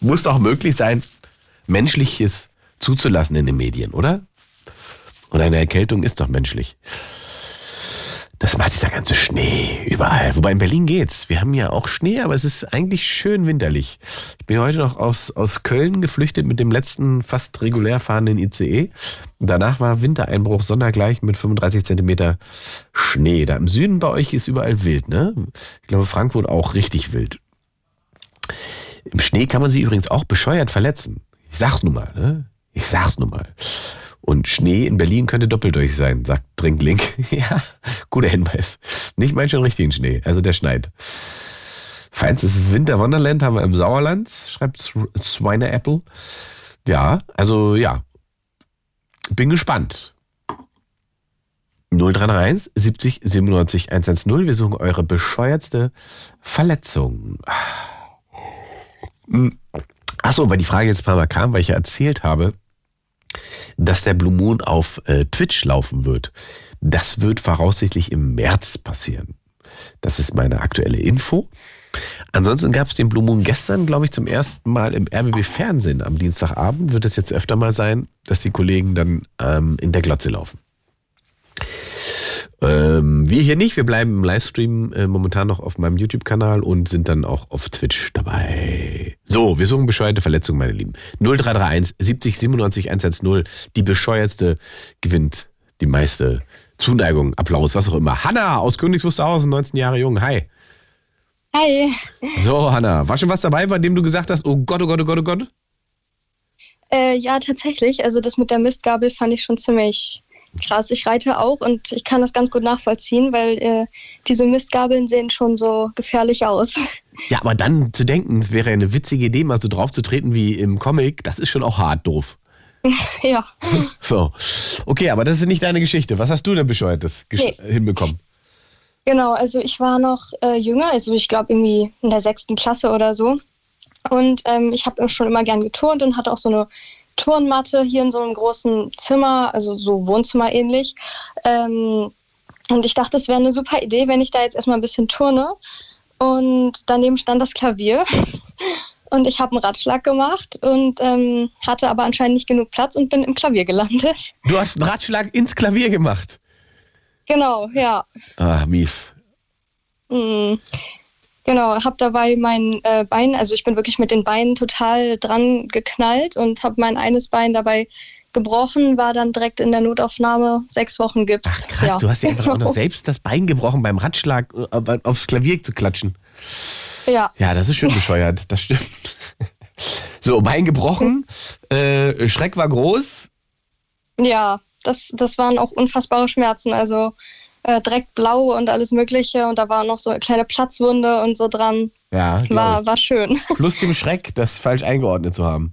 Muss doch möglich sein, Menschliches zuzulassen in den Medien, oder? Und eine Erkältung ist doch menschlich. Das macht dieser ganze Schnee überall. Wobei in Berlin geht's. Wir haben ja auch Schnee, aber es ist eigentlich schön winterlich. Ich bin heute noch aus, aus Köln geflüchtet mit dem letzten fast regulär fahrenden ICE. Danach war Wintereinbruch sondergleich mit 35 Zentimeter Schnee. Da im Süden bei euch ist überall wild, ne? Ich glaube Frankfurt auch richtig wild. Im Schnee kann man sich übrigens auch bescheuert verletzen. Ich sag's nun mal, ne? Ich sag's nun mal. Und Schnee in Berlin könnte doppeldurch sein, sagt Drinkling. [LAUGHS] ja, guter Hinweis. Nicht mein schon richtigen Schnee, also der schneit. Feins ist Winter Wonderland, haben wir im Sauerland, schreibt Swine Apple. Ja, also ja. Bin gespannt. 0331 70 97 110. Wir suchen eure bescheuertste Verletzung. Achso, weil die Frage jetzt ein paar Mal kam, weil ich ja erzählt habe, dass der Blue Moon auf äh, Twitch laufen wird. Das wird voraussichtlich im März passieren. Das ist meine aktuelle Info. Ansonsten gab es den Blue Moon gestern, glaube ich, zum ersten Mal im RBB Fernsehen am Dienstagabend. Wird es jetzt öfter mal sein, dass die Kollegen dann ähm, in der Glotze laufen. Ähm, wir hier nicht, wir bleiben im Livestream äh, momentan noch auf meinem YouTube-Kanal und sind dann auch auf Twitch dabei. So, wir suchen bescheuerte Verletzungen, meine Lieben. 0331 70 97 110. Die bescheuertste gewinnt die meiste Zuneigung, Applaus, was auch immer. Hanna aus Königs Wusterhausen, 19 Jahre jung. Hi. Hi. So, Hanna, war schon was dabei, bei dem du gesagt hast, oh Gott, oh Gott, oh Gott, oh Gott? Äh, ja, tatsächlich. Also das mit der Mistgabel fand ich schon ziemlich krass. Ich reite auch und ich kann das ganz gut nachvollziehen, weil äh, diese Mistgabeln sehen schon so gefährlich aus. [LAUGHS] Ja, aber dann zu denken, es wäre eine witzige Idee, mal so drauf zu treten wie im Comic, das ist schon auch hart doof. [LAUGHS] ja. [LAUGHS] So. Okay, aber das ist nicht deine Geschichte. Was hast du denn bescheuertes nee. hinbekommen? Genau, also ich war noch äh, jünger, also ich glaube irgendwie in der sechsten Klasse oder so. Und ähm, ich habe schon immer gern geturnt und hatte auch so eine Turnmatte hier in so einem großen Zimmer, also so Wohnzimmer ähnlich. Ähm, und ich dachte, es wäre eine super Idee, wenn ich da jetzt erstmal ein bisschen turne. Und daneben stand das Klavier. [LAUGHS] Und ich habe einen Ratschlag gemacht und ähm, hatte aber anscheinend nicht genug Platz und bin im Klavier gelandet. [LAUGHS] Du hast einen Ratschlag ins Klavier gemacht? Genau, ja. Ah, mies. Mhm. Genau, habe dabei mein äh, Bein, also ich bin wirklich mit den Beinen total dran geknallt und habe mein eines Bein dabei gebrochen, war dann direkt in der Notaufnahme, sechs Wochen Gips. Ach, krass, ja. du hast ja einfach auch noch [LAUGHS] selbst das Bein gebrochen beim Ratschlag äh, aufs Klavier zu klatschen. Ja. Ja, das ist schön [LAUGHS] bescheuert, das stimmt. [LAUGHS] So, Bein gebrochen, äh, Schreck war groß. Ja, das, das waren auch unfassbare Schmerzen. Also äh, direkt blau und alles Mögliche. Und da war noch so eine kleine Platzwunde und so dran. Ja, war, war schön. [LAUGHS] Plus dem Schreck, das falsch eingeordnet zu haben.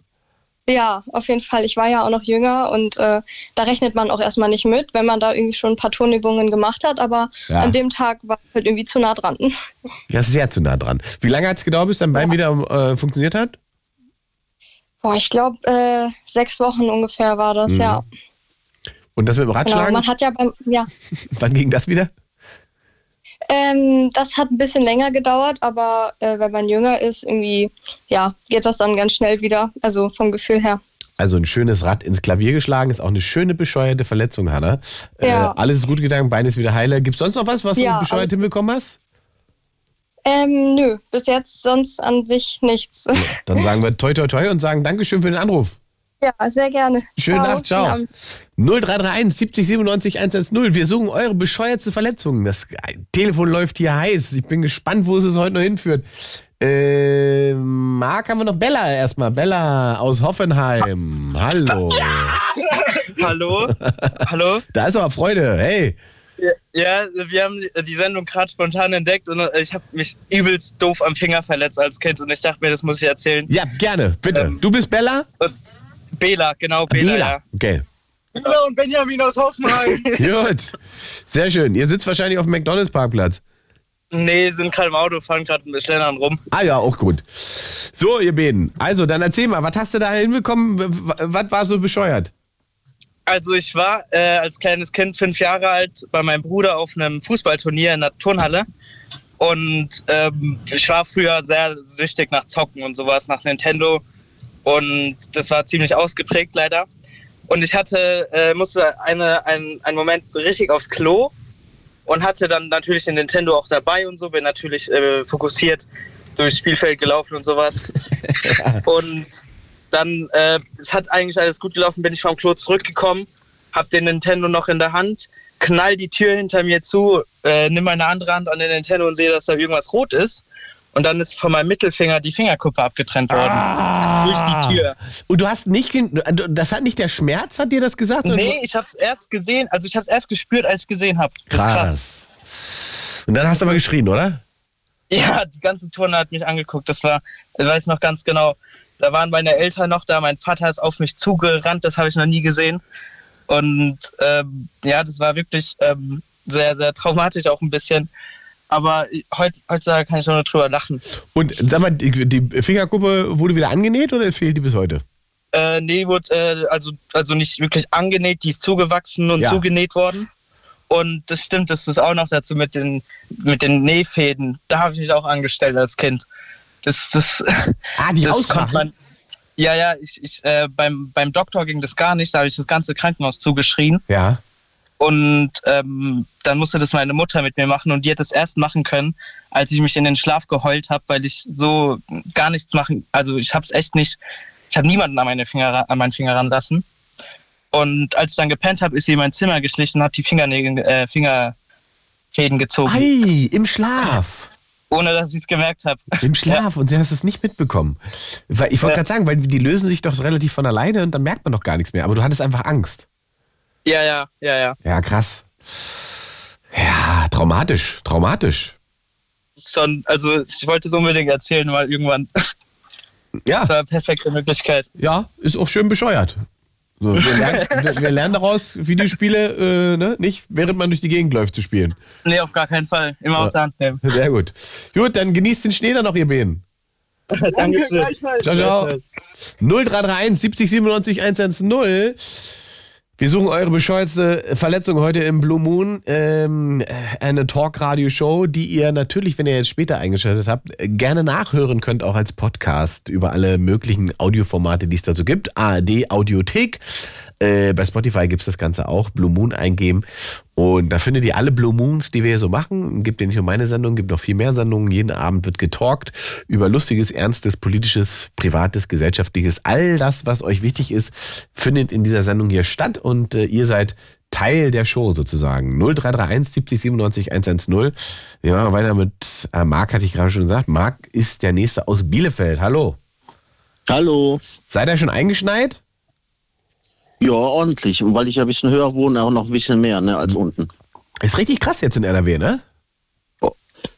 Ja, auf jeden Fall. Ich war ja auch noch jünger und äh, da rechnet man auch erstmal nicht mit, wenn man da irgendwie schon ein paar Turnübungen gemacht hat. Aber ja. an dem Tag war halt irgendwie zu nah dran. [LAUGHS] Ja, sehr zu nah dran. Wie lange hat es gedauert, bis dein Bein ja. wieder äh, funktioniert hat? Boah, ich glaube, äh, sechs Wochen ungefähr war das, mhm. ja. Und das mit dem Ratschlagen? Genau, man hat ja beim, ja. [LAUGHS] Wann ging das wieder? Ähm, das hat ein bisschen länger gedauert, aber äh, wenn man jünger ist, irgendwie, ja, geht das dann ganz schnell wieder, also vom Gefühl her. Also ein schönes Rad ins Klavier geschlagen ist auch eine schöne bescheuerte Verletzung, Hanna. Äh, ja. Alles ist gut gegangen, Bein ist wieder heile. Gibt es sonst noch was, was ja, du bescheuert hinbekommen hast? Ähm, nö, bis jetzt sonst an sich nichts. Ja, dann sagen wir [LAUGHS] toi toi toi und sagen Dankeschön für den Anruf. Ja, sehr gerne. Schönen ciao, Abend, ciao. 0331 70 97 110. Wir suchen eure bescheuertste Verletzungen. Das Telefon läuft hier heiß. Ich bin gespannt, wo es es heute noch hinführt. Äh, Marc haben wir noch Bella erstmal. Bella aus Hoffenheim. Hallo. [LAUGHS] Hallo? Hallo? [LAUGHS] Da ist aber Freude. Hey. Ja, wir haben die- die Sendung gerade spontan entdeckt und ich habe mich übelst doof am Finger verletzt als Kind und ich dachte mir, das muss ich erzählen. Ja, gerne. Bitte. du bist Bella? Bela, genau, Bela. Ja. Okay. Bela und Benjamin aus Hoffenheim. [LAUGHS] Gut. Sehr schön. Ihr sitzt wahrscheinlich auf dem McDonalds-Parkplatz. nee, sind gerade im Auto, fahren gerade mit Schlendern rum. Ah ja, auch gut. So, ihr beiden. Also, dann erzähl mal, was hast du da hinbekommen? Was war so bescheuert? Also ich war äh, als kleines Kind fünf Jahre alt bei meinem Bruder auf einem Fußballturnier in der Turnhalle und ähm, ich war früher sehr süchtig nach Zocken und sowas, nach Nintendo und das war ziemlich ausgeprägt leider. Und ich hatte, äh, musste eine, ein, einen Moment richtig aufs Klo und hatte dann natürlich den Nintendo auch dabei und so, bin natürlich äh, fokussiert durchs Spielfeld gelaufen und sowas. [LAUGHS] Und dann, äh, es hat eigentlich alles gut gelaufen, bin ich vom Klo zurückgekommen, hab den Nintendo noch in der Hand, knall die Tür hinter mir zu, äh, nimm meine andere Hand an den Nintendo und sehe, dass da irgendwas rot ist. Und dann ist von meinem Mittelfinger die Fingerkuppe abgetrennt worden. Durch die Tür. Und du hast nicht, das hat nicht der Schmerz, hat dir das gesagt? oder Nee, ich hab's erst gesehen, also ich hab's erst gespürt, als ich gesehen hab. Das ist krass. Krass. Und dann hast du aber geschrien, oder? Ja, die ganze Turne hat mich angeguckt. Das war, ich weiß noch ganz genau. Da waren meine Eltern noch da, mein Vater ist auf mich zugerannt, das habe ich noch nie gesehen. Und ähm, ja, das war wirklich ähm, sehr, sehr traumatisch auch ein bisschen. Aber heut, heutzutage kann ich nur drüber lachen. Und sag mal, die, die Fingerkuppe wurde wieder angenäht oder fehlt die bis heute? Äh, nee, wurde äh, also, also nicht wirklich angenäht, die ist zugewachsen und Ja. zugenäht worden. Und das stimmt, das ist auch noch dazu mit den, mit den Nähfäden. Da habe ich mich auch angestellt als Kind. Das, das, [LAUGHS] ah, die das man. Ja, ja, ich, ich, äh, beim, beim Doktor ging das gar nicht, da habe ich das ganze Krankenhaus zugeschrien. Ja. Und ähm, dann musste das meine Mutter mit mir machen und die hat es erst machen können, als ich mich in den Schlaf geheult habe, weil ich so gar nichts machen, also ich habe es echt nicht, ich habe niemanden an, meine Finger, an meinen Finger ranlassen. Und als ich dann gepennt habe, ist sie in mein Zimmer geschlichen und hat die Fingernägel, äh, Fingerfäden gezogen. Ei, im Schlaf. Ohne dass ich es gemerkt habe. Im [LAUGHS] Schlaf und sie hast es nicht mitbekommen. Weil, ich wollte gerade sagen, weil die lösen sich doch relativ von alleine und dann merkt man doch gar nichts mehr. Aber du hattest einfach Angst. Ja, ja, ja, ja. Ja, krass. Ja, traumatisch, traumatisch. Schon, also ich wollte es unbedingt erzählen, weil irgendwann. Ja. Das war eine perfekte Möglichkeit. Ja, ist auch schön bescheuert. So, wir, lernen, [LAUGHS] wir lernen daraus, Videospiele äh, ne, nicht, während man durch die Gegend läuft, zu spielen. Nee, auf gar keinen Fall. Immer aus der Hand nehmen. [LAUGHS] Sehr gut. Gut, dann genießt den Schnee dann noch, ihr Bären. [LAUGHS] Dankeschön. Ciao, ciao. 0331 70 97 110. Wir suchen eure bescheuerste Verletzung heute im Blue Moon. Ähm, eine Talk-Radio-Show, die ihr natürlich, wenn ihr jetzt später eingeschaltet habt, gerne nachhören könnt, auch als Podcast über alle möglichen Audioformate, die es dazu gibt. ARD Audiothek. Äh, bei Spotify gibt es das Ganze auch. Blue Moon eingeben. Und da findet ihr alle Blue Moons, die wir hier so machen. Gibt ja nicht nur meine Sendung, gibt noch viel mehr Sendungen. Jeden Abend wird getalkt über lustiges, ernstes, politisches, privates, gesellschaftliches. All das, was euch wichtig ist, findet in dieser Sendung hier statt. Und äh, ihr seid Teil der Show sozusagen. 0331 70 97 110. Wir machen weiter mit äh, Marc, hatte ich gerade schon gesagt. Marc ist der Nächste aus Bielefeld. Hallo. Hallo. Seid ihr schon eingeschneit? Ja, ordentlich. Und weil ich ja ein bisschen höher wohne, auch noch ein bisschen mehr ne, als unten. Ist richtig krass jetzt in NRW, ne?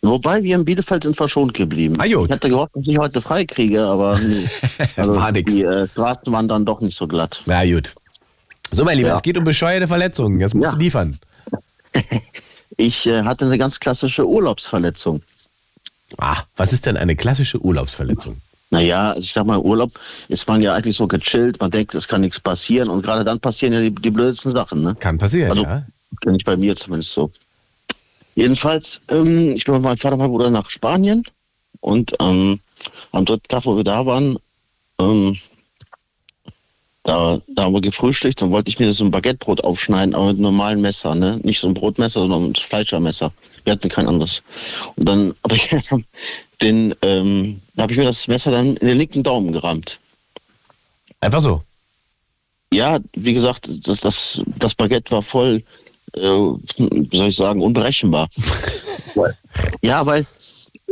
Wobei wir in Bielefeld sind verschont geblieben. Ah, Ich hatte gehofft, dass ich heute frei kriege, aber [LAUGHS] nee. Also War nix. Die äh, Straßen waren dann doch nicht so glatt. Na gut. So, mein Lieber, Ja. es geht um bescheuerte Verletzungen. Jetzt musst Ja. du liefern. [LAUGHS] Ich äh, hatte eine ganz klassische Urlaubsverletzung. Ah, was ist denn eine klassische Urlaubsverletzung? Naja, also ich sag mal, Urlaub ist man ja eigentlich so gechillt, man denkt, es kann nichts passieren und gerade dann passieren ja die, die blödesten Sachen. Ne? Kann passieren, also, ja. Kenne ich bei mir zumindest so. Jedenfalls, ähm, ich bin mit meinem Vater und meinem Bruder nach Spanien und ähm, am dritten Tag, wo wir da waren, ähm, da, da haben wir gefrühstückt und wollte ich mir so ein Baguettebrot aufschneiden, aber mit einem normalen Messer, ne? Nicht so ein Brotmesser, sondern ein Fleischermesser. Wir hatten kein anderes. Und dann [LAUGHS] habe ich den, ähm, da habe ich mir das Messer dann in den linken Daumen gerammt. Einfach so? Ja, wie gesagt, das, das, das Baguette war voll, äh, wie soll ich sagen, unberechenbar. [LAUGHS] ja, weil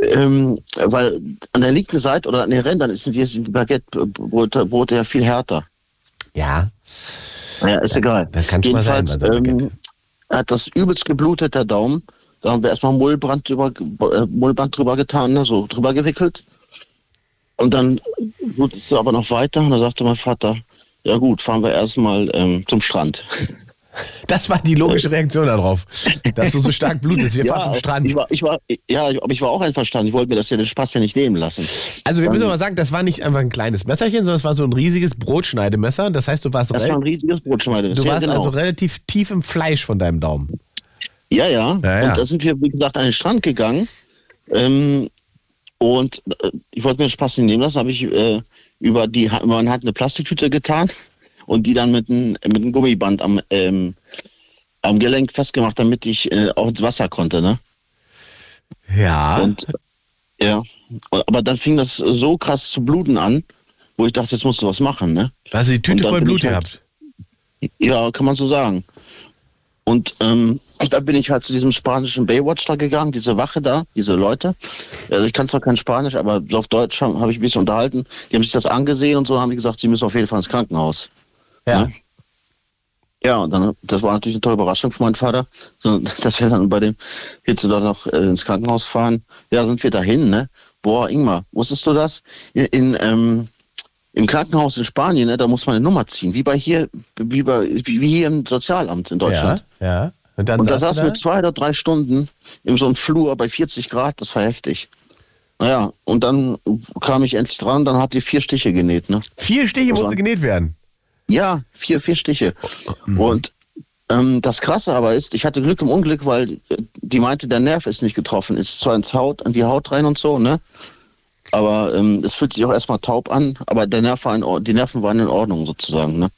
Ähm, weil an der linken Seite oder an den Rändern sind die, Baguette-Brote Brote ja viel härter. Ja. Ja, ist egal. Mal sein. Jedenfalls einem ähm, hat das übelst geblutet, der Daumen. Da haben wir erstmal Mullband drüber, äh, Mullband drüber getan, ne, so drüber gewickelt. Und dann blutet es aber noch weiter. Und da sagte mein Vater, ja gut, fahren wir erstmal ähm, zum Strand. [LAUGHS] Das war die logische Reaktion darauf, dass du so stark blutest. Wir [LAUGHS] fahren zum Strand. Ich war, ich war, ja, aber ich war auch einverstanden. Ich wollte mir das ja den Spaß ja nicht nehmen lassen. Also wir Dann- müssen aber sagen, das war nicht einfach ein kleines Messerchen, sondern es war so ein riesiges Brotschneidemesser. Das heißt, du warst, Das war ein riesiges Brotschneidemesser, du ja, warst genau. also relativ tief im Fleisch von deinem Daumen. Ja, ja. Ja, ja. Und da sind wir, wie gesagt, an den Strand gegangen. Ähm, und äh, ich wollte mir den Spaß nicht nehmen lassen, habe ich äh, über die man hat eine Plastiktüte getan und die dann mit einem mit einem Gummiband am, ähm, am Gelenk festgemacht, damit ich äh, auch ins Wasser konnte, ne? Ja. Und ja. Aber dann fing das so krass zu bluten an, wo ich dachte, jetzt musst du was machen, ne? Also die Tüte voll Blut halt- gehabt. Ja, kann man so sagen. Und ähm, da bin ich halt zu diesem spanischen Baywatch da gegangen, diese Wache da, diese Leute. Also ich kann zwar kein Spanisch, aber so auf Deutsch habe hab ich ein bisschen unterhalten. Die haben sich das angesehen und so haben die gesagt, sie müssen auf jeden Fall ins Krankenhaus. Ja. Ne? Ja, und dann, das war natürlich eine tolle Überraschung für meinen Vater, [LAUGHS] dass wir dann bei dem Hitze da noch äh, ins Krankenhaus fahren. Ja, sind wir dahin, ne? Boah, Ingmar, wusstest du das? In, in ähm, im Krankenhaus in Spanien, ne, da muss man eine Nummer ziehen, wie bei hier, wie, bei, wie, hier im Sozialamt in Deutschland. Ja, ja. Und dann Und da saß saßen wir zwei oder drei Stunden in so einem Flur bei 40 Grad, das war heftig. Naja, und dann kam ich endlich dran, dann hat die vier Stiche genäht. Ne? Vier Stiche musste war- genäht werden. Ja, vier, vier Stiche. Und ähm, das Krasse aber ist, ich hatte Glück im Unglück, weil äh, die meinte, der Nerv ist nicht getroffen. Ist zwar ins Haut, in die Haut rein und so, ne? Aber ähm, es fühlt sich auch erstmal taub an, aber der Nerv war in, die Nerven waren in Ordnung sozusagen, ne?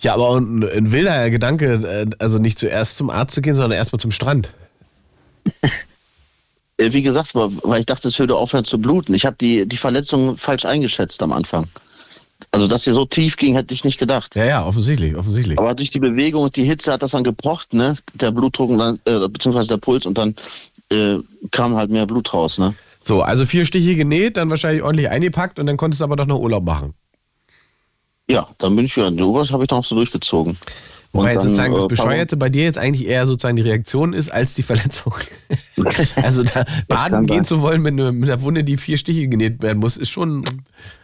Ja, aber ein, ein wilder Gedanke, äh, also nicht zuerst zum Arzt zu gehen, sondern erstmal zum Strand. [LAUGHS] Wie gesagt, weil ich dachte, es würde aufhören zu bluten. Ich habe die, die Verletzung falsch eingeschätzt am Anfang. Also, dass sie so tief ging, hätte ich nicht gedacht. Ja, ja, offensichtlich, offensichtlich. Aber durch die Bewegung und die Hitze hat das dann gepocht, ne? Der Blutdruck und dann, äh, beziehungsweise der Puls und dann äh, kam halt mehr Blut raus, ne? So, also vier Stiche genäht, dann wahrscheinlich ordentlich eingepackt und dann konntest du aber doch noch Urlaub machen. Ja, dann bin ich wieder in den Urlaub, habe ich dann auch so durchgezogen. Wobei dann, sozusagen das äh, Bescheuerte bei dir jetzt eigentlich eher sozusagen die Reaktion ist als die Verletzung. [LAUGHS] also da baden gehen sein. zu wollen mit, mit einer Wunde, die vier Stiche genäht werden muss, ist schon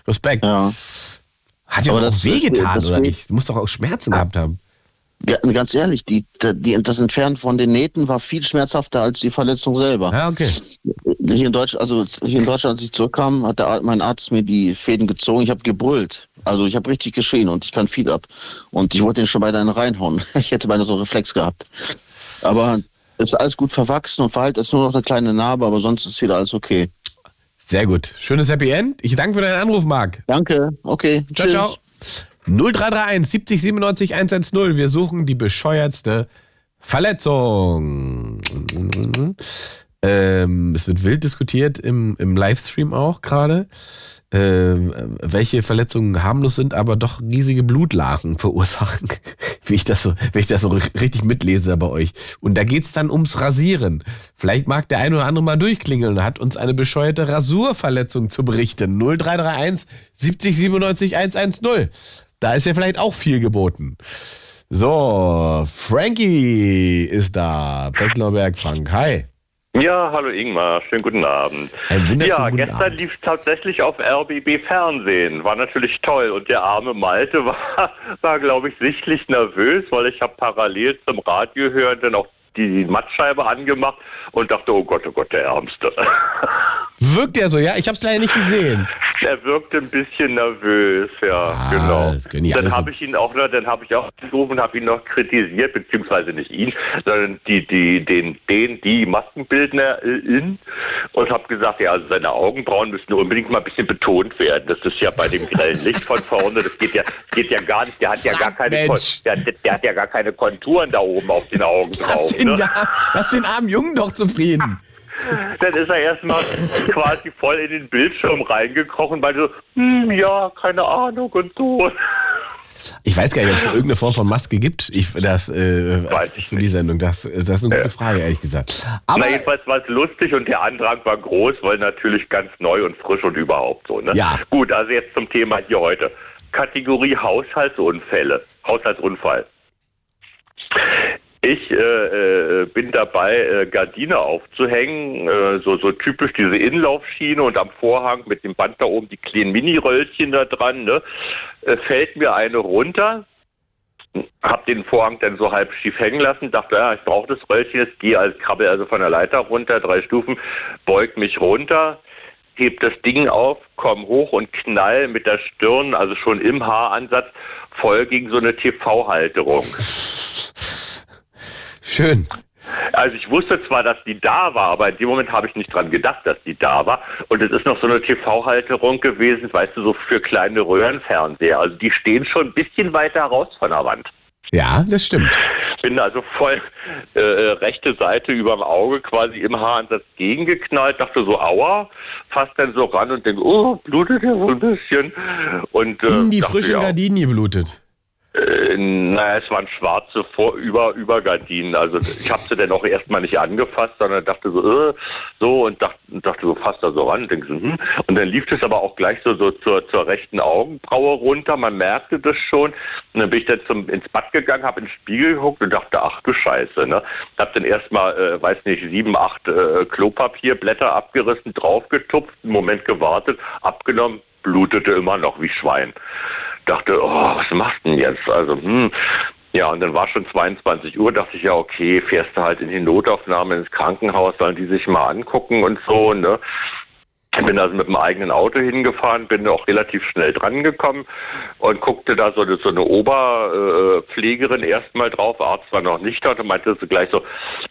Respekt. Hat ja Aber auch wehgetan, oder nicht? Du musst doch auch Schmerzen gehabt haben. Ganz ehrlich, die, die, das Entfernen von den Nähten war viel schmerzhafter als die Verletzung selber. Ja, okay. Hier in, Deutsch, also hier in Deutschland, als ich zurückkam, hat der, mein Arzt mir die Fäden gezogen. Ich habe gebrüllt. Also ich habe richtig geschrien und ich kann viel ab. Und ich wollte den schon beinahe reinhauen. [LAUGHS] Ich hätte beinahe so einen Reflex gehabt. Aber es ist alles gut verwachsen und verheilt ist nur noch eine kleine Narbe, aber sonst ist wieder alles okay. Sehr gut. Schönes Happy End. Ich danke für deinen Anruf, Marc. Danke. Okay. Ciao, Tschüss. ciao. 0331 70 97 110. Wir suchen die bescheuertste Verletzung. Ähm, es wird wild diskutiert im, im Livestream auch gerade, ähm, welche Verletzungen harmlos sind, aber doch riesige Blutlachen verursachen. [LAUGHS] wie ich das so, wenn ich das so richtig mitlese bei euch. Und da geht's dann ums Rasieren. Vielleicht mag der ein oder andere mal durchklingeln und hat uns eine bescheuerte Rasurverletzung zu berichten. 0331 70 97 110. Da ist ja vielleicht auch viel geboten. So, Frankie ist da. Prenzlauer Berg, Frank. Hi. Ja, hallo Ingmar, schönen guten Abend. Ein Ja, gestern lief tatsächlich auf RBB Fernsehen. War natürlich toll. Und der arme Malte [LAUGHS] war, war glaube ich, sichtlich nervös, weil ich habe parallel zum Radio hören dann auch die Mattscheibe angemacht und dachte, oh Gott, oh Gott, der Ärmste. [LAUGHS] Wirkt er so, ja? Ich habe es leider nicht gesehen. Er wirkte ein bisschen nervös, ja, genau. die alle Dann habe ich ihn auch noch, dann habe ich auch angerufen und habe ihn noch kritisiert, beziehungsweise nicht ihn, sondern die, die, den, den, die Maskenbildnerin und habe gesagt, ja, also seine Augenbrauen müssen unbedingt mal ein bisschen betont werden. Das ist ja bei dem grellen Licht von vorne, das geht ja, das geht ja gar nicht. Der hat ja gar keine, der, der hat ja gar keine Konturen da oben auf den Augen Ne? da, lass den armen Jungen doch zufrieden. Dann ist er erstmal quasi voll in den Bildschirm reingekrochen, weil so, hm, ja, keine Ahnung und so. Ich weiß gar nicht, ob es irgendeine Form von Maske gibt. Ich, das, äh, Weiß ich für die Sendung. Das, das ist eine gute Frage, ehrlich gesagt. Aber Na, jedenfalls war es lustig und der Andrang war groß, weil natürlich ganz neu und frisch und überhaupt so. Ne? Ja. Gut, also jetzt zum Thema hier heute. Kategorie Haushaltsunfälle. Haushaltsunfall. Ich äh, äh, bin dabei, äh, Gardine aufzuhängen, äh, so, so typisch diese Inlaufschiene und am Vorhang mit dem Band da oben die kleinen Mini-Röllchen da dran. Ne? Fällt mir eine runter, hab den Vorhang dann so halb schief hängen lassen, dachte, ja, ich brauche das Röllchen, jetzt gehe als Krabbel also von der Leiter runter, drei Stufen, beug mich runter, heb das Ding auf, komm hoch und knall mit der Stirn, also schon im Haaransatz, voll gegen so eine TV-Halterung. Schön. Also ich wusste zwar, dass die da war, aber in dem Moment habe ich nicht dran gedacht, dass die da war. Und es ist noch so eine TV-Halterung gewesen, weißt du, so für kleine Röhrenfernseher. Also die stehen schon ein bisschen weiter raus von der Wand. Ja, das stimmt. Bin also voll äh, rechte Seite überm Auge quasi im Haaransatz gegengeknallt, dachte so, aua, fast dann so ran und denke, oh, blutet ja so ein bisschen. Und, äh, In die dachte, frischen ja, Gardinen geblutet. Äh, naja, es waren schwarze Vor über Übergardinen. Also ich habe sie dann auch erstmal nicht angefasst, sondern dachte so, äh, so und dachte, dachte so fast da so ran. Denk so, hm. Und dann lief es aber auch gleich so, so zur, zur rechten Augenbraue runter. Man merkte das schon. Und dann bin ich dann zum, ins Bad gegangen, habe in den Spiegel geguckt und dachte, ach du Scheiße. Ne? Hab dann erstmal, äh, weiß nicht, sieben, acht äh, Klopapierblätter abgerissen, draufgetupft, einen Moment gewartet, abgenommen, blutete immer noch wie Schwein dachte, oh, was machst du denn jetzt? Also, hm. Ja, und dann war schon 22 Uhr, dachte ich, ja, okay, fährst du halt in die Notaufnahme ins Krankenhaus, sollen die sich mal angucken und so, ne? Ich bin also mit dem eigenen Auto hingefahren, bin auch relativ schnell drangekommen und guckte da so eine, so eine Oberpflegerin erstmal drauf, Arzt war noch nicht da und meinte so gleich so,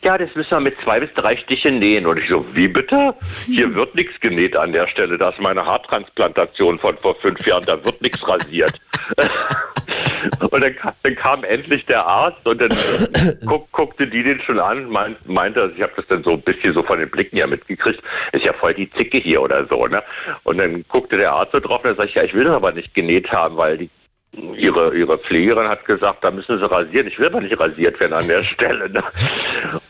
ja, das müssen wir mit zwei bis drei Stichen nähen. Und ich so, wie bitte? Hier wird nichts genäht an der Stelle, das ist meine Haartransplantation von vor fünf Jahren, da wird nichts rasiert. [LAUGHS] [LAUGHS] Und dann, dann kam endlich der Arzt und dann guck, guckte die den schon an, meint, meinte, also ich habe das dann so ein bisschen so von den Blicken ja mitgekriegt, ist ja voll die Zicke hier oder so, ne? Und dann guckte der Arzt so drauf und dann sag ich, ja, ich will das aber nicht genäht haben, weil die Ihre, ihre Pflegerin hat gesagt, da müssen Sie rasieren. Ich will aber nicht rasiert werden an der Stelle. Ne?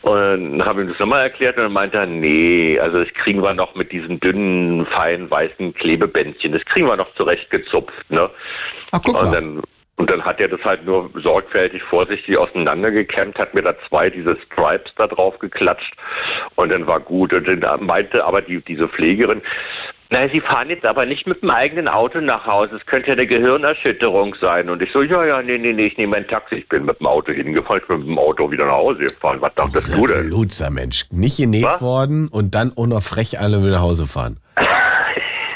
Und dann habe ich ihm das nochmal erklärt und dann meinte er, nee, also das kriegen wir noch mit diesen dünnen, feinen, weißen Klebebändchen, das kriegen wir noch zurechtgezupft. Ne? Ach, guck und mal. dann und dann hat er das halt nur sorgfältig, vorsichtig auseinandergekämmt, hat mir da zwei diese Stripes da drauf geklatscht und dann war gut. Und dann meinte aber die, diese Pflegerin, naja, Sie fahren jetzt aber nicht mit dem eigenen Auto nach Hause. Es könnte ja eine Gehirnerschütterung sein. Und ich so, ja, ja, nee, nee, nee, ich nehme ein Taxi. Ich bin mit dem Auto hingefahren, ich bin mit dem Auto wieder nach Hause gefahren. Was dachtest du denn? Lutzer Mensch. Nicht genäht Was? worden und dann auch noch frech alle wieder nach Hause fahren.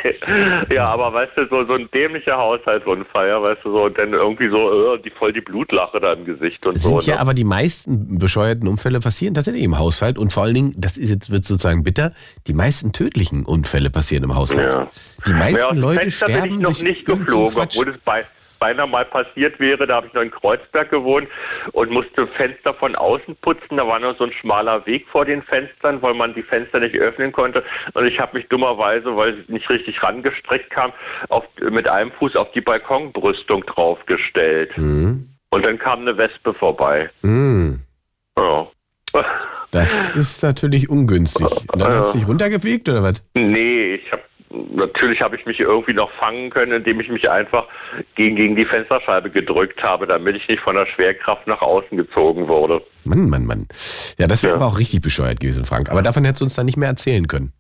[LAUGHS] ja, aber weißt du, so, so ein dämlicher Haushaltsunfall, ja, weißt du, so, und dann irgendwie so, äh, die voll die Blutlache da im Gesicht und Sind so. ja ne? aber die meisten bescheuerten Unfälle passieren tatsächlich im Haushalt und vor allen Dingen, das ist jetzt wird sozusagen bitter, die meisten tödlichen Unfälle passieren im Haushalt. Ja. Die Ja, meisten dem Leute Fenster bin sterben ich noch durch nicht geflogen, obwohl es bei, beinahe mal passiert wäre. Da habe ich noch in Kreuzberg gewohnt und musste Fenster von außen putzen. Da war noch so ein schmaler Weg vor den Fenstern, weil man die Fenster nicht öffnen konnte. Und ich habe mich dummerweise, weil ich nicht richtig rangestreckt kam, auf, mit einem Fuß auf die Balkonbrüstung draufgestellt. Mhm. Und dann kam eine Wespe vorbei. Mhm. Ja. Das ist natürlich ungünstig. Und dann hat es Ja. dich runtergefegt oder was? Nee, ich habe natürlich habe ich mich irgendwie noch fangen können, indem ich mich einfach gegen, gegen die Fensterscheibe gedrückt habe, damit ich nicht von der Schwerkraft nach außen gezogen wurde. Mann, Mann, Mann. Ja, das wäre aber auch richtig bescheuert gewesen, Frank. Aber davon hättest du uns dann nicht mehr erzählen können.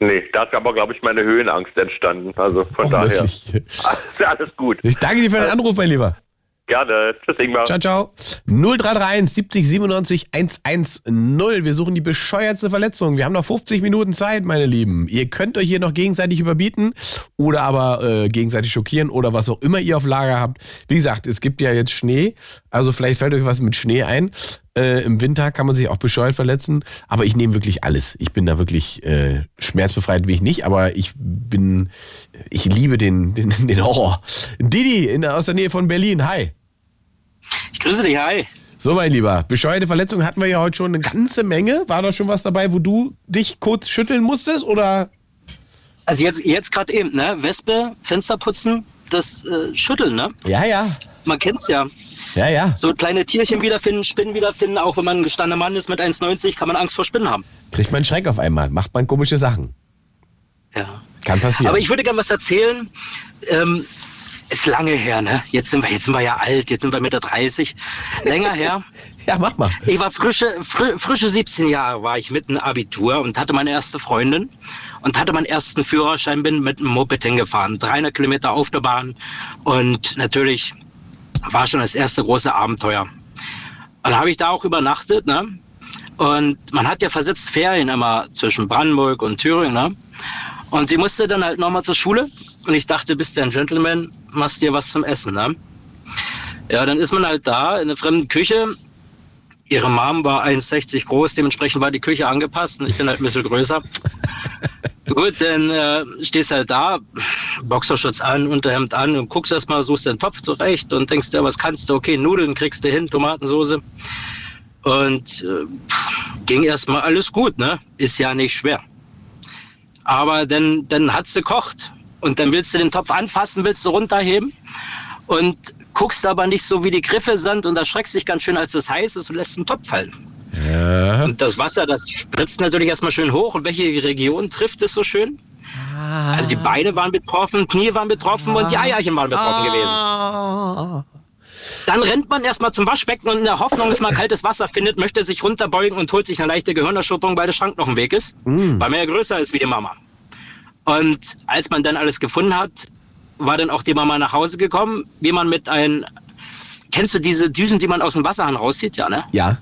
Nee, da ist aber, glaube ich, meine Höhenangst entstanden. Also von Auch daher. möglich. [LAUGHS] Alles gut. Ich danke dir für den Anruf, mein Lieber. Gerne. Tschüss, Ingmar. Ciao, ciao. 0331 70 97 110. Wir suchen die bescheuertste Verletzung. Wir haben noch 50 Minuten Zeit, meine Lieben. Ihr könnt euch hier noch gegenseitig überbieten oder aber äh, gegenseitig schockieren oder was auch immer ihr auf Lager habt. Wie gesagt, es gibt ja jetzt Schnee. Also vielleicht fällt euch was mit Schnee ein. Äh, Im Winter kann man sich auch bescheuert verletzen. Aber ich nehme wirklich alles. Ich bin da wirklich äh, schmerzbefreit wie ich nicht. Aber ich bin, ich liebe den, [LAUGHS] den, den Horror. Didi in, aus der Nähe von Berlin. Hi. Ich grüße dich, hi. So, mein Lieber, bescheuerte Verletzungen hatten wir ja heute schon eine ganze Menge. War da schon was dabei, wo du dich kurz schütteln musstest oder? Also jetzt, jetzt gerade eben, ne? Wespe, Fenster putzen, das äh, Schütteln, ne? Ja, ja. Man kennt's ja. Ja, ja. So kleine Tierchen wiederfinden, Spinnen wiederfinden, auch wenn man ein gestandener Mann ist mit 1,90, kann man Angst vor Spinnen haben. Kriegt man einen Schreck auf einmal, macht man komische Sachen. Ja. Kann passieren. Aber ich würde gerne was erzählen. Ähm, ist lange her, ne? Jetzt sind wir, jetzt sind wir ja alt, jetzt sind wir Mitte 30. Länger her. [LAUGHS] ja, mach mal. Ich war frische, fr frische 17 Jahre, war ich mitten Abitur und hatte meine erste Freundin und hatte meinen ersten Führerschein, bin mit einem Moped hingefahren. 300 Kilometer Autobahn und natürlich war schon das erste große Abenteuer. Und dann habe ich da auch übernachtet, ne? Und man hat ja versetzt Ferien immer zwischen Brandenburg und Thüringen, ne? Und sie musste dann halt nochmal zur Schule. Und ich dachte, bist du ein Gentleman, machst dir was zum Essen, ne? Ja, dann ist man halt da in der fremden Küche. Ihre Mom war 1,60 groß, dementsprechend war die Küche angepasst und ich bin halt ein bisschen größer. Gut, dann äh, stehst halt da, Boxerschutz an, Unterhemd an und guckst erstmal, suchst den Topf zurecht und denkst dir, was kannst du? Okay, Nudeln kriegst du hin, Tomatensoße. Und äh, ging erstmal alles gut, ne? Ist ja nicht schwer. Aber dann, dann hat sie gekocht und dann willst du den Topf anfassen, willst du runterheben und guckst aber nicht so, wie die Griffe sind und erschreckst dich ganz schön, als es heiß ist und lässt den Topf fallen. Ja. Und das Wasser, das spritzt natürlich erstmal schön hoch. Und welche Region trifft es so schön? Also die Beine waren betroffen, Knie waren betroffen und die Eierchen waren betroffen gewesen. Dann rennt man erstmal zum Waschbecken und in der Hoffnung, dass man [LAUGHS] kaltes Wasser findet, möchte sich runterbeugen und holt sich eine leichte Gehirnerschütterung, weil der Schrank noch im Weg ist, Mm. weil man ja größer ist wie die Mama. Und als man dann alles gefunden hat, war dann auch die Mama nach Hause gekommen, wie man mit ein, kennst du diese Düsen, die man aus dem Wasserhahn rauszieht, ja, ne? Ja.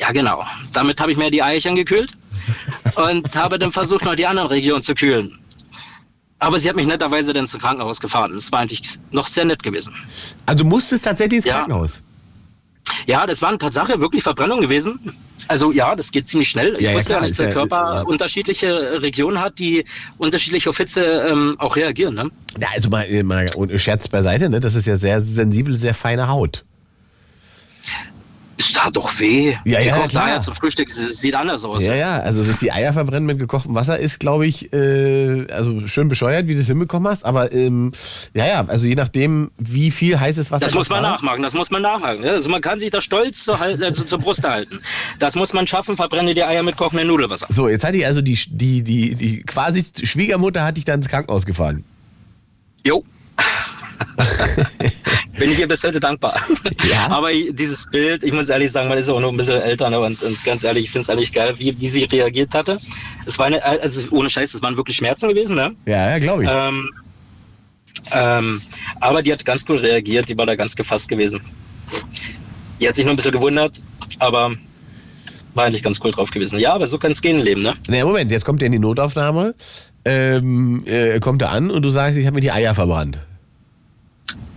Ja, genau. Damit habe ich mir die Eierchen gekühlt und habe dann versucht, noch die anderen Regionen zu kühlen. Aber sie hat mich netterweise dann zum Krankenhaus gefahren. Das war eigentlich noch sehr nett gewesen. Also musstest tatsächlich ins Ja. Krankenhaus. Ja, das war eine Tatsache, wirklich Verbrennung gewesen. Also ja, das geht ziemlich schnell. Ich Ja, wusste ja nicht, dass der Körper ja. unterschiedliche Regionen hat, die unterschiedlich auf Hitze ähm, auch reagieren. Ne? Ja, also mal, mal Scherz beiseite, ne? Das ist ja sehr sensibel, sehr feine Haut. Ist da doch weh. Ja, ja, Gekochte. Eier zum Frühstück, sieht anders aus. Ja, ja, also sich die Eier verbrennen mit gekochtem Wasser ist, glaube ich, äh, also schön bescheuert, wie du es hinbekommen hast. Aber ähm, ja, ja, also je nachdem, wie viel heißes Wasser Das muss man war. nachmachen, das muss man nachhaken. ne? Also man kann sich da stolz zur, äh, zu- zur Brust halten. Das muss man schaffen, verbrenne die Eier mit kochendem Nudelwasser. So, jetzt hatte ich also die, die, die, die quasi Schwiegermutter hat dich dann ins Krankenhaus gefahren. Jo. [LAUGHS] Bin ich ihr bis heute dankbar. Aber dieses Bild, ich muss ehrlich sagen, man ist auch noch ein bisschen älter ne? und, und ganz ehrlich, ich finde es eigentlich geil, wie, wie sie reagiert hatte. Es war eine, also ohne Scheiß, es waren wirklich Schmerzen gewesen, ne? Ja, ja, glaube ich. Ähm, ähm, aber die hat ganz cool reagiert, die war da ganz gefasst gewesen. Die hat sich nur ein bisschen gewundert, aber war eigentlich ganz cool drauf gewesen. Ja, aber so kann es gehen im Leben, ne? Na, Moment, jetzt kommt er in die Notaufnahme, ähm, äh, kommt er an und du sagst, ich habe mir die Eier verbrannt.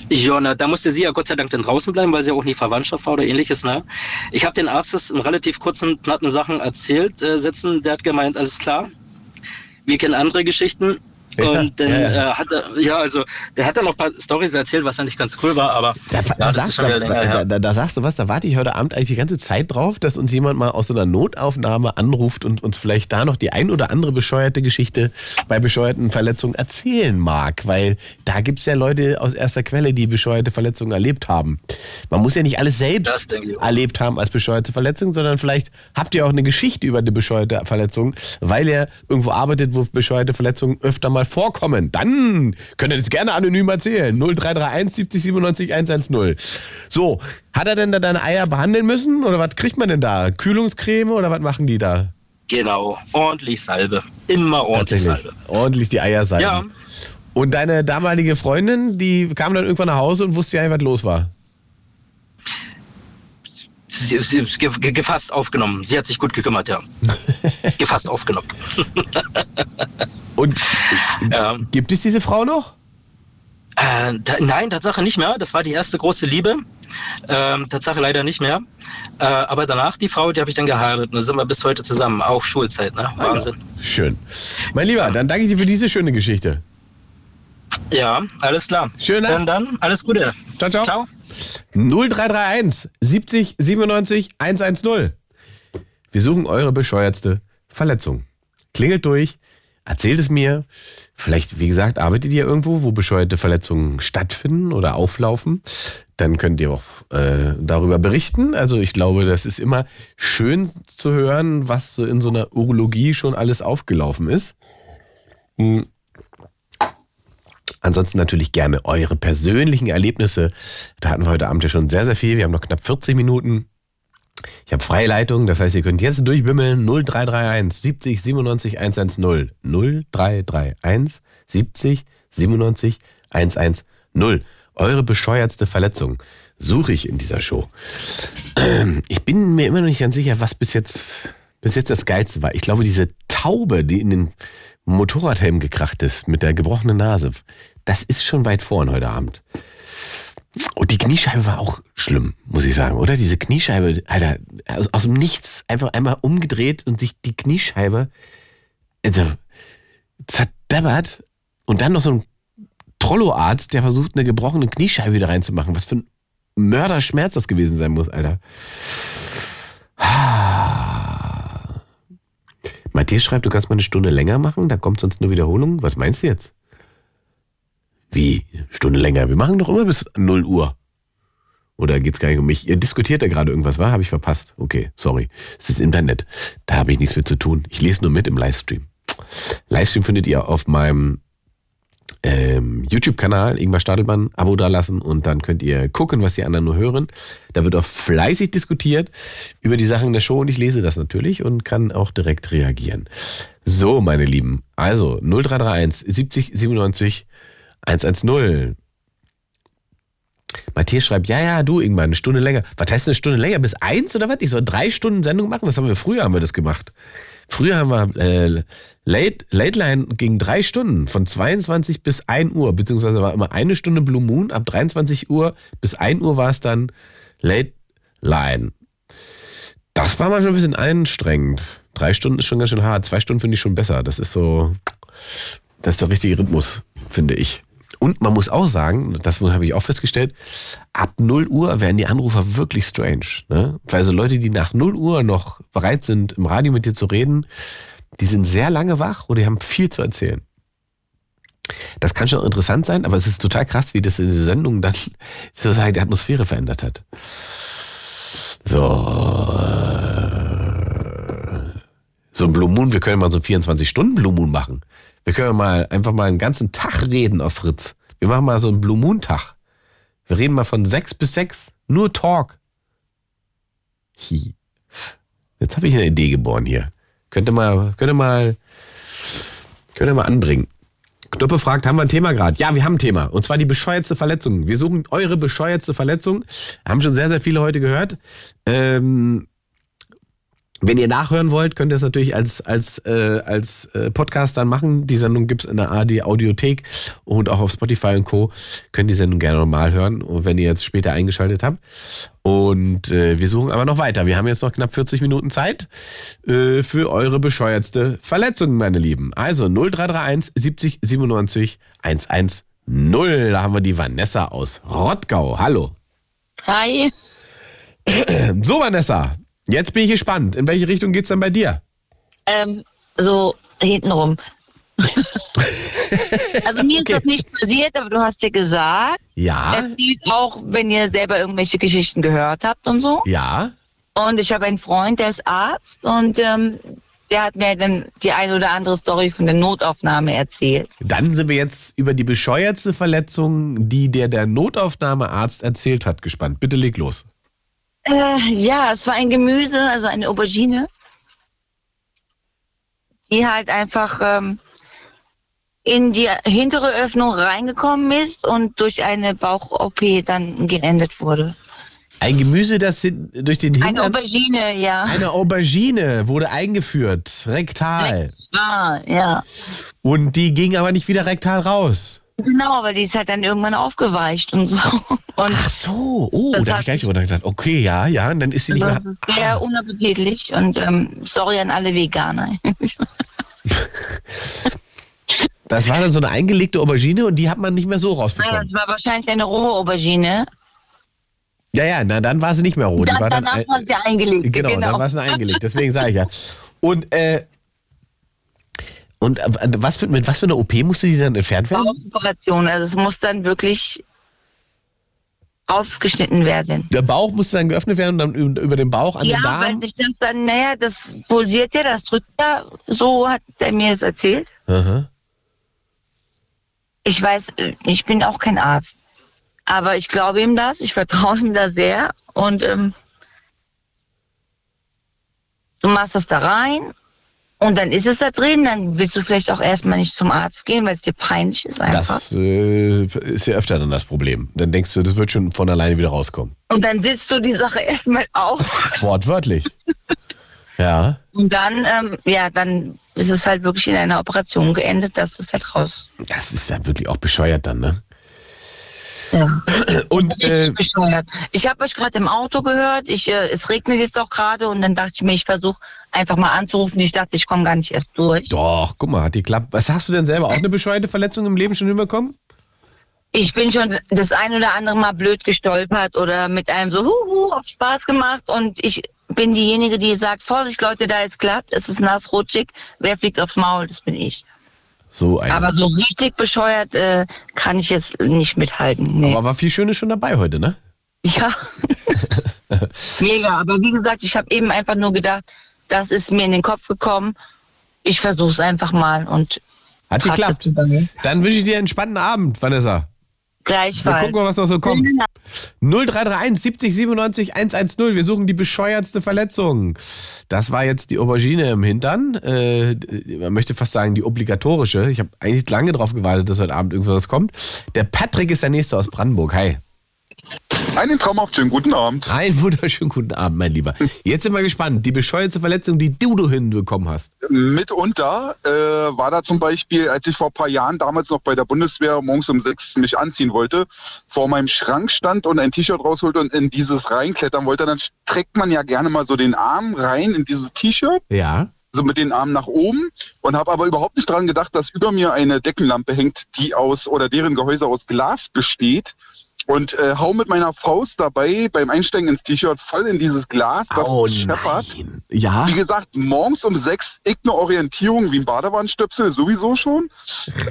Ja, na, da musste sie ja Gott sei Dank dann draußen bleiben, weil sie auch nie Verwandtschaft war oder ähnliches. Ne? Ich habe den Arzt das in relativ kurzen, knappen Sachen erzählt, äh, Sätzen. Der hat gemeint, alles klar. Wir kennen andere Geschichten. Ja, und dann ja, ja. Äh, hat er, ja, also, der hat dann noch ein paar Stories erzählt, was eigentlich ganz cool war, aber Da, ja, da, sagst, wieder da, da, da sagst du was, da warte ich heute Abend eigentlich die ganze Zeit drauf, dass uns jemand mal aus so einer Notaufnahme anruft und uns vielleicht da noch die ein oder andere bescheuerte Geschichte bei bescheuerten Verletzungen erzählen mag. Weil da gibt es ja Leute aus erster Quelle, die bescheuerte Verletzungen erlebt haben. Man muss ja nicht alles selbst erlebt haben als bescheuerte Verletzung, sondern vielleicht habt ihr auch eine Geschichte über eine bescheuerte Verletzung, weil ihr irgendwo arbeitet, wo bescheuerte Verletzungen öfter mal vorkommen. Dann könnt ihr das gerne anonym erzählen. 0331 70 97 110. So, hat er denn da deine Eier behandeln müssen oder was kriegt man denn da? Kühlungscreme oder was machen die da? Genau, ordentlich Salbe. Immer ordentlich. Salbe. Ordentlich die Eier sein. Ja. Und deine damalige Freundin, die kam dann irgendwann nach Hause und wusste ja, was los war. Sie, sie gefasst aufgenommen. Sie hat sich gut gekümmert, ja. [LAUGHS] gefasst aufgenommen. Und ja. [LAUGHS] gibt es diese Frau noch? Äh, da, nein, Tatsache nicht mehr. Das war die erste große Liebe. Ähm, Tatsache leider nicht mehr. Äh, aber danach die Frau, die habe ich dann geheiratet. Und da sind wir bis heute zusammen. Auch Schulzeit, ne? Wahnsinn. Schön. Mein Lieber, dann danke ich dir für diese schöne Geschichte. Ja, alles klar. Schön. Dann, dann, alles Gute. Ciao, ciao. Ciao. 0331 70 97 110. Wir suchen eure bescheuertste Verletzung. Klingelt durch Erzählt es mir. Vielleicht, wie gesagt, arbeitet ihr irgendwo, wo bescheuerte Verletzungen stattfinden oder auflaufen. Dann könnt ihr auch äh, darüber berichten. Also ich glaube, das ist immer schön zu hören, was so in so einer Urologie schon alles aufgelaufen ist. Hm. Ansonsten natürlich gerne eure persönlichen Erlebnisse. Da hatten wir heute Abend ja schon sehr, sehr viel. Wir haben noch knapp 40 Minuten. Ich habe freie Leitung, das heißt, ihr könnt jetzt durchwimmeln 0331 70 97 110. 0331 70 97 110. Eure bescheuertste Verletzung suche ich in dieser Show. Ich bin mir immer noch nicht ganz sicher, was bis jetzt, bis jetzt das Geilste war. Ich glaube, diese Taube, die in den Motorradhelm gekracht ist mit der gebrochenen Nase, das ist schon weit vorn heute Abend. Und die Kniescheibe war auch schlimm, muss ich sagen, oder? Diese Kniescheibe, Alter, aus, aus dem Nichts einfach einmal umgedreht und sich die Kniescheibe also, zerdeppert und dann noch so ein Trollo-Arzt, der versucht, eine gebrochene Kniescheibe wieder reinzumachen. Was für ein Mörderschmerz das gewesen sein muss, Alter. Matthias schreibt, du kannst mal eine Stunde länger machen, da kommt sonst nur Wiederholung. Was meinst du jetzt? Wie? Stunde länger? Wir machen doch immer bis 0 Uhr. Oder geht's gar nicht um mich? Ihr diskutiert da gerade irgendwas, war? Habe ich verpasst. Okay, sorry. Es ist Internet. Da habe ich nichts mit zu tun. Ich lese nur mit im Livestream. Livestream findet ihr auf meinem ähm, YouTube-Kanal, Ingmar Stadelmann, Abo dalassen und dann könnt ihr gucken, was die anderen nur hören. Da wird auch fleißig diskutiert über die Sachen der Show und ich lese das natürlich und kann auch direkt reagieren. So, meine Lieben, also 0331 70 97 110. Matthias schreibt, ja, ja, du irgendwann eine Stunde länger. Was heißt eine Stunde länger? Bis eins oder was? Ich soll drei Stunden Sendung machen? Das haben wir früher haben wir das gemacht. Früher haben wir äh, Late, Late Line ging drei Stunden, von 22 bis 1 Uhr, beziehungsweise war immer eine Stunde Blue Moon, ab 23 Uhr bis 1 Uhr war es dann Late Line. Das war manchmal ein bisschen anstrengend. Drei Stunden ist schon ganz schön hart. Zwei Stunden finde ich schon besser. Das ist so, das ist der richtige Rhythmus, finde ich. Und man muss auch sagen, das habe ich auch festgestellt, ab 0 Uhr werden die Anrufer wirklich strange. Ne? Weil so Leute, die nach 0 Uhr noch bereit sind, im Radio mit dir zu reden, die sind sehr lange wach oder die haben viel zu erzählen. Das kann schon interessant sein, aber es ist total krass, wie das in der Sendung dann [LAUGHS] sozusagen die Atmosphäre verändert hat. So. äh, So ein Blue Moon, wir können mal so 24 Stunden Blue Moon machen. Wir können mal einfach mal einen ganzen Tag reden auf Fritz. Wir machen mal so einen Blue Moon Tag. Wir reden mal von sechs bis sechs. Nur Talk. Hi. Jetzt habe ich eine Idee geboren hier. Könnte mal, könnte mal, könnte mal anbringen. Knuppe fragt, haben wir ein Thema gerade? Ja, wir haben ein Thema. Und zwar die bescheuertste Verletzung. Wir suchen eure bescheuertste Verletzung. Haben schon sehr, sehr viele heute gehört. Ähm, wenn ihr nachhören wollt, könnt ihr es natürlich als, als, äh, als äh, Podcast dann machen. Die Sendung gibt's in der AD Audiothek und auch auf Spotify und Co. Könnt die Sendung gerne nochmal hören, wenn ihr jetzt später eingeschaltet habt. Und äh, wir suchen aber noch weiter. Wir haben jetzt noch knapp 40 Minuten Zeit äh, für eure bescheuertste Verletzung, meine Lieben. Also 0331 70 97 110. Da haben wir die Vanessa aus Rottgau. Hallo. Hi. So, Vanessa, jetzt bin ich gespannt. In welche Richtung geht's denn bei dir? Ähm, so hintenrum. [LAUGHS] also mir ist das nicht passiert, aber du hast ja gesagt, Ja, auch, wenn ihr selber irgendwelche Geschichten gehört habt und so. ja. Und ich habe einen Freund, der ist Arzt und ähm, der hat mir dann die eine oder andere Story von der Notaufnahme erzählt. Dann sind wir jetzt über die bescheuertste Verletzung, die der der Notaufnahmearzt erzählt hat, gespannt. Bitte leg los. Äh, ja, es war ein Gemüse, also eine Aubergine, die halt einfach ähm, in die hintere Öffnung reingekommen ist und durch eine Bauch-OP dann geendet wurde. Ein Gemüse, das durch den Eine Hintern... Aubergine, ja. Eine Aubergine wurde eingeführt, rektal. Ah, ja. Und die ging aber nicht wieder rektal raus. Genau, aber die ist halt dann irgendwann aufgeweicht und so. [LAUGHS] Und Ach so, oh, da habe ich gar nicht drüber gedacht. Okay, ja, ja, und dann ist sie nicht das mehr... sehr unappetitlich und ähm, sorry an alle Veganer. [LAUGHS] Das war dann so eine eingelegte Aubergine und die hat man nicht mehr so rausbekommen. das war wahrscheinlich eine rohe Aubergine. Ja, ja, na, dann war sie nicht mehr roh. Die Dann, war dann, danach ein- war sie eingelegt. Genau, dann war es eine eingelegt. Deswegen sage ich ja. Und, äh, Und äh, was für, mit was für einer OP musste die dann entfernt werden? Operation. Also es muss dann wirklich aufgeschnitten werden. Der Bauch musste dann geöffnet werden und dann über den Bauch an ja, den weil Darm? ich dachte dann, naja, das pulsiert ja, das drückt ja, so hat er mir das erzählt. Aha. Ich weiß, äh, ich bin auch kein Arzt. Aber ich glaube ihm das, ich vertraue ihm da sehr. Und ähm, du machst das da rein und dann ist es da drin. Dann willst du vielleicht auch erstmal nicht zum Arzt gehen, weil es dir peinlich ist einfach. Das äh, ist ja öfter dann das Problem. Dann denkst du, das wird schon von alleine wieder rauskommen. Und dann sitzt du die Sache erstmal auf. Wortwörtlich. [LAUGHS] ja. Und dann, ähm, ja, dann ist es halt wirklich in einer Operation geendet, dass es halt raus. Das ist ja wirklich auch bescheuert dann, ne? Ja. Und äh. Ich habe euch gerade im Auto gehört. Ich, äh, es regnet jetzt auch gerade und dann dachte ich mir, ich versuche einfach mal anzurufen. Ich dachte, ich komme gar nicht erst durch. Doch, guck mal, hat geklappt. Was hast du denn selber auch eine bescheuerte Verletzung im Leben schon hinbekommen? Ich bin schon das ein oder andere Mal blöd gestolpert oder mit einem so huhu auf Spaß gemacht und ich bin diejenige, die sagt, Vorsicht Leute, da ist glatt, es ist nass, rutschig, wer fliegt aufs Maul, das bin ich. So ein. Aber so richtig bescheuert äh, kann ich jetzt nicht mithalten. Nee. Aber war viel Schönes schon dabei heute, ne? Ja, [LAUGHS] mega. Aber wie gesagt, ich habe eben einfach nur gedacht, das ist mir in den Kopf gekommen. Ich versuche es einfach mal und Hat geklappt. Dann wünsche ich dir einen spannenden Abend, Vanessa. Gleichfalls. gucken mal, was noch so kommt. 0331 70 97 110. Wir suchen die bescheuertste Verletzung. Das war jetzt die Aubergine im Hintern. Äh, man möchte fast sagen, die obligatorische. Ich habe eigentlich lange drauf gewartet, dass heute Abend irgendwas kommt. Der Patrick ist der Nächste aus Brandenburg. Hi. Einen traumhaft schönen guten Abend. Einen wunderschönen guten Abend, mein Lieber. Jetzt sind wir gespannt. Die bescheuerste Verletzung, die du, du hinbekommen hast. Mitunter äh, war da zum Beispiel, als ich vor ein paar Jahren damals noch bei der Bundeswehr morgens um sechs mich anziehen wollte, vor meinem Schrank stand und ein T-Shirt rausholte und in dieses reinklettern wollte, dann streckt man ja gerne mal so den Arm rein in dieses T-Shirt. Ja. So mit den Armen nach oben und habe aber überhaupt nicht dran gedacht, dass über mir eine Deckenlampe hängt, die aus oder deren Gehäuse aus Glas besteht und äh, hau mit meiner Faust dabei beim Einsteigen ins T-Shirt voll in dieses Glas, das Oh scheppert. Ja. Wie gesagt, morgens um sechs, ich eine Orientierung wie ein Badewannenstöpsel sowieso schon. [LAUGHS]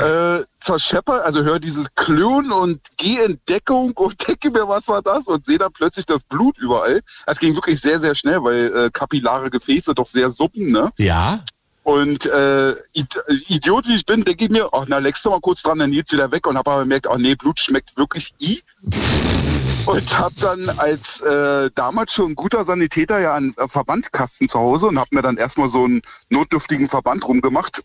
Äh, zerscheppert, also hör dieses Klönen und geh in Deckung und [LAUGHS] denke mir, was war das? Und sehe dann plötzlich das Blut überall. Es ging wirklich sehr, sehr schnell, weil äh, kapillare Gefäße doch sehr suppen, ne? Ja. Und äh, Id Idiot wie ich bin, denke ich mir, ach na, leckst du mal kurz dran, dann geht's wieder weg und habe aber gemerkt, ach nee, Blut schmeckt wirklich i. Und habe dann als äh, damals schon guter Sanitäter ja einen äh, Verbandkasten zu Hause und habe mir dann erstmal so einen notdürftigen Verband rumgemacht,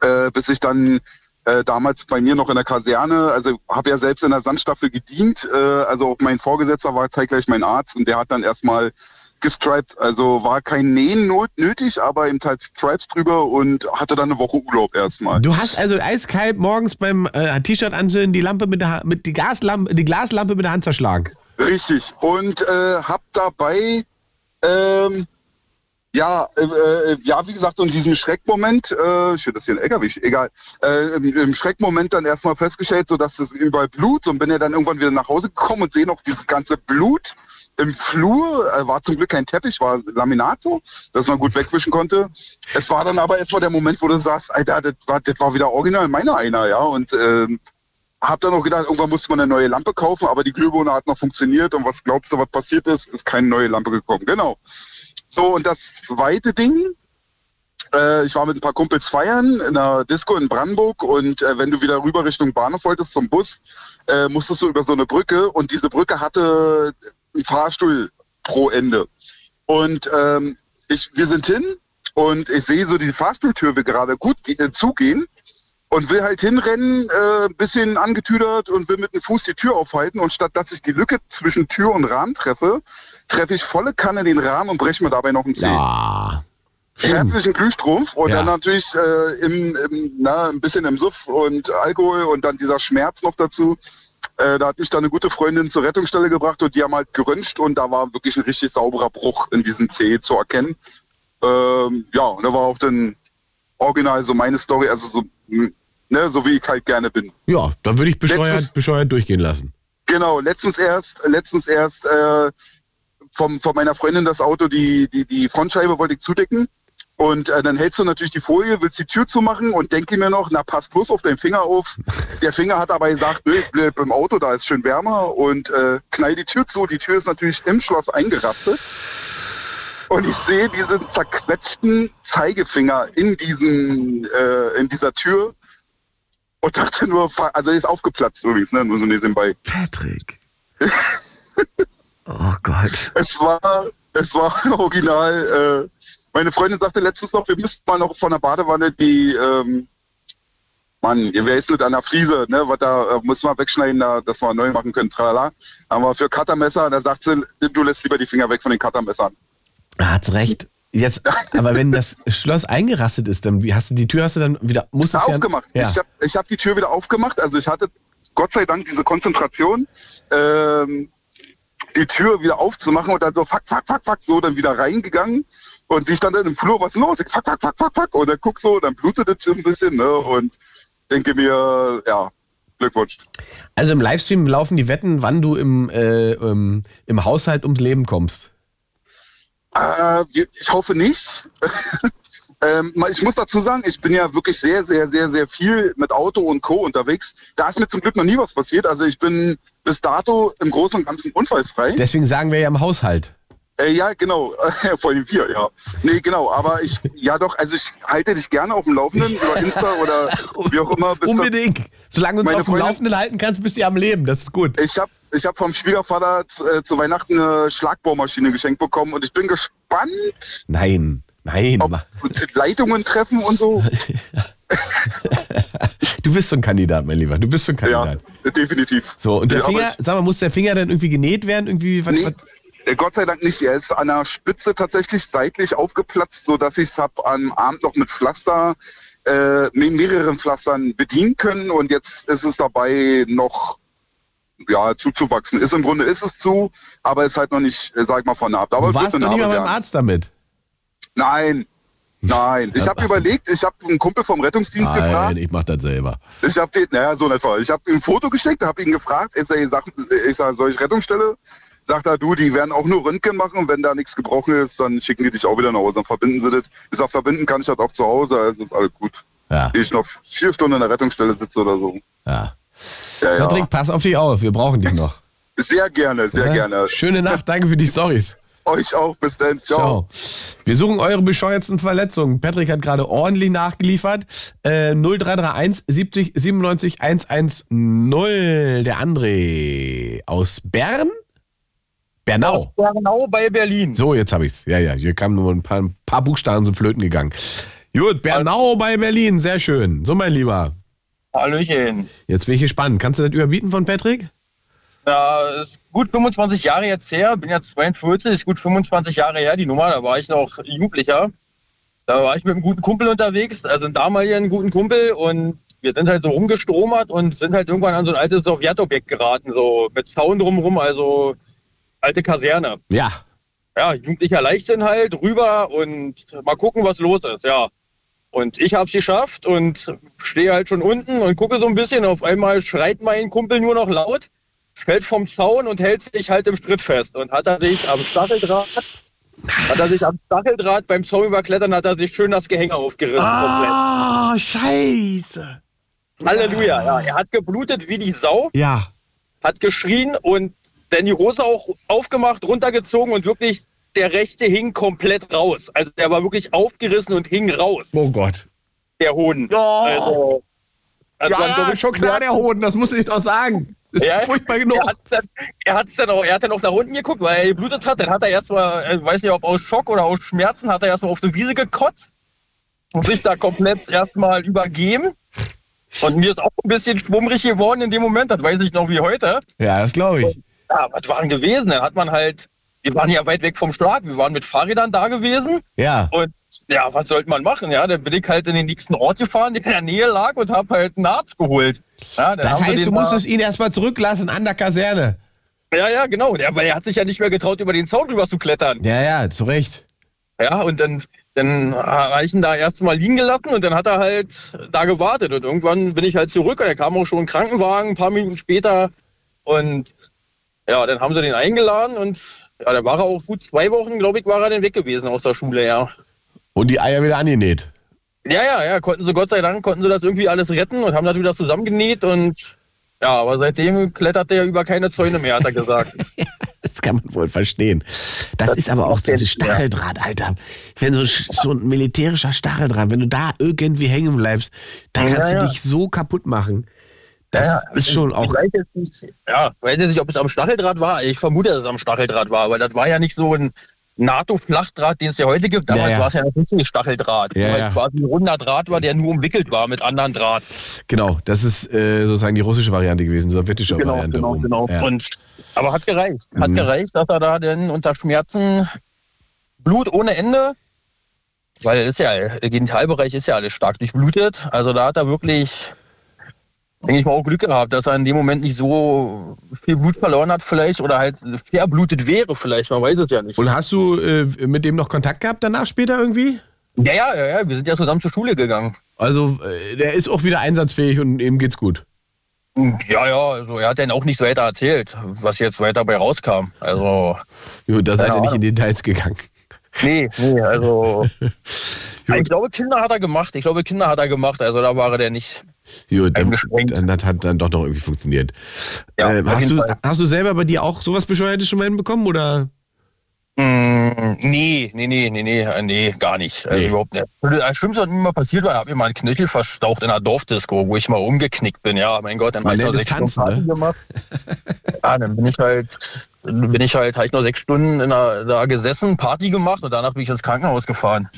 äh, bis ich dann äh, damals bei mir noch in der Kaserne, also habe ja selbst in der Sandstaffel gedient, äh, also auch mein Vorgesetzter war zeitgleich mein Arzt und der hat dann erstmal gestriped, also war kein Nähen not nötig, aber eben halt Stripes drüber und hatte dann eine Woche Urlaub erstmal. Du hast also eiskalt morgens beim äh, T-Shirt anzünden die Lampe mit der Ha- mit die Gaslampe, die Glaslampe mit der Hand zerschlagen. Richtig. Und äh, hab dabei, ähm, ja, äh, äh, ja, wie gesagt, in diesem Schreckmoment, äh, shit, das hier ein LKW, egal, äh, im, im Schreckmoment dann erstmal festgestellt, so dass es überall Blut und bin ja dann irgendwann wieder nach Hause gekommen und sehe noch dieses ganze Blut im Flur, äh, war zum Glück kein Teppich, war Laminat so, dass man gut wegwischen konnte. Es war dann aber erstmal der Moment, wo du sagst, Alter, das war, das war wieder original meiner einer, ja, und ähm, hab dann auch gedacht, irgendwann musste man eine neue Lampe kaufen, aber die Glühbirne hat noch funktioniert und was glaubst du, was passiert ist? Ist keine neue Lampe gekommen. Genau. So, und das zweite Ding, äh, ich war mit ein paar Kumpels feiern in einer Disco in Brandenburg und äh, wenn du wieder rüber Richtung Bahnhof wolltest zum Bus, äh, musstest du über so eine Brücke und diese Brücke hatte einen Fahrstuhl pro Ende. Und ähm, ich, wir sind hin und ich sehe so die Fahrstuhltür will gerade gut äh, zugehen und will halt hinrennen, äh, ein bisschen angetüdert und will mit dem Fuß die Tür aufhalten. Und statt dass ich die Lücke zwischen Tür und Rahmen treffe, treffe ich volle Kanne den Rahmen und breche mir dabei noch einen Zeh. Ja. Herzlichen Glühstrumpf und Ja. dann natürlich äh, im, im, na, ein bisschen im Suff und Alkohol und dann dieser Schmerz noch dazu. Äh, da hat mich dann eine gute Freundin zur Rettungsstelle gebracht und die haben halt geröntgt und da war wirklich ein richtig sauberer Bruch in diesem Zeh zu erkennen. Ähm, ja, und da war auch dann original so meine Story, also so, ne, so wie ich halt gerne bin. Ja, dann würde ich bescheuert, Letztes- bescheuert durchgehen lassen. Genau, letztens erst, letztens erst äh, vom, von meiner Freundin das Auto, die, die, die Frontscheibe wollte ich zudecken. Und äh, dann hältst du natürlich die Folie, willst die Tür zumachen und denke mir noch, na pass bloß auf deinen Finger auf. [LAUGHS] Der Finger hat aber gesagt, nö, bleib im Auto, da ist schön wärmer und äh, knall die Tür zu. Die Tür ist natürlich im Schloss eingerastet. Und ich sehe diesen zerquetschten Zeigefinger in, diesen, äh, in dieser Tür und dachte nur, also er ist aufgeplatzt übrigens, ne? nur so nebenbei. Patrick. oh Gott. Es war, es war [LAUGHS] original. Äh, meine Freundin sagte letztens noch, wir müssten mal noch von der Badewanne die, ähm, Mann, ihr wer ist mit einer Fliese, ne? Was da äh, muss man wegschneiden, da, dass wir neu machen können, tralala. Aber für Cuttermesser, da sagt sie, du lässt lieber die Finger weg von den Cuttermessern. Er hat recht. Jetzt, aber wenn das Schloss eingerastet ist, dann wie hast du die Tür hast du dann wieder musstest du aufgemacht. Ja. Ich habe ich hab die Tür wieder aufgemacht. Also ich hatte Gott sei Dank diese Konzentration, ähm, die Tür wieder aufzumachen und dann so fuck, fuck, fuck, fuck, so dann wieder reingegangen. Und sie stand dann im Flur, was ist los? Ich fuck, fuck, fuck, fuck, fuck. Und dann guck so, dann blutet es schon ein bisschen, ne? Und denke mir, ja, Glückwunsch. Also im Livestream laufen die Wetten, wann du im, äh, im, im Haushalt ums Leben kommst. Äh, ich hoffe nicht. [LAUGHS] ähm, ich muss dazu sagen, ich bin ja wirklich sehr, sehr, sehr, sehr viel mit Auto und Co. unterwegs. Da ist mir zum Glück noch nie was passiert. Also ich bin bis dato im Großen und Ganzen unfallfrei. Deswegen sagen wir ja im Haushalt. Äh, ja, genau. [LAUGHS] Vor allem vier, ja. Nee, genau. Aber ich, ja doch, also ich halte dich gerne auf dem Laufenden über Insta oder [LAUGHS] wie auch immer. Unbedingt. Solange du uns auf dem Freundin- Laufenden halten kannst, bist du am Lem. Das ist gut. Ich habe ich hab vom Schwiegervater äh, zu Weihnachten eine Schlagbohrmaschine geschenkt bekommen und ich bin gespannt, Nein, nein. ob Leitungen treffen und so. [LAUGHS] Du bist so ein Kandidat, mein Lieber. Du bist so ein Kandidat. Definitiv. So, und der Ja, Finger, sag mal, muss der Finger dann irgendwie genäht werden? Irgendwie, was, Nee, was? Äh, Gott sei Dank nicht. Er ist an der Spitze tatsächlich seitlich aufgeplatzt, sodass ich es habe am Abend noch mit Pflaster, äh, mit mehreren Pflastern bedienen können. Und jetzt ist es dabei noch ja, zuzuwachsen. Ist im Grunde ist es zu, aber ist halt noch nicht, äh, sag ich mal, vernarbt. Aber Du es wird warst noch nicht mal beim. Arzt damit. Nein. Nein, ich habe überlegt, ich habe einen Kumpel vom Rettungsdienst gefragt. Nein, ich mach das selber. Ich habe den, naja, so in etwa. Ich habe ihm ein Foto geschickt, habe ihn gefragt, ich sag, ich sag, soll ich Rettungsstelle? Sagt er, du, die werden auch nur Röntgen machen und wenn da nichts gebrochen ist, dann schicken die dich auch wieder nach Hause, dann verbinden sie das. Ich sag, verbinden kann ich das auch zu Hause, also ist alles gut. Ja. Ich noch vier Stunden in der Rettungsstelle sitze oder so. Ja. Ja, ja. Patrick, pass auf dich auf. Wir brauchen dich noch. Sehr gerne, sehr Ja? gerne. Schöne Nacht. Danke für die Stories. Euch auch, bis dann. Ciao. Ciao. Wir suchen eure bescheuertsten Verletzungen. Patrick hat gerade ordentlich nachgeliefert. Äh, 0331 70 97 110. Der André aus Bern? Bernau. Bernau bei Berlin. So, jetzt habe ich's. Ja, ja, hier kamen nur ein paar, ein paar Buchstaben sind flöten gegangen. Gut, Bernau bei Berlin, sehr schön. So, mein Lieber. Hallöchen. Jetzt bin ich gespannt. Kannst du das überbieten von Patrick? Ja, ist gut 25 Jahre jetzt her, bin jetzt 42, ist gut 25 Jahre her die Nummer, da war ich noch Jugendlicher. Da war ich mit einem guten Kumpel unterwegs, also einem damaligen guten Kumpel und wir sind halt so rumgestromert und sind halt irgendwann an so ein altes Sowjetobjekt geraten, so mit Zaun drumherum, also alte Kaserne. Ja. Ja, jugendlicher Leichtsinn halt, rüber und mal gucken, was los ist, ja. Und ich hab's geschafft und stehe halt schon unten und gucke so ein bisschen. Auf einmal schreit mein Kumpel nur noch laut, fällt vom Zaun und hält sich halt im Stritt fest. Und hat er sich am Stacheldraht, hat er sich am Stacheldraht beim Zaun überklettern, hat er sich schön das Gehänge aufgerissen. Ah, scheiße. komplett. Halleluja, ja. Er hat geblutet wie die Sau, Ja. hat geschrien und dann die Hose auch aufgemacht, runtergezogen und wirklich der rechte hing komplett raus. Also der war wirklich aufgerissen und hing raus. Oh Gott. Der Hoden. Also, also ja, ja, schon klar, der Hoden, das muss ich doch sagen. Das ist Ja, furchtbar genug. Er hat dann, er hat's dann auch, er hat dann auch nach unten geguckt, weil er geblutet hat. Dann hat er erstmal, ich weiß nicht, ob aus Schock oder aus Schmerzen, hat er erstmal auf die Wiese gekotzt und sich da komplett [LAUGHS] erstmal übergeben. Und mir ist auch ein bisschen schwummrig geworden in dem Moment, das weiß ich noch wie heute. Ja, das glaube ich. Ja, was war denn gewesen? Dann hat man halt, wir waren ja weit weg vom Start, wir waren mit Fahrrädern da gewesen. Ja. Und ja, was sollte man machen? Ja, dann bin ich halt in den nächsten Ort gefahren, der in der Nähe lag und habe halt einen Arzt geholt. Ja, dann Das heißt, du da- musstest ihn erstmal zurücklassen an der Kaserne. Ja, ja, genau. Der, weil er hat sich ja nicht mehr getraut, über den Zaun rüber zu klettern. Ja, ja, zu Recht. Ja, und dann, dann habe ich ihn da erst mal liegen gelassen und dann hat er halt da gewartet. Und irgendwann bin ich halt zurück und er kam auch schon ein Krankenwagen ein paar Minuten später. Und ja, dann haben sie den eingeladen und ja, da war er auch gut zwei Wochen, glaube ich, war er dann weg gewesen aus der Schule, ja. Und die Eier wieder angenäht. Ja, ja, ja, konnten sie Gott sei Dank, konnten sie das irgendwie alles retten und haben das wieder zusammengenäht und ja, aber seitdem klettert der über keine Zäune mehr, hat er gesagt. [LAUGHS] Das kann man wohl verstehen. Das, ist aber auch so ein Stacheldraht, Alter. Wenn so, so ein militärischer Stacheldraht, wenn du da irgendwie hängen bleibst, dann Ja, kannst du ja. dich so kaputt machen. Das ist schon auch. Ich weiß jetzt nicht, ja, weiß jetzt nicht, ob es am Stacheldraht war. Ich vermute, dass es am Stacheldraht war, weil das war ja nicht so ein NATO-Flachdraht, den es ja heute gibt. Damals Ja, ja. war es ja noch nicht ein Stacheldraht, Ja, wo halt ja. quasi ein runder Draht war, der nur umwickelt war mit anderen Draht. Genau, das ist äh, sozusagen die russische Variante gewesen, die sowjetische Genau, Variante. genau, rum. genau. Ja. Und, aber hat gereicht. Hat Mhm. gereicht, dass er da denn unter Schmerzen Blut ohne Ende, weil das ist ja, der Genitalbereich ist ja alles stark durchblutet. Also da hat er wirklich, denke ich mal, auch Glück gehabt, dass er in dem Moment nicht so viel Blut verloren hat vielleicht oder halt verblutet wäre vielleicht, man weiß es ja nicht. Und hast du äh, mit dem noch Kontakt gehabt danach später irgendwie? Ja, ja, ja, ja, wir sind ja zusammen zur Schule gegangen. Also, äh, der ist auch wieder einsatzfähig und ihm geht's gut. Ja, ja, also er hat dann auch nicht weiter erzählt, was jetzt weiter bei rauskam. Also. Jo, da seid ihr nicht in. Details gegangen. Nee, nee, also. [LAUGHS] ich glaube, Kinder hat er gemacht. Ich glaube, Kinder hat er gemacht. Also da war er der nicht. Jo, dann, dann hat dann doch noch irgendwie funktioniert. ähm, auf hast, du, Fall. hast du selber bei dir auch sowas Bescheuertes schon mal hinbekommen? Oder? Mm, nee, nee, nee, nee, nee, äh, nee, gar nicht. Also überhaupt nicht. Das Schlimmste, was mir mal passiert war, ich habe mir mal einen Knöchel verstaucht in einer Dorfdisco, wo ich mal umgeknickt bin. Ja, mein Gott, dann habe ich noch sechs Stunden Tanzen, ne? gemacht. [LAUGHS] Ja, dann bin ich halt, bin ich halt, habe ich noch sechs Stunden in der, da gesessen, Party gemacht und danach bin ich ins Krankenhaus gefahren.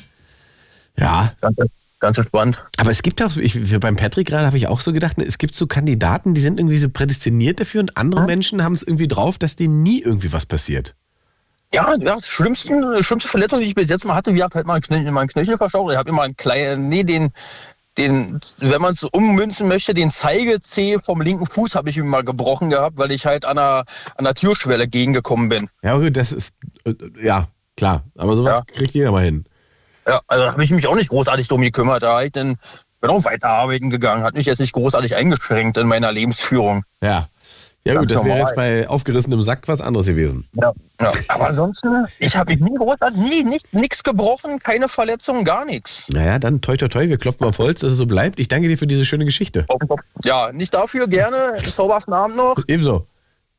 Ja. Ganz, ganz entspannt. Aber es gibt auch, ich, beim Patrick gerade habe ich auch so gedacht, es gibt so Kandidaten, die sind irgendwie so prädestiniert dafür und andere Menschen haben es irgendwie drauf, dass denen nie irgendwie was passiert. Ja, ja, das schlimmste, schlimmste Verletzung, die ich bis jetzt mal hatte, wie gesagt, halt mal Knöchel, mal einen Knöchel verstaucht. Ich habe immer einen kleinen, nee, den, den, wenn man es ummünzen möchte, den Zeigezeh vom linken Fuß habe ich mir mal gebrochen gehabt, weil ich halt an der, an der Türschwelle gegengekommen bin. Ja, gut, das ist, äh, ja, klar. Aber sowas kriegt jeder mal hin. Ja, also da habe ich mich auch nicht großartig drum gekümmert. Da ich dann, bin auch weiterarbeiten gegangen, hat mich jetzt nicht großartig eingeschränkt in meiner Lebensführung. Ja. Ja, gut, das wäre jetzt bei aufgerissenem Sack was anderes gewesen. Ja, ja. aber ansonsten, ich habe mich nie großartig, nie, nicht, nichts gebrochen, keine Verletzungen, gar nichts. Naja, dann toi toi toi, wir klopfen auf Holz, dass es so bleibt. Ich danke dir für diese schöne Geschichte. Ja, nicht dafür, gerne. Zauberhaften Abend noch. [LAUGHS] Ebenso.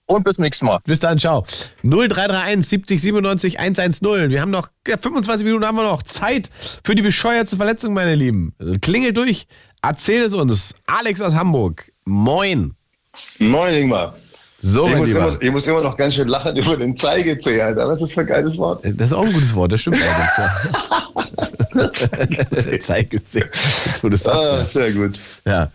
Und bis zum nächsten Mal. Bis dann, ciao. 0331 70 97 110. Wir haben noch ja, 25 Minuten haben wir noch Zeit für die bescheuertste Verletzung, meine Lieben. Klingelt durch, erzähl es uns. Alex aus Hamburg. Moin. Moin, Ingmar. So, ich, mein muss Lieber. immer, ich muss immer noch ganz schön lachen über den Zeigezeh, Alter. Was ist das für ein geiles Wort? Das ist auch ein gutes Wort, das stimmt allerdings. Ja. [LAUGHS] Zeigezeh. Jetzt, wo du sagst, Ah, sehr gut. Ja.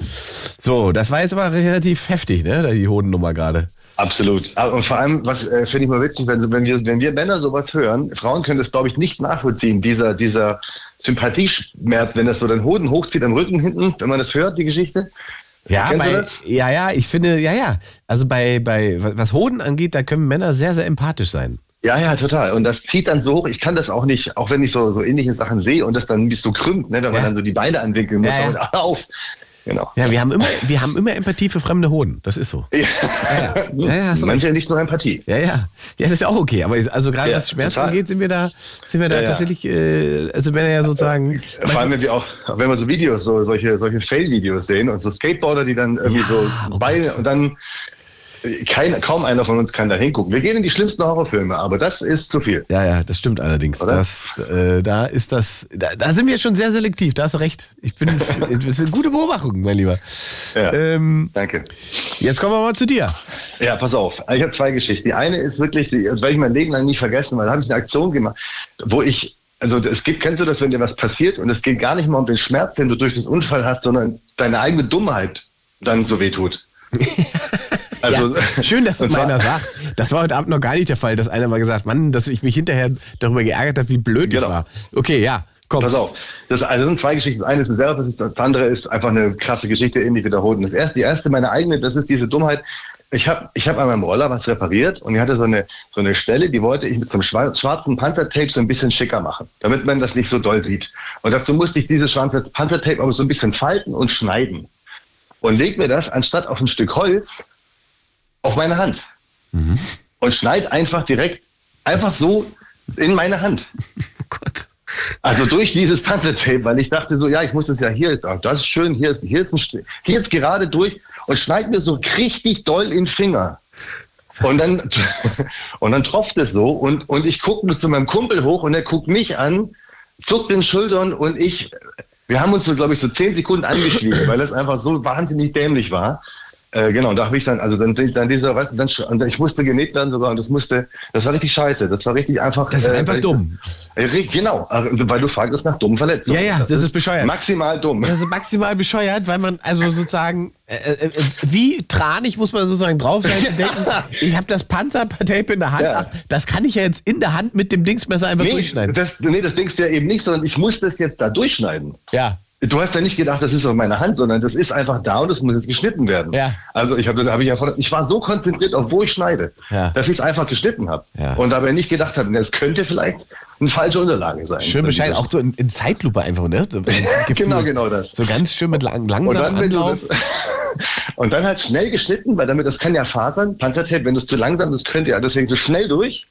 So, das war jetzt aber relativ heftig, ne? Die Hodennummer gerade. Absolut. Und vor allem, was äh, finde ich mal witzig, wenn, wenn, wir, wenn wir Männer sowas hören, Frauen können das, glaube ich, nicht nachvollziehen, dieser, dieser Sympathieschmerz, wenn das so den Hoden hochzieht am Rücken hinten, wenn man das hört, die Geschichte. Ja, bei, ja, ja, ich finde, ja, ja. Also bei, bei, was Hoden angeht, da können Männer sehr, sehr empathisch sein. Ja, ja, total. Und das zieht dann so hoch. Ich kann das auch nicht, auch wenn ich so, so ähnliche Sachen sehe und das dann bis so krümmt, ne, wenn man dann so die Beine anwinkeln muss. Ja, ja. Und, [LAUGHS] auf. Genau. Ja, wir haben immer, wir haben immer Empathie für fremde Hoden. Das ist so. Ja, ja. ja, ja Manche nicht nur Empathie. Ja, ja. Ja, das ist ja auch okay. Aber also gerade was Schmerz total. angeht, sind wir da, sind wir da tatsächlich, äh, also wenn er ja sozusagen. Vor allem, wenn wir auch, wenn wir so Videos, so solche, solche Fail-Videos sehen und so Skateboarder, die dann irgendwie so oh Beine und dann kein, kaum einer von uns kann da hingucken. Wir gehen in die schlimmsten Horrorfilme, aber das ist zu viel. Ja, ja, das stimmt allerdings. Oder? Das, äh, da ist das, da, da sind wir schon sehr selektiv, da hast du recht. Ich bin, [LAUGHS] das sind gute Beobachtungen, mein Lieber. Ja, ähm, danke. Jetzt kommen wir mal zu dir. Ja, pass auf. Ich habe zwei Geschichten. Die eine ist wirklich, die das werde ich mein Leben lang nicht vergessen, weil da habe ich eine Aktion gemacht, wo ich, also es gibt, kennst du das, wenn dir was passiert und es geht gar nicht mal um den Schmerz, den du durch das Unfall hast, sondern deine eigene Dummheit dann so wehtut. [LAUGHS] Also, ja, schön, dass [LAUGHS] es zwar- einer sagt. Das war heute Abend noch gar nicht der Fall, dass einer mal gesagt hat, Mann, dass ich mich hinterher darüber geärgert habe, wie blöd ich war. Okay, ja, komm. Genau. Pass auf. Das, also das sind zwei Geschichten. Das eine ist mir selber passiert, das andere ist einfach eine krasse Geschichte, ähnlich wiederholt. Und das erste, die erste, meine eigene, das ist diese Dummheit. Ich habe ich hab an meinem Roller was repariert und ich hatte so eine, so eine Stelle, die wollte ich mit so einem schwa- schwarzen Panthertape so ein bisschen schicker machen, damit man das nicht so doll sieht. Und dazu musste ich dieses schwarze Panthertape aber so ein bisschen falten und schneiden. Und leg mir das anstatt auf ein Stück Holz auf meine Hand. Und schneid einfach direkt, einfach so in meine Hand. [LAUGHS] Also durch dieses Panzertape, weil ich dachte so, ja, ich muss das ja hier, ach, das ist schön, hier ist, hier ist, ein, hier ist gerade durch und schneid mir so richtig doll in den Finger. Und dann, [LAUGHS] und dann tropft es so und, und ich gucke zu meinem Kumpel hoch und er guckt mich an, zuckt den Schultern und ich, wir haben uns so, glaube ich, so zehn Sekunden angeschwiegen, [CLEARS THROAT] weil es einfach so wahnsinnig dämlich war. Äh, genau, da habe ich dann, also dann, dann dieser, weißt du, dann, ich musste genäht werden sogar und das musste, das war richtig scheiße, das war richtig einfach. Das ist äh, einfach dumm. Äh, ri- Genau, äh, weil du fragst nach dummen Verletzungen. Ja, ja, das, ist bescheuert. Maximal dumm. Das ist maximal bescheuert, weil man also sozusagen, äh, äh, äh, wie tranig muss man sozusagen drauf sein zu denken, [LAUGHS] ich habe das Panzertape in der Hand, Ja. ach, das kann ich ja jetzt in der Hand mit dem Dingsmesser einfach nee, durchschneiden. Das, nee, das du ja eben nicht, sondern ich muss das jetzt da durchschneiden. Ja. Du hast ja nicht gedacht, das ist auf meiner Hand, sondern das ist einfach da und das muss jetzt geschnitten werden. Ja. Also ich habe das, habe ich ja, von- ich war so konzentriert auf wo ich schneide, Ja. dass ich es einfach geschnitten habe Ja. und dabei nicht gedacht habe, es könnte vielleicht eine falsche Unterlage sein. Schön Bescheid, auch so in, in Zeitlupe einfach, ne? [LAUGHS] Genau, genau das. So ganz schön mit lang, langsam Und dann, wenn du Anlauf. das, [LAUGHS] und dann halt schnell geschnitten, weil damit das kann ja fasern, Panzertape, wenn das zu langsam ist, könnte ja deswegen so schnell durch.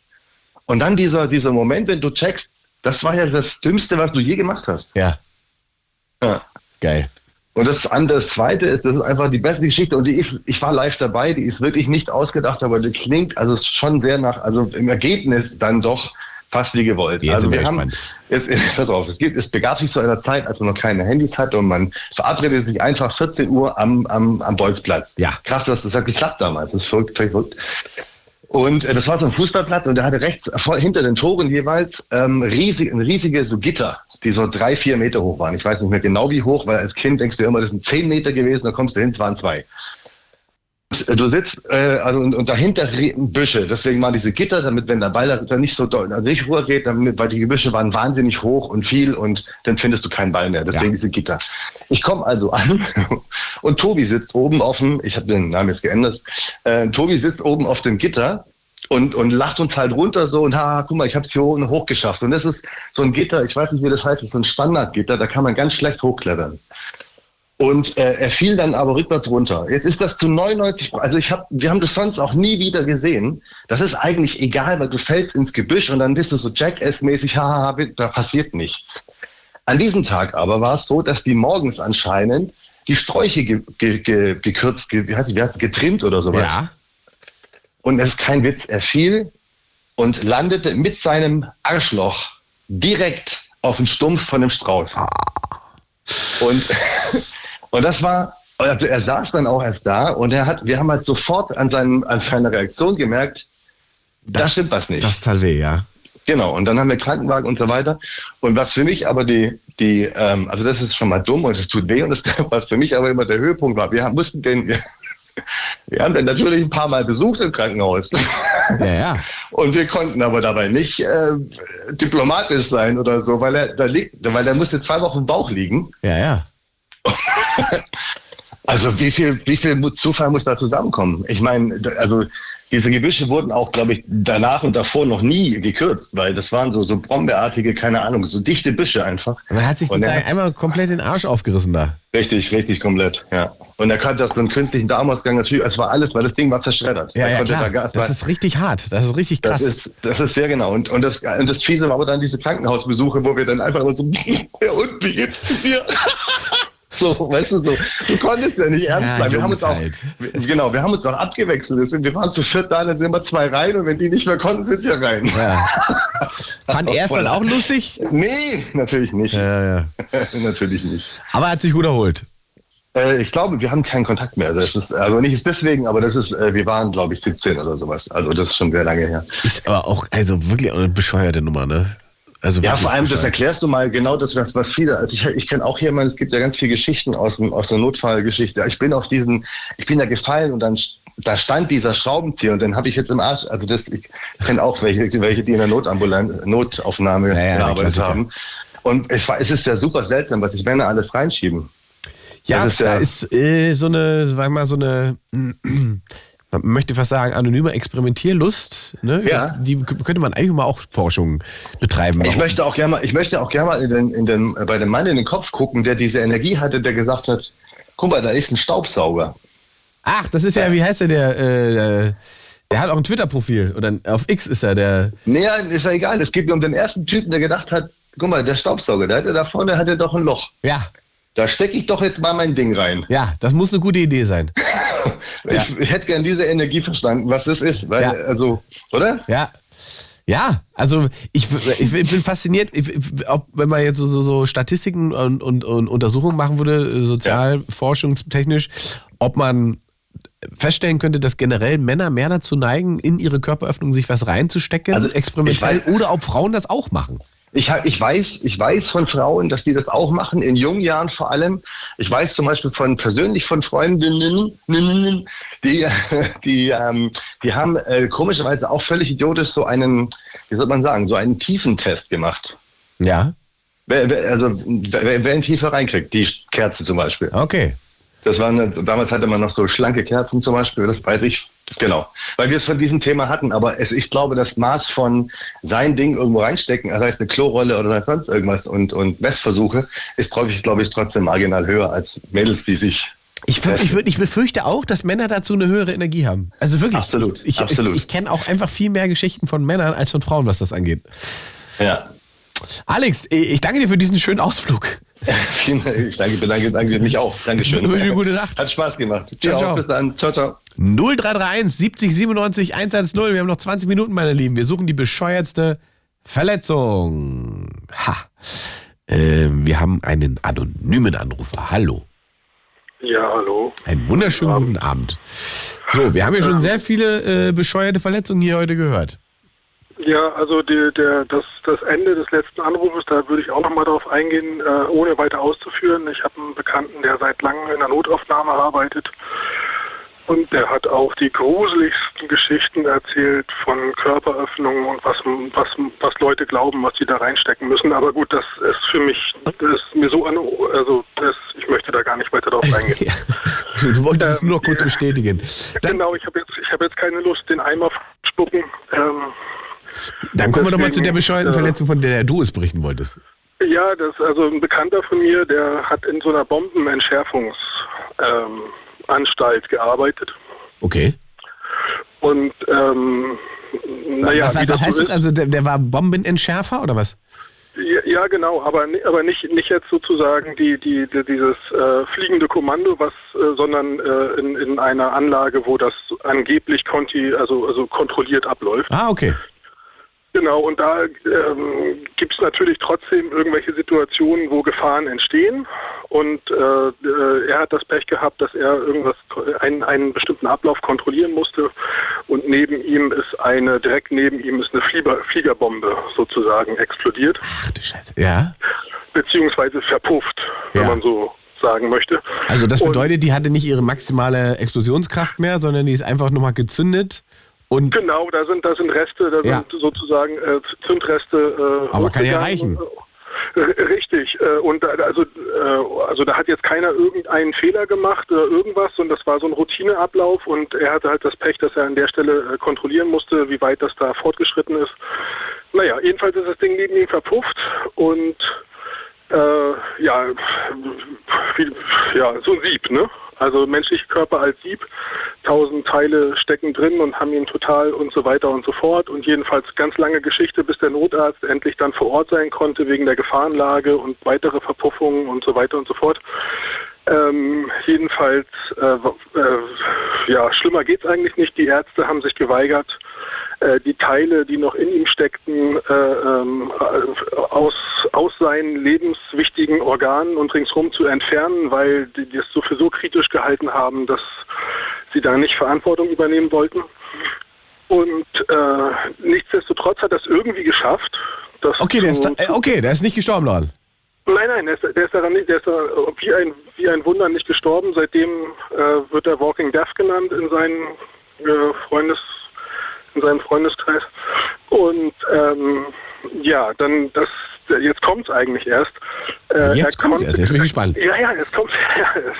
Und dann dieser, dieser Moment, wenn du checkst, das war ja das Dümmste, was du je gemacht hast. Ja. Ja. Geil. Und das, das Zweite ist, das ist einfach die beste Geschichte und die ist, ich war live dabei, die ist wirklich nicht ausgedacht, aber die klingt also schon sehr nach, also im Ergebnis dann doch fast wie gewollt. Jetzt also wir haben, jetzt, pass auf, es, gibt, es begab sich zu einer Zeit, als man noch keine Handys hatte und man verabredete sich einfach 14 Uhr am, am, am Bolzplatz. Ja. Krass, dass das hat geklappt damals, das ist verrückt, verrückt. Und äh, das war so ein Fußballplatz und der hatte rechts vor, hinter den Toren jeweils ähm, riesig, ein riesige so Gitter, die so drei, vier Meter hoch waren. Ich weiß nicht mehr genau wie hoch, weil als Kind denkst du immer, das sind zehn Meter gewesen, da kommst du hin, es waren zwei. Und, Du sitzt äh, also, und, und dahinter Büsche, deswegen waren diese Gitter, damit wenn der Ball da- nicht so also nicht hoch geht, damit, weil die Gebüsche waren wahnsinnig hoch und viel und dann findest du keinen Ball mehr. Deswegen diese Gitter. Ich komme also an [LAUGHS] und Tobi sitzt oben dem, ich habe den Namen jetzt geändert, äh, Tobi sitzt oben auf dem Gitter und, und lacht uns halt runter so und ha, guck mal, ich habe es hier hoch geschafft. Und das ist so ein Gitter, ich weiß nicht, wie das heißt, das ist so ein Standardgitter, da kann man ganz schlecht hochklettern. Und äh, er fiel dann aber rückwärts runter. Jetzt ist das zu 99, also ich hab, wir haben das sonst auch nie wieder gesehen. Das ist eigentlich egal, weil du fällst ins Gebüsch und dann bist du so Jackass-mäßig, haha, da passiert nichts. An diesem Tag aber war es so, dass die morgens anscheinend die Sträuche ge ge ge gekürzt, ge wie heißt es, wie heißt es, getrimmt oder sowas. Ja. Und es ist kein Witz, er fiel und landete mit seinem Arschloch direkt auf den Stumpf von dem Strauß. Und, [LAUGHS] und das war, also er saß dann auch erst da und er hat, wir haben halt sofort an, seinem, an seiner Reaktion gemerkt, da stimmt was nicht. Das tat weh, ja. Genau, und dann haben wir Krankenwagen und so weiter. Und was für mich aber die, die ähm, also das ist schon mal dumm und es tut weh und das, [LAUGHS] was für mich aber immer der Höhepunkt war, wir mussten den, wir, wir haben den natürlich ein paar Mal besucht im Krankenhaus. Ja, ja. Und wir konnten aber dabei nicht äh, diplomatisch sein oder so, weil er da liegt, weil er musste zwei Wochen im Bauch liegen. Ja, ja. [LAUGHS] Also wie viel, wie viel Zufall muss da zusammenkommen? Ich meine, also diese Gebüsche wurden auch, glaube ich, danach und davor noch nie gekürzt, weil das waren so, so brombeartige, keine Ahnung, so dichte Büsche einfach. Man hat sich sozusagen einmal komplett den Arsch aufgerissen da. Richtig, richtig komplett, ja. Und er kannte auch so einen künstlichen Darmausgang natürlich, es war alles, weil das Ding war zerschreddert. Ja, ja, klar. da Gas- Das ist richtig hart. Das ist richtig krass. Das ist, das ist sehr genau. Und, und, das, und das Fiese war aber dann diese Krankenhausbesuche, wo wir dann einfach immer so, [LAUGHS] ja, und wie geht's dir? So, weißt du, so, du konntest ja nicht ernst Ja, bleiben. Wir haben uns auch, halt. wir- genau, wir haben uns auch abgewechselt. Wir sind- Wir waren zu viert da, dann sind wir zwei rein und wenn die nicht mehr konnten, sind wir rein. Ja. [LAUGHS] Fand er es dann auch lustig? Nee, natürlich nicht. Ja, ja. [LAUGHS] natürlich nicht. Aber hat sich gut erholt. Äh, ich glaube, wir haben keinen Kontakt mehr. Das ist, also nicht deswegen, aber das ist, äh, wir waren, glaube ich, 17 oder sowas. Also das ist schon sehr lange her. Ist aber auch, also wirklich eine bescheuerte Nummer, ne? Also Ja, vor allem, das erklärst du mal genau das, was, was viele, also ich, ich kenne auch hier mal, es gibt ja ganz viele Geschichten aus, dem, aus der Notfallgeschichte. Ich bin auf diesen, ich bin da gefallen und dann, da stand dieser Schraubenzieher und den habe ich jetzt im Arsch, also das, ich kenne auch welche, welche, die in der Notambulanz, Notaufnahme ja, der gearbeitet haben. Und es, war, es ist ja super seltsam, was sich Männer alles reinschieben. Ja, Das ist da ja- ist äh, so eine, sag mal, so eine, man möchte fast sagen, anonyme Experimentierlust. Ne? Ja. Die könnte man eigentlich mal auch Forschung betreiben. Ich möchte auch gerne mal, ich möchte auch gerne mal in den, in den, bei dem Mann in den Kopf gucken, der diese Energie hatte, der gesagt hat, guck mal, da ist ein Staubsauger. Ach, das ist ja, wie heißt der, der, äh, der hat auch ein Twitter-Profil. Oder auf X ist er der. Naja, ist ja egal. Es geht mir um den ersten Typen, der gedacht hat, guck mal, der Staubsauger, der hatte da vorne hatte doch ein Loch. Ja. Da stecke ich doch jetzt mal mein Ding rein. Ja, das muss eine gute Idee sein. [LAUGHS] Ich, ich hätte gern diese Energie verstanden, was das ist. Weil, Ja. also, oder? Ja. Ja, also ich, ich bin fasziniert, ich, ob, wenn man jetzt so, so, so Statistiken und, und, und Untersuchungen machen würde, sozialforschungstechnisch, ob man feststellen könnte, dass generell Männer mehr dazu neigen, in ihre Körperöffnung sich was reinzustecken, experimentell, ich weiß- oder ob Frauen das auch machen. Ich, ich, weiß, ich weiß von Frauen, dass die das auch machen, in jungen Jahren vor allem. Ich weiß zum Beispiel von persönlich von Freundinnen, die, [LAUGHS] die, ähm, die haben äh, komischerweise auch völlig idiotisch so einen, wie soll man sagen, so einen Tiefentest gemacht. Ja. Wer, wer, also wer, wer ihn tiefer reinkriegt, die Kerze zum Beispiel. Okay. Das waren, damals hatte man noch so schlanke Kerzen zum Beispiel, das weiß ich. Genau, weil wir es von diesem Thema hatten. Aber es, ich glaube, das Maß von sein Ding irgendwo reinstecken, sei es eine Klorolle oder sei es sonst irgendwas und, und Messversuche, ist, glaube ich, glaube ich, trotzdem marginal höher als Mädels, die sich. Ich, würd- ich, würd, ich befürchte auch, dass Männer dazu eine höhere Energie haben. Also wirklich. Absolut, Ich, absolut. ich, ich kenne auch einfach viel mehr Geschichten von Männern als von Frauen, was das angeht. Ja. Alex, ich danke dir für diesen schönen Ausflug. [LAUGHS] Vielen Dank, ich danke, bedanke, danke mich auch. Dankeschön. Ich wünsche dir eine gute Nacht. Hat Spaß gemacht. Ciao, ciao. bis dann. Ciao, ciao. 0331 70 97 110. Wir haben noch 20 Minuten, meine Lieben. Wir suchen die bescheuertste Verletzung. Ha. Ähm, wir haben einen anonymen Anrufer. Hallo. Ja, hallo. Einen wunderschönen guten Abend. So, wir haben ja schon sehr viele äh, bescheuerte Verletzungen hier heute gehört. Ja, also die, der, das, das Ende des letzten Anrufes, da würde ich auch nochmal darauf eingehen, äh, ohne weiter auszuführen. Ich habe einen Bekannten, der seit langem in der Notaufnahme arbeitet und der hat auch die gruseligsten Geschichten erzählt von Körperöffnungen und was, was, was Leute glauben, was sie da reinstecken müssen. Aber gut, das ist für mich, das ist mir so an, also das, ich möchte da gar nicht weiter darauf eingehen. [LAUGHS] Du wolltest es nur noch kurz bestätigen. genau, ich habe jetzt, ich habe jetzt keine Lust, den Eimer zu spucken. Ähm, Dann kommen wir doch mal zu der Deswegen, bescheuerten äh, Verletzung, von der du es berichten wolltest. Ja, das also ein Bekannter von mir, der hat in so einer Bombenentschärfungs ähm, Anstalt gearbeitet Okay. und ähm, naja, was wie was das so heißt das? Also der, der war Bombenentschärfer oder was? Ja, ja, genau, aber, aber nicht, nicht jetzt sozusagen die, die, die, dieses äh, fliegende Kommando, was, äh, sondern äh, in, in einer Anlage, wo das angeblich konti, also, also kontrolliert abläuft. Ah, okay. Genau, und da ähm, gibt es natürlich trotzdem irgendwelche Situationen, wo Gefahren entstehen. Und äh, äh, er hat das Pech gehabt, dass er irgendwas, einen, einen bestimmten Ablauf kontrollieren musste. Und neben ihm ist eine, direkt neben ihm ist eine Flieger, Fliegerbombe sozusagen explodiert. Ach du Scheiße. Ja. Beziehungsweise verpufft, wenn Ja. man so sagen möchte. Also das Und- bedeutet, die hatte nicht ihre maximale Explosionskraft mehr, sondern die ist einfach nochmal gezündet und Genau, da sind, da sind Reste, da Ja. sind sozusagen äh, Zündreste. Äh, Aber kann ja reichen. R- Richtig. Äh, und da, also, äh, also da hat jetzt keiner irgendeinen Fehler gemacht oder irgendwas, sondern das war so ein Routineablauf und er hatte halt das Pech, dass er an der Stelle äh, kontrollieren musste, wie weit das da fortgeschritten ist. Naja, jedenfalls ist das Ding neben ihm verpufft und äh, ja, wie, ja, so ein Sieb, ne? Also menschliche Körper als Sieb, tausend Teile stecken drin und haben ihn total und so weiter und so fort. Und jedenfalls ganz lange Geschichte, bis der Notarzt endlich dann vor Ort sein konnte wegen der Gefahrenlage und weitere Verpuffungen und so weiter und so fort. Ähm, jedenfalls, äh, äh, ja, schlimmer geht's eigentlich nicht. Die Ärzte haben sich geweigert, die Teile, die noch in ihm steckten, äh, ähm, äh, aus, aus seinen lebenswichtigen Organen und ringsherum zu entfernen, weil die es so für so kritisch gehalten haben, dass sie da nicht Verantwortung übernehmen wollten. Und äh, nichtsdestotrotz hat er es irgendwie geschafft. Das Okay, der ist, da, äh, okay, der ist nicht gestorben daran. Nein, nein, der ist, der ist daran nicht, der ist da wie ein, wie ein Wunder nicht gestorben. Seitdem äh, wird er Walking Death genannt in seinen äh, Freundes, in seinem Freundeskreis. Und ähm, ja, dann das, jetzt kommt's eigentlich erst. Äh, Jetzt er kommt's erst, jetzt bin ich gespannt. Ja, ja, jetzt kommt's. [LAUGHS] Ja, es,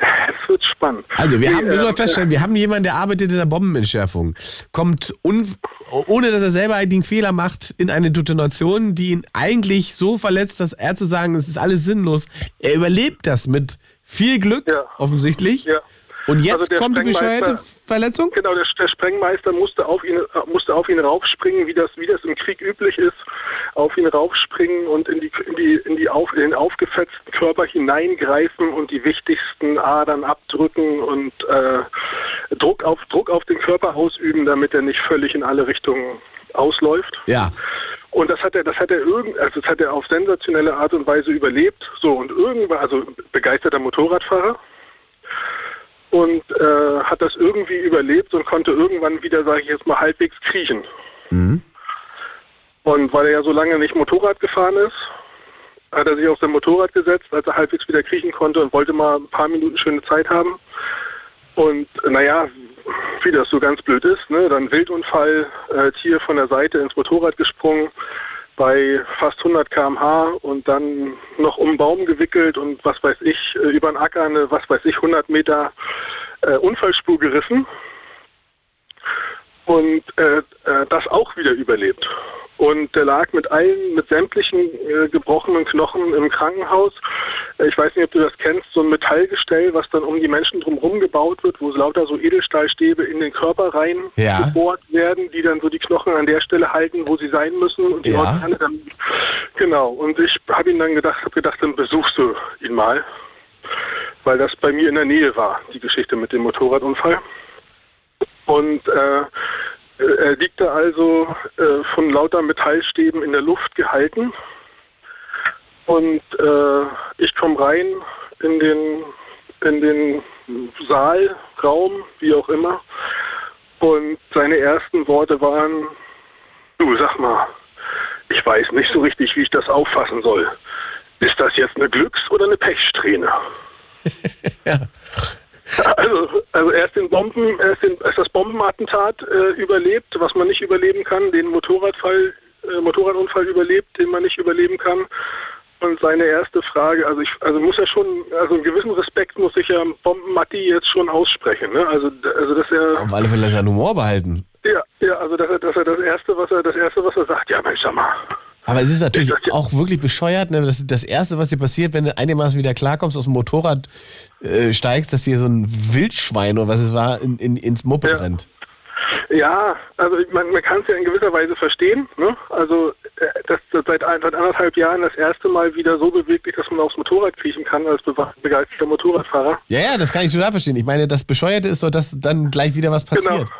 es wird spannend. Also wir haben, müssen wir ähm, feststellen, wir haben jemanden, der arbeitet in der Bombenentschärfung, kommt ohne dass er selber einen Fehler macht, in eine Detonation, die ihn eigentlich so verletzt, dass er zu sagen, es ist alles sinnlos. Er überlebt das mit viel Glück offensichtlich. Und jetzt Also kommt die bescheuerte Verletzung? Genau, der, der Sprengmeister musste auf ihn äh, musste auf ihn raufspringen, wie das wie das im Krieg üblich ist, auf ihn raufspringen und in die in die in die auf, in den aufgefetzten Körper hineingreifen und die wichtigsten Adern abdrücken und äh, Druck auf Druck auf den Körper ausüben, damit er nicht völlig in alle Richtungen ausläuft. Ja. Und das hat er, das hat er irgend, also das hat er auf sensationelle Art und Weise überlebt. So und irgendwann, also begeisterter Motorradfahrer und äh, hat das irgendwie überlebt und konnte irgendwann wieder, sage ich jetzt mal, halbwegs kriechen. Mhm. Und weil er ja so lange nicht Motorrad gefahren ist, hat er sich auf sein Motorrad gesetzt, als er halbwegs wieder kriechen konnte und wollte mal ein paar Minuten schöne Zeit haben. Und naja, wie das so ganz blöd ist, ne? dann Wildunfall, äh, Tier von der Seite ins Motorrad gesprungen, bei fast 100 km/h und dann noch um einen Baum gewickelt und was weiß ich, äh, über den Acker eine, was weiß ich, 100 Meter äh, Unfallspur gerissen und äh, äh, das auch wieder überlebt. Und der lag mit allen, mit sämtlichen äh, gebrochenen Knochen im Krankenhaus. Äh, Ich weiß nicht, ob du das kennst, so ein Metallgestell, was dann um die Menschen drumherum gebaut wird, wo lauter so Edelstahlstäbe in den Körper rein Ja. gebohrt werden, die dann so die Knochen an der Stelle halten, wo sie sein müssen. Und die Ja. Organe dann, genau. Und ich habe ihn dann gedacht, habe gedacht, dann besuchst du ihn mal, weil das bei mir in der Nähe war, die Geschichte mit dem Motorradunfall. Und äh, er liegt da also äh, von lauter Metallstäben in der Luft gehalten. Und äh, ich komme rein in den, in den Saal, Raum, wie auch immer. Und seine ersten Worte waren, du sag mal, ich weiß nicht so richtig, wie ich das auffassen soll. Ist das jetzt eine Glücks- oder eine Pechsträhne? [LAUGHS] Also, also erst den Bomben, erst, den, erst das Bombenattentat äh, überlebt, was man nicht überleben kann, den Motorradfall, äh, Motorradunfall überlebt, den man nicht überleben kann. Und seine erste Frage, also ich, also muss er schon, also einen gewissen Respekt muss ich ja Bombenmatti jetzt schon aussprechen, ne? Also, also dass er, Auf alle Fälle seinen Humor behalten. ja, ja, also dass er, dass er das erste, was er, das erste, was er sagt, ja Mensch, sag mal, Aber es ist natürlich auch wirklich bescheuert, ne? das, das Erste, was dir passiert, wenn du einigermaßen wieder klarkommst, aus dem Motorrad äh, steigst, dass dir so ein Wildschwein oder was es war, in, in, ins Moped rennt. Ja, also mein, man kann es ja in gewisser Weise verstehen. Ne? Also äh, das, das seit, ein, seit anderthalb Jahren das erste Mal wieder so beweglich, dass man aufs Motorrad kriechen kann als be begeisterter Motorradfahrer. Ja, ja, das kann ich total verstehen. Ich meine, das Bescheuerte ist doch, dass dann gleich wieder was passiert. Genau,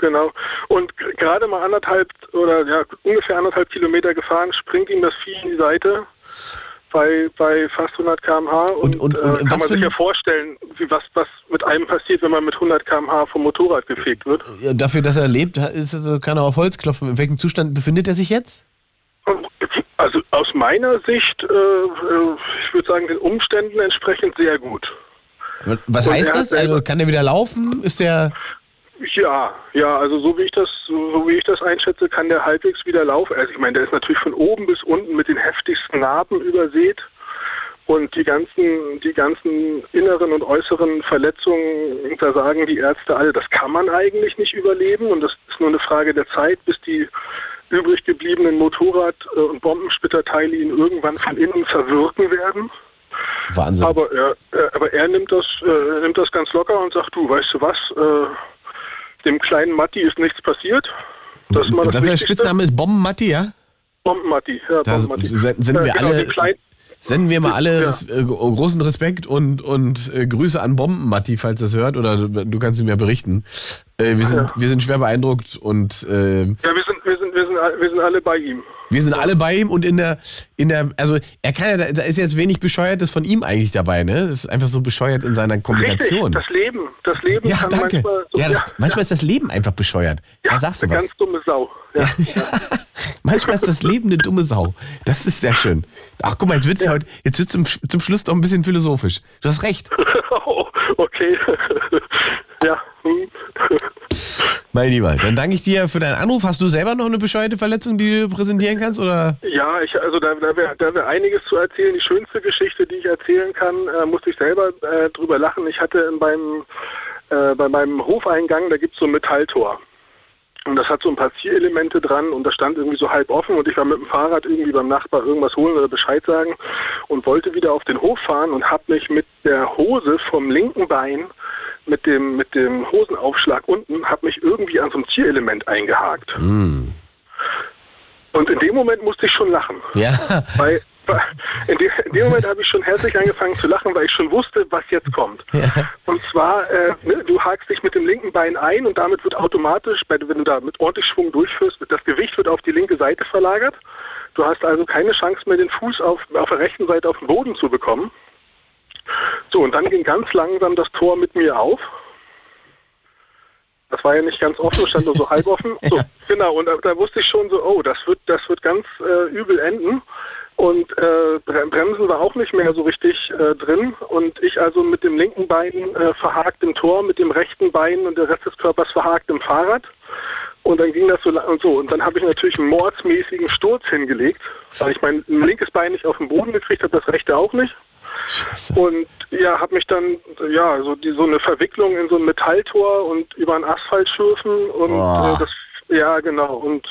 genau. Und g- gerade mal anderthalb oder ja ungefähr anderthalb Kilometer gefahren, springt ihm das Vieh in die Seite bei, bei fast 100 km/h und, und- äh, und kann man sich ja vorstellen, wie, was, was mit einem passiert, wenn man mit 100 km/h vom Motorrad gefegt wird. Ja, Dafür, dass er lebt, ist er, kann er auf Holz klopfen. In welchem Zustand befindet er sich jetzt? Also aus meiner Sicht, äh, äh, ich würde sagen, den Umständen entsprechend sehr gut. Was Und heißt das? Also kann er wieder laufen? Ist der. Ja, ja, also so wie ich das, so, wie ich das einschätze, kann der halbwegs wieder laufen. Also ich meine, der ist natürlich von oben bis unten mit den heftigsten Narben übersät. Und die ganzen, die ganzen inneren und äußeren Verletzungen, da sagen die Ärzte alle, das kann man eigentlich nicht überleben. Und das ist nur eine Frage der Zeit, bis die übrig gebliebenen Motorrad- äh, und Bombensplitterteile ihn irgendwann von innen verwirken werden. Wahnsinn. Aber er, er, aber er nimmt das, äh, nimmt das ganz locker und sagt, du, weißt du was, äh, dem kleinen Matti ist nichts passiert. Das das Was der. Spitzname ist Bombenmatti, ja? Bombenmatti. Ja, Bombenmatti. senden, wir genau, alle. Senden wir mal alle Ja. res- äh, großen Respekt und, und äh, Grüße an Bombenmatti, falls das hört, oder du, du kannst ihm ja berichten. Äh, wir, sind, Ja. wir sind schwer beeindruckt und Ja, wir sind, wir sind, wir sind, wir sind alle bei ihm. Wir sind alle bei ihm und in der, in der, also er kann ja, da ist jetzt wenig Bescheuertes von ihm eigentlich dabei, ne? Das ist einfach so bescheuert in seiner Kommunikation. Richtig, das Leben. Das Leben ja, kann danke. manchmal so, ja, das, manchmal ist das Leben einfach bescheuert. da sagst du eine was. ganz dumme Sau. Ja. [LAUGHS] Manchmal ist das Leben eine dumme Sau. Das ist sehr schön. Ach, guck mal, jetzt wird's ja. heute, jetzt wird's zum, zum Schluss doch ein bisschen philosophisch. Du hast recht. oh, [LAUGHS] okay. ja. hm. Mein Lieber, dann danke ich dir für deinen Anruf. Hast du selber noch eine bescheuerte Verletzung, die du präsentieren kannst? Oder? Ja, ich, also da, da wäre wär einiges zu erzählen. Die schönste Geschichte, die ich erzählen kann, äh, musste ich selber äh, drüber lachen. Ich hatte in beim, äh, bei meinem Hofeingang, da gibt's so ein Metalltor. Und das hat so ein paar Zierelemente dran und das stand irgendwie so halb offen und ich war mit dem Fahrrad irgendwie beim Nachbar irgendwas holen oder Bescheid sagen. und wollte wieder auf den Hof fahren und habe mich mit der Hose vom linken Bein mit dem, mit dem Hosenaufschlag unten, habe mich irgendwie an so ein Tierelement eingehakt. Mm. Und in dem Moment musste ich schon lachen. Ja. Weil [LAUGHS] in, dem, in dem Moment habe ich schon herzlich angefangen zu lachen, weil ich schon wusste, was jetzt kommt. Und zwar, äh, ne, du hakst dich mit dem linken Bein ein und damit wird automatisch, wenn du da mit ordentlich Schwung durchführst, das Gewicht wird auf die linke Seite verlagert. Du hast also keine Chance mehr, den Fuß auf, auf der rechten Seite auf den Boden zu bekommen. So, und dann ging ganz langsam das Tor mit mir auf. Das war ja nicht ganz offen, stand nur so halb offen. [LAUGHS] So, genau, und da, da wusste ich schon so, oh, das wird, das wird ganz äh, übel enden. Und äh, Bre- Bremsen war auch nicht mehr so richtig äh, drin. Und ich also mit dem linken Bein äh, verhakt im Tor, mit dem rechten Bein und der Rest des Körpers verhakt im Fahrrad. Und dann ging das so lang und so. Und dann habe ich natürlich einen mordsmäßigen Sturz hingelegt, weil ich mein linkes Bein nicht auf den Boden gekriegt habe, das rechte auch nicht. Und ja, habe mich dann, ja, so, die, so eine Verwicklung in so ein Metalltor und über einen Asphalt schürfen und äh, das, ja, genau. Und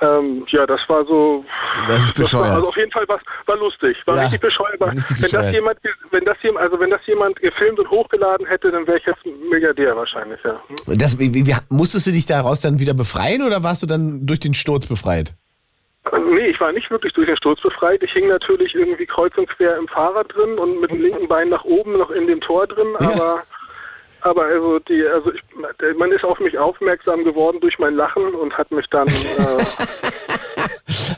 ähm, ja, das war so. Das ist Das war, bescheuert. also auf jeden Fall war, war lustig, war Ja, richtig bescheuert. War, richtig wenn bescheuert. das jemand, wenn das jemand, also wenn das jemand gefilmt und hochgeladen hätte, dann wäre ich jetzt Milliardär wahrscheinlich, ja. Das, wie, wie, musstest du dich daraus dann wieder befreien oder warst du dann durch den Sturz befreit? Nee, ich war nicht wirklich durch den Sturz befreit. Ich hing natürlich irgendwie kreuz und quer im Fahrrad drin und mit dem linken Bein nach oben noch in dem Tor drin, aber aber also die also ich, man ist auf mich aufmerksam geworden durch mein Lachen und hat mich dann äh, [LAUGHS]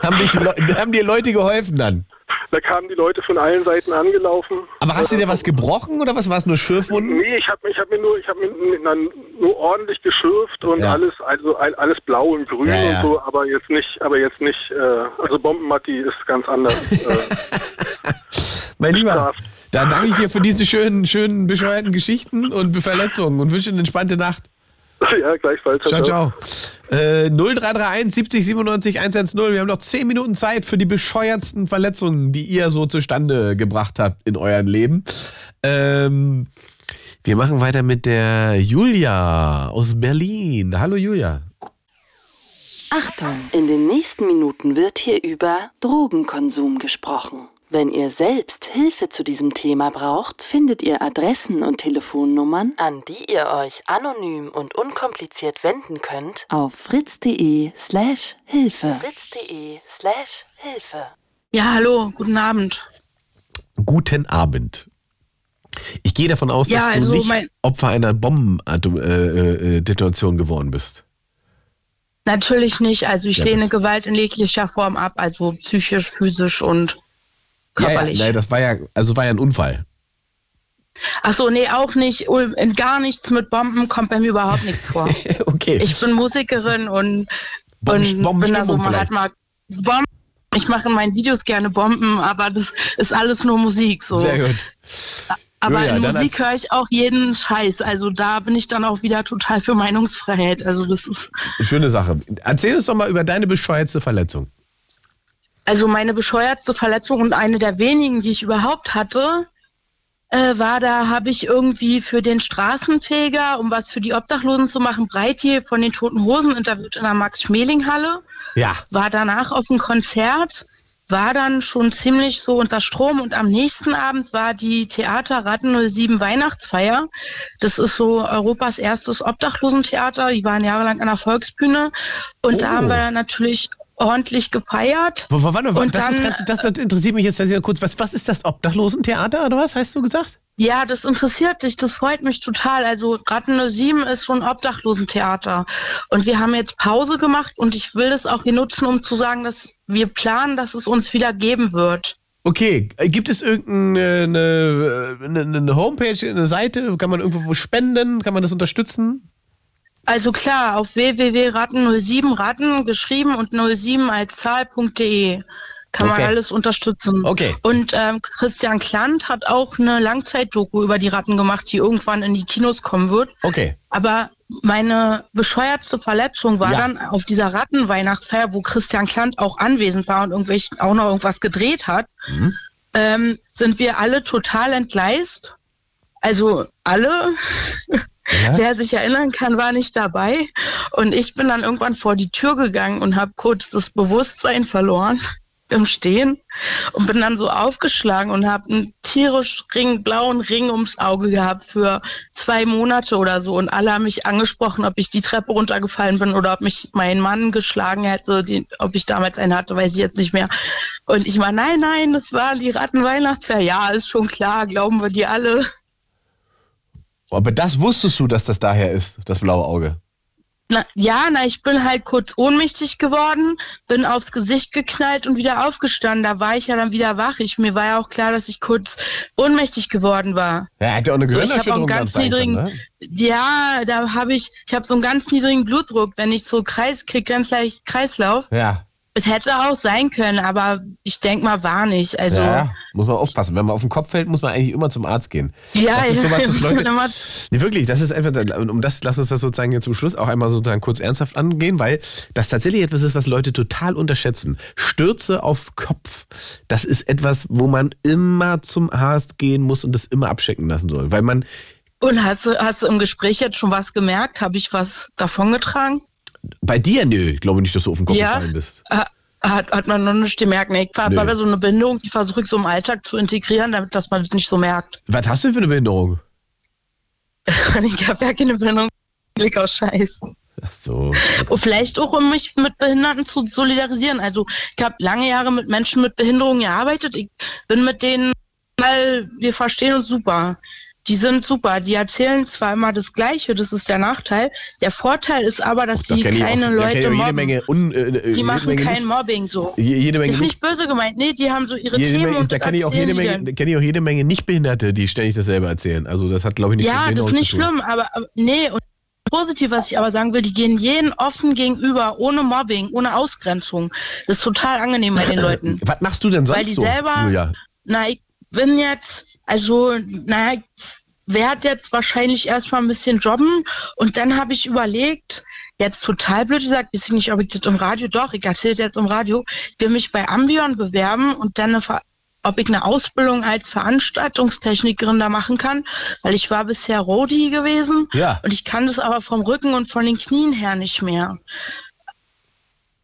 Haben, dich, haben dir Leute geholfen dann? da kamen die Leute von allen Seiten angelaufen. Aber hast du dir was gebrochen oder was war es nur Schürfwunden? Nee, ich habe ich hab mir nur ich habe mir dann nur ordentlich geschürft und Ja. alles also all- alles blau und grün Ja, ja. und so, aber jetzt nicht aber jetzt nicht äh, also Bombenmatti ist ganz anders. äh, [LAUGHS] Mein Lieber, da danke ich dir für diese schönen, schönen, bescheuerten Geschichten und Verletzungen und wünsche eine entspannte Nacht. ja, gleichfalls. Ciao, ciao. Äh, 0331 70 97 110. Wir haben noch 10 Minuten Zeit für die bescheuertsten Verletzungen, die ihr so zustande gebracht habt in eurem Leben. Ähm, wir machen weiter mit der Julia aus Berlin. Hallo Julia. Achtung, in den nächsten Minuten wird hier über Drogenkonsum gesprochen. Wenn ihr selbst Hilfe zu diesem Thema braucht, findet ihr Adressen und Telefonnummern, an die ihr euch anonym und unkompliziert wenden könnt, auf fritz.de slash Hilfe. fritz.de slash Hilfe. Ja, hallo, guten Abend. Guten Abend. Ich gehe davon aus, Ja, dass also du nicht mein- Opfer einer Bombendetonation geworden bist. Natürlich nicht. Also ich Sehr lehne Gewalt in jeglicher Form ab, also psychisch, physisch und körperlich. Ja, ja, nein, das war ja, also war ja ein Unfall. Ach so, nee, auch nicht. Gar nichts mit Bomben kommt bei mir überhaupt nichts vor. [LAUGHS] okay. Ich bin Musikerin und, Bomben- und bin da so, man vielleicht. hat mal Bomben. Ich mache in meinen Videos gerne Bomben, aber das ist alles nur Musik. So. Sehr gut. Aber Julia, in Musik höre ich auch jeden Scheiß. Also da bin ich dann auch wieder total für Meinungsfreiheit. Also das ist Schöne Sache. Erzähl uns doch mal über deine bescheuertste Verletzung. Also meine bescheuertste Verletzung und eine der wenigen, die ich überhaupt hatte, äh, war, da habe ich irgendwie für den Straßenfeger, um was für die Obdachlosen zu machen, Breitje von den Toten Hosen interviewt in der Max-Schmeling-Halle, Ja. war danach auf dem Konzert, war dann schon ziemlich so unter Strom und am nächsten Abend war die Theater Ratten 07 Weihnachtsfeier. Das ist so Europas erstes Obdachlosentheater. Die waren jahrelang an der Volksbühne und da Oh. haben wir dann natürlich ordentlich gefeiert. W warte, Und das, dann- das, das, das interessiert mich jetzt sehr kurz. Was, was ist das Obdachlosentheater oder was hast du gesagt? Ja, das interessiert dich, das freut mich total. Also Ratten 07 ist schon Obdachlosentheater. Und wir haben jetzt Pause gemacht und ich will das auch hier nutzen, um zu sagen, dass wir planen, dass es uns wieder geben wird. Okay, äh, gibt es irgendeine eine, eine, eine Homepage, eine Seite? Kann man irgendwo spenden? Kann man das unterstützen? Also klar, auf www.ratten07 Ratten geschrieben und 07 als Zahl.de kann Okay. man alles unterstützen. Okay. Und ähm, Christian Klant hat auch eine Langzeitdoku über die Ratten gemacht, die irgendwann in die Kinos kommen wird. Okay. Aber meine bescheuertste Verletzung war Ja. dann auf dieser Rattenweihnachtsfeier, wo Christian Klant auch anwesend war und irgendwelch, auch noch irgendwas gedreht hat, Mhm. ähm, sind wir alle total entgleist. Also alle. [LAUGHS] Wer sich erinnern kann, war nicht dabei. Und ich bin dann irgendwann vor die Tür gegangen und habe kurz das Bewusstsein verloren. [LAUGHS] im Stehen und bin dann so aufgeschlagen und habe einen tierisch Ring, blauen Ring ums Auge gehabt für zwei Monate oder so. Und alle haben mich angesprochen, ob ich die Treppe runtergefallen bin oder ob mich mein Mann geschlagen hätte, die, ob ich damals einen hatte, weiß ich jetzt nicht mehr. Und ich war, nein, nein, das war die Rattenweihnachtsfeier. Ja, ist schon klar, glauben wir die alle. Aber das wusstest du, dass das daher ist, das blaue Auge. Na, ja, na, ich bin halt kurz ohnmächtig geworden, bin aufs Gesicht geknallt und wieder aufgestanden. Da war ich ja dann wieder wach. Ich, mir war ja auch klar, dass ich kurz ohnmächtig geworden war. Ja, ja auch eine So, ich Gehirnerschütterung einen gehabt ganz niedrigen, können, ne? ja, da habe ich, ich habe so einen ganz niedrigen Blutdruck. Wenn ich so Kreis krieg, ganz leicht Kreislauf. Ja. Es hätte auch sein können, aber ich denk mal, war nicht. Also, ja, muss man aufpassen. Wenn man auf den Kopf fällt, muss man eigentlich immer zum Arzt gehen. Ja, das ist sowas, [LAUGHS] das Leute, nee, wirklich, das ist einfach, um das, lass uns das sozusagen jetzt zum Schluss auch einmal sozusagen kurz ernsthaft angehen, weil das tatsächlich etwas ist, was Leute total unterschätzen. Stürze auf Kopf, das ist etwas, wo man immer zum Arzt gehen muss und das immer abchecken lassen soll, weil man, und hast du, hast du im Gespräch jetzt schon was gemerkt? Habe ich was davongetragen? Bei dir, nö, ich glaube nicht, dass du auf den Kopf Ja. gefallen bist. Ha- Hat, hat man noch nicht gemerkt. Nee, ich Nö. habe so eine Behinderung, die versuche ich so im Alltag zu integrieren, damit dass man das nicht so merkt. Was hast du denn für eine Behinderung? [LAUGHS] ich habe ja keine Behinderung. Blick aus Scheiß. Ach so. Und vielleicht auch, um mich mit Behinderten zu solidarisieren. Also ich habe lange Jahre mit Menschen mit Behinderungen gearbeitet. Ich bin mit denen, weil wir verstehen uns super. Die sind super. Die erzählen zwar immer das Gleiche, das ist der Nachteil. Der Vorteil ist aber, dass Da die da kenn ich Leute jede mobben. Menge un, äh, äh, die machen Menge kein nicht- Mobbing so. Je- jede Menge ist nicht- nicht böse gemeint. Nee, die haben so ihre Jede Themen Menge, und da kenne ich, auch jede Menge, dann. kenn ich auch jede Menge Nichtbehinderte, die ständig dasselbe erzählen. Also das hat, glaube ich, nichts Ja, mit das ist nicht schlimm, aber, aber nee, und positiv, was ich aber sagen will, die gehen jeden offen gegenüber, ohne Mobbing, ohne Ausgrenzung. Das ist total angenehm bei den [CLEARS THROAT] Leuten. Was machst du denn sonst Weil die so, selber, Julia? na, ich bin jetzt, also, naja, ich werde jetzt wahrscheinlich erstmal ein bisschen jobben und dann habe ich überlegt, jetzt total blöd gesagt, weiß ich nicht, ob ich das im Radio, doch, ich erzähle das jetzt im Radio, ich will mich bei Ambion bewerben und dann eine Ver ob ich eine Ausbildung als Veranstaltungstechnikerin da machen kann, weil ich war bisher Rodi gewesen Ja. und ich kann das aber vom Rücken und von den Knien her nicht mehr.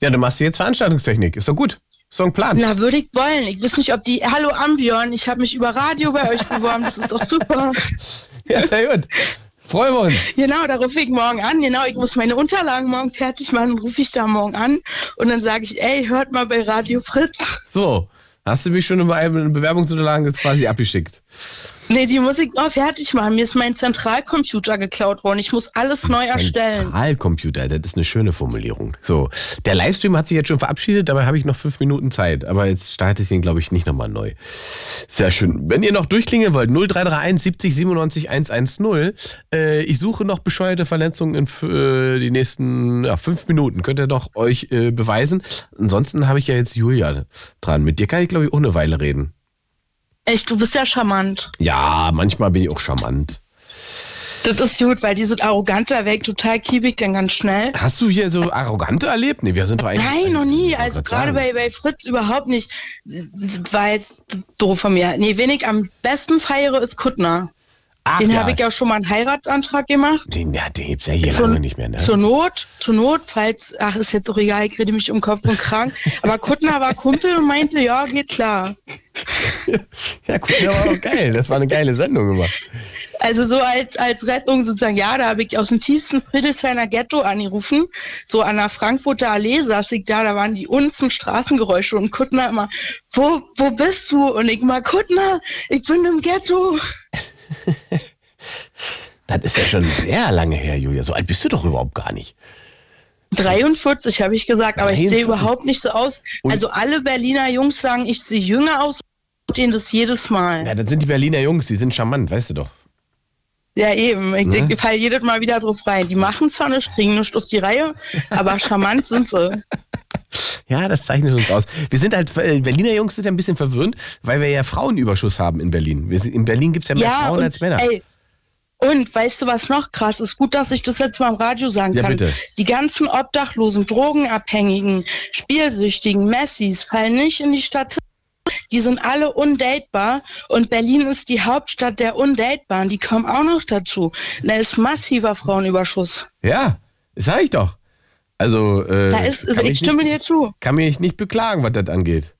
Ja, du machst jetzt Veranstaltungstechnik. Ist doch gut. Ein Plan. Na, würde ich wollen. Ich weiß nicht, ob die. Hallo Ambion, ich habe mich über Radio bei euch beworben. Das ist doch super. [LAUGHS] Ja, sehr gut. Freuen wir uns. Genau, da rufe ich morgen an. Genau, ich muss meine Unterlagen morgen fertig machen. Rufe ich da morgen an und dann sage ich, ey, hört mal bei Radio Fritz. So, hast du mich schon über eine Bewerbungsunterlagen jetzt quasi abgeschickt? Nee, die muss ich noch fertig machen. Mir ist mein Zentralcomputer geklaut worden. Ich muss alles neu erstellen. Zentralcomputer, das ist eine schöne Formulierung. So, der Livestream hat sich jetzt schon verabschiedet, dabei habe ich noch fünf Minuten Zeit. Aber jetzt starte ich ihn, glaube ich, nicht nochmal neu. Sehr schön. Wenn ihr noch durchklingen wollt, 0331 70 97 110. Äh, ich suche noch bescheuerte Verletzungen in äh, die nächsten ja, fünf Minuten. Könnt ihr doch euch äh, beweisen. Ansonsten habe ich ja jetzt Julia dran. Mit dir kann ich, glaube ich, auch eine Weile reden. Echt, du bist ja charmant. Ja, manchmal bin ich auch charmant. Das ist gut, weil dieses Arrogante weg total kiebig dann ganz schnell. Hast du hier so Arrogante erlebt? Nee, wir sind doch eigentlich. Nein, noch nie. Also gerade bei, bei Fritz überhaupt nicht. War jetzt doof von mir. Nee, wen ich am besten feiere, ist Kuttner. Ach Den ja. habe ich ja schon mal einen Heiratsantrag gemacht. Den, ja, den gibt's ja hier Zur- lange nicht mehr, ne? Zur Not, zur Not, falls, ach, ist jetzt auch egal, ich rede mich um Kopf und Kragen. Aber Kuttner war Kumpel und meinte, ja, geht klar. [LAUGHS] Ja, gut, der war auch geil. Das war eine geile Sendung immer. Also so als, als Rettung sozusagen, ja, da habe ich aus dem tiefsten Friedrichshainer Ghetto angerufen. So an der Frankfurter Allee saß ich da, da waren die unten Straßengeräusche und Kuttner immer, wo, wo bist du? Und ich mal, Kuttner, ich bin im Ghetto. [LAUGHS] Das ist ja schon sehr lange her, Julia. So alt bist du doch überhaupt gar nicht. 43 habe ich gesagt, aber ich sehe 43. überhaupt nicht so aus. Also alle Berliner Jungs sagen, ich sehe jünger aus, denen das jedes Mal. Ja, das sind die Berliner Jungs, die sind charmant, weißt du doch. Ja, eben. Ich, Ne? ich falle jedes Mal wieder drauf rein. Die machen zwar nicht, kriegen nicht auf die Reihe, aber charmant sind sie. [LAUGHS] Ja, das zeichnet uns aus. Wir sind halt, äh, Berliner Jungs sind ja ein bisschen verwöhnt, weil wir ja Frauenüberschuss haben in Berlin. Sind, in Berlin gibt es ja mehr Frauen und, als Männer. Ey, und weißt du, was noch krass ist? Gut, dass ich das jetzt mal im Radio sagen Ja, kann. bitte. Die ganzen Obdachlosen, Drogenabhängigen, Spielsüchtigen, Messis fallen nicht in die Stadt. Die sind alle undatebar und Berlin ist die Hauptstadt der Undatebaren. Die kommen auch noch dazu. Da ist massiver Frauenüberschuss. Ja, sag ich doch. Also, äh, Da ist, kann ich stimme nicht, dir zu. kann mich nicht beklagen, was das angeht.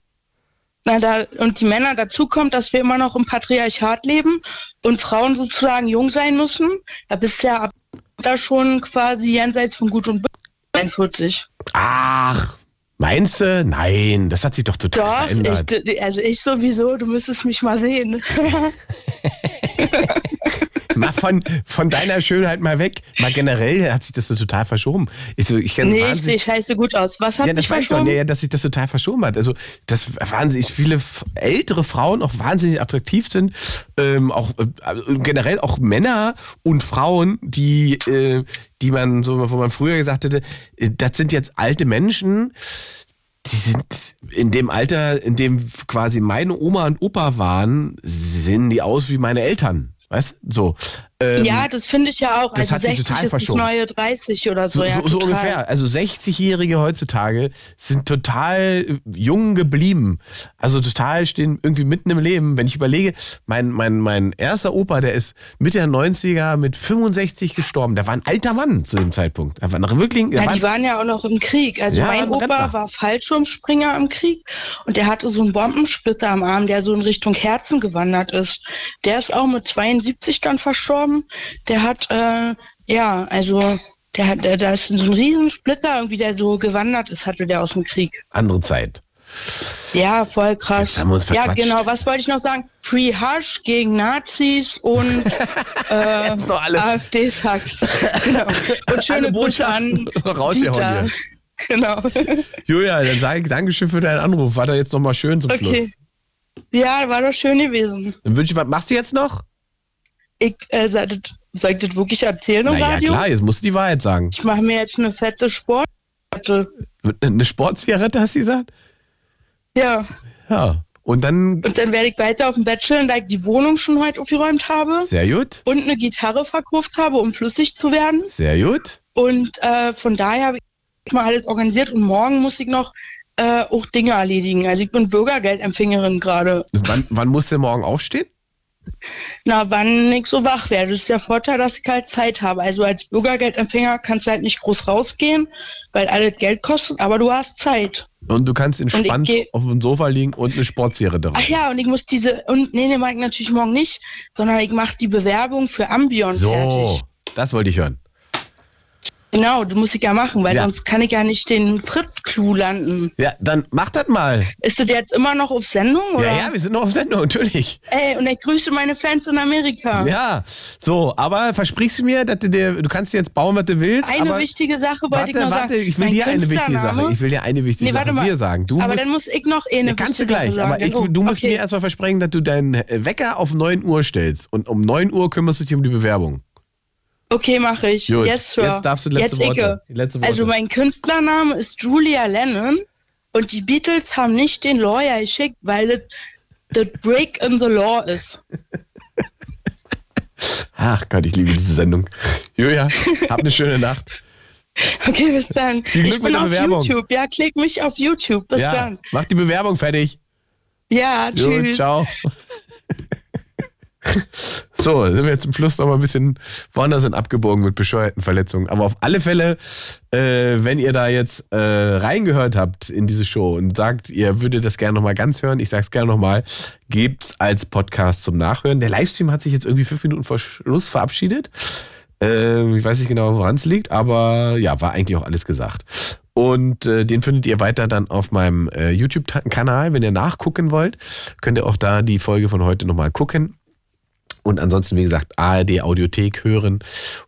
Na, da, und die Männer dazu kommt, dass wir immer noch im Patriarchat leben und Frauen sozusagen jung sein müssen. Da bist du ja ab da schon quasi jenseits von Gut und Böse 41. Ach, meinst du? Nein, das hat sich doch total Doch, verändert. ich, also ich sowieso, du müsstest mich mal sehen. [LAUGHS] [LAUGHS] Mal von, von deiner Schönheit mal weg. Mal generell hat sich das so total verschoben. Ich, so, ich nee, ich sehe scheiße gut aus. Was hat ja, sich weiß ich doch, verschoben? ja, ja, dass sich das total verschoben hat. Also, dass wahnsinnig viele ältere Frauen auch wahnsinnig attraktiv sind. Ähm, auch äh, generell auch Männer und Frauen, die, äh, die man, so, wo man früher gesagt hätte, äh, das sind jetzt alte Menschen, die sind in dem Alter, in dem quasi meine Oma und Opa waren, sehen die aus wie meine Eltern. Weißt du? So. Ähm, ja, das finde ich ja auch. das also hat sich 60 total ist das verschoben. neue 30 oder so. So, ja, so, so ungefähr. Also 60-Jährige heutzutage sind total äh, jung geblieben. Also total stehen irgendwie mitten im Leben. Wenn ich überlege, mein, mein, mein erster Opa, der ist Mitte der 90er mit 65 gestorben. Der war ein alter Mann zu dem Zeitpunkt. Er war noch wirklich Ja, war, die waren ja auch noch im Krieg. Also Ja, mein ein Opa war Fallschirmspringer im Krieg und der hatte so einen Bombensplitter am Arm, der so in Richtung Herzen gewandert ist. Der ist auch mit 72 dann verstorben. Der hat, äh, ja, also der hat, der, da ist so ein Riesensplitter irgendwie, der so gewandert ist, hatte der aus dem Krieg. andere Zeit. Ja, voll krass. Jetzt haben wir uns ja, genau. Was wollte ich noch sagen? Free Hush gegen Nazis und [LAUGHS] äh, AfD-Hacks. genau. Und schöne Grüße an rausgehauen Dieter. hier. Genau. Julia, dann sage ich Dankeschön für deinen Anruf. War da jetzt nochmal schön zum Schluss. Okay. Ja, war doch schön gewesen. Dann wünsche ich, was machst du jetzt noch? Ich, äh, soll, ich das wirklich erzählen im Na ja, Radio? klar, jetzt musst du die Wahrheit sagen. Ich mache mir jetzt eine fette Sport. Eine Sportzigarette, hast du gesagt? Ja. Ja. Und dann, Und dann werde ich weiter auf dem Bett chillen, da ich die Wohnung schon heute aufgeräumt habe. sehr gut, Und eine Gitarre verkauft habe, um flüssig zu werden. sehr gut. Und äh, von daher habe ich mal alles organisiert und morgen muss ich noch äh, auch Dinge erledigen. Also ich bin Bürgergeldempfängerin gerade. Wann, wann musst du morgen aufstehen? Na, wann ich so wach werde. Das ist der Vorteil, dass ich halt Zeit habe. Also als Bürgergeldempfänger kannst du halt nicht groß rausgehen, weil alles Geld kostet, aber du hast Zeit. Und du kannst entspannt auf dem Sofa liegen und eine Sportzigarette Ach rauchen. ja, und ich muss diese, und nee, nee, mach ich natürlich morgen nicht, sondern ich mache die Bewerbung für Ambion So, fertig. das wollte ich hören. Genau, das muss ich ja machen, weil Ja. sonst kann ich ja nicht den Fritz-Clou landen. Ja, dann mach das mal. Ist das jetzt immer noch auf Sendung? Oder? Ja, ja, wir sind noch auf Sendung, natürlich. Ey, und ich grüße meine Fans in Amerika. Ja, so, aber versprichst du mir, dass du dir, du kannst jetzt bauen, was du willst, Eine wichtige Sache wollte warte, ich noch warte, sagen. ich will Mein dir eine wichtige Sache, ich will dir eine wichtige Nee, Sache mal. dir sagen. Du aber musst, dann muss ich noch eh eine Ja, kannst du gleich, Sache aber sagen. ich, du musst okay. mir erstmal versprechen, dass du deinen Wecker auf 9 Uhr stellst und um 9 Uhr kümmerst du dich um die Bewerbung. Okay, mache ich. Gut, yes, Sir. jetzt darfst du letzte Jetzt Worte. Letzte Worte. Also mein Künstlername ist Julia Lennon und die Beatles haben nicht den Lawyer geschickt, weil das das Break in the Law ist. [LAUGHS] Ach Gott, ich liebe diese Sendung. Julia, hab eine schöne Nacht. [LAUGHS] Okay, bis dann. Viel Glück ich bin mit der auf Bewerbung. YouTube. Ja, klick mich auf YouTube. Bis ja, dann. mach die Bewerbung fertig. Ja, tschüss. ciao. [LAUGHS] [LAUGHS] So, sind wir jetzt zum Schluss noch mal ein bisschen woanders sind abgebogen mit bescheuerten Verletzungen. Aber auf alle Fälle, äh, wenn ihr da jetzt äh, reingehört habt in diese Show und sagt, ihr würdet das gerne noch mal ganz hören, ich sag's gerne noch mal, gebt's als Podcast zum Nachhören. Der Livestream hat sich jetzt irgendwie fünf Minuten vor Schluss verabschiedet. Äh, ich weiß nicht genau, woran es liegt, aber ja, war eigentlich auch alles gesagt. Und äh, den findet ihr weiter dann auf meinem äh, YouTube-Kanal. Wenn ihr nachgucken wollt, könnt ihr auch da die Folge von heute nochmal gucken. Und ansonsten, wie gesagt, ARD Audiothek hören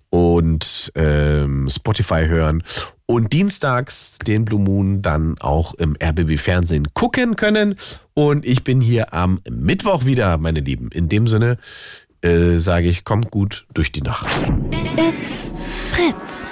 und ähm, Spotify hören. Und dienstags den Blue Moon dann auch im RBB Fernsehen gucken können. Und ich bin hier am Mittwoch wieder, meine Lieben. In dem Sinne äh, sage ich, kommt gut durch die Nacht. It's Fritz.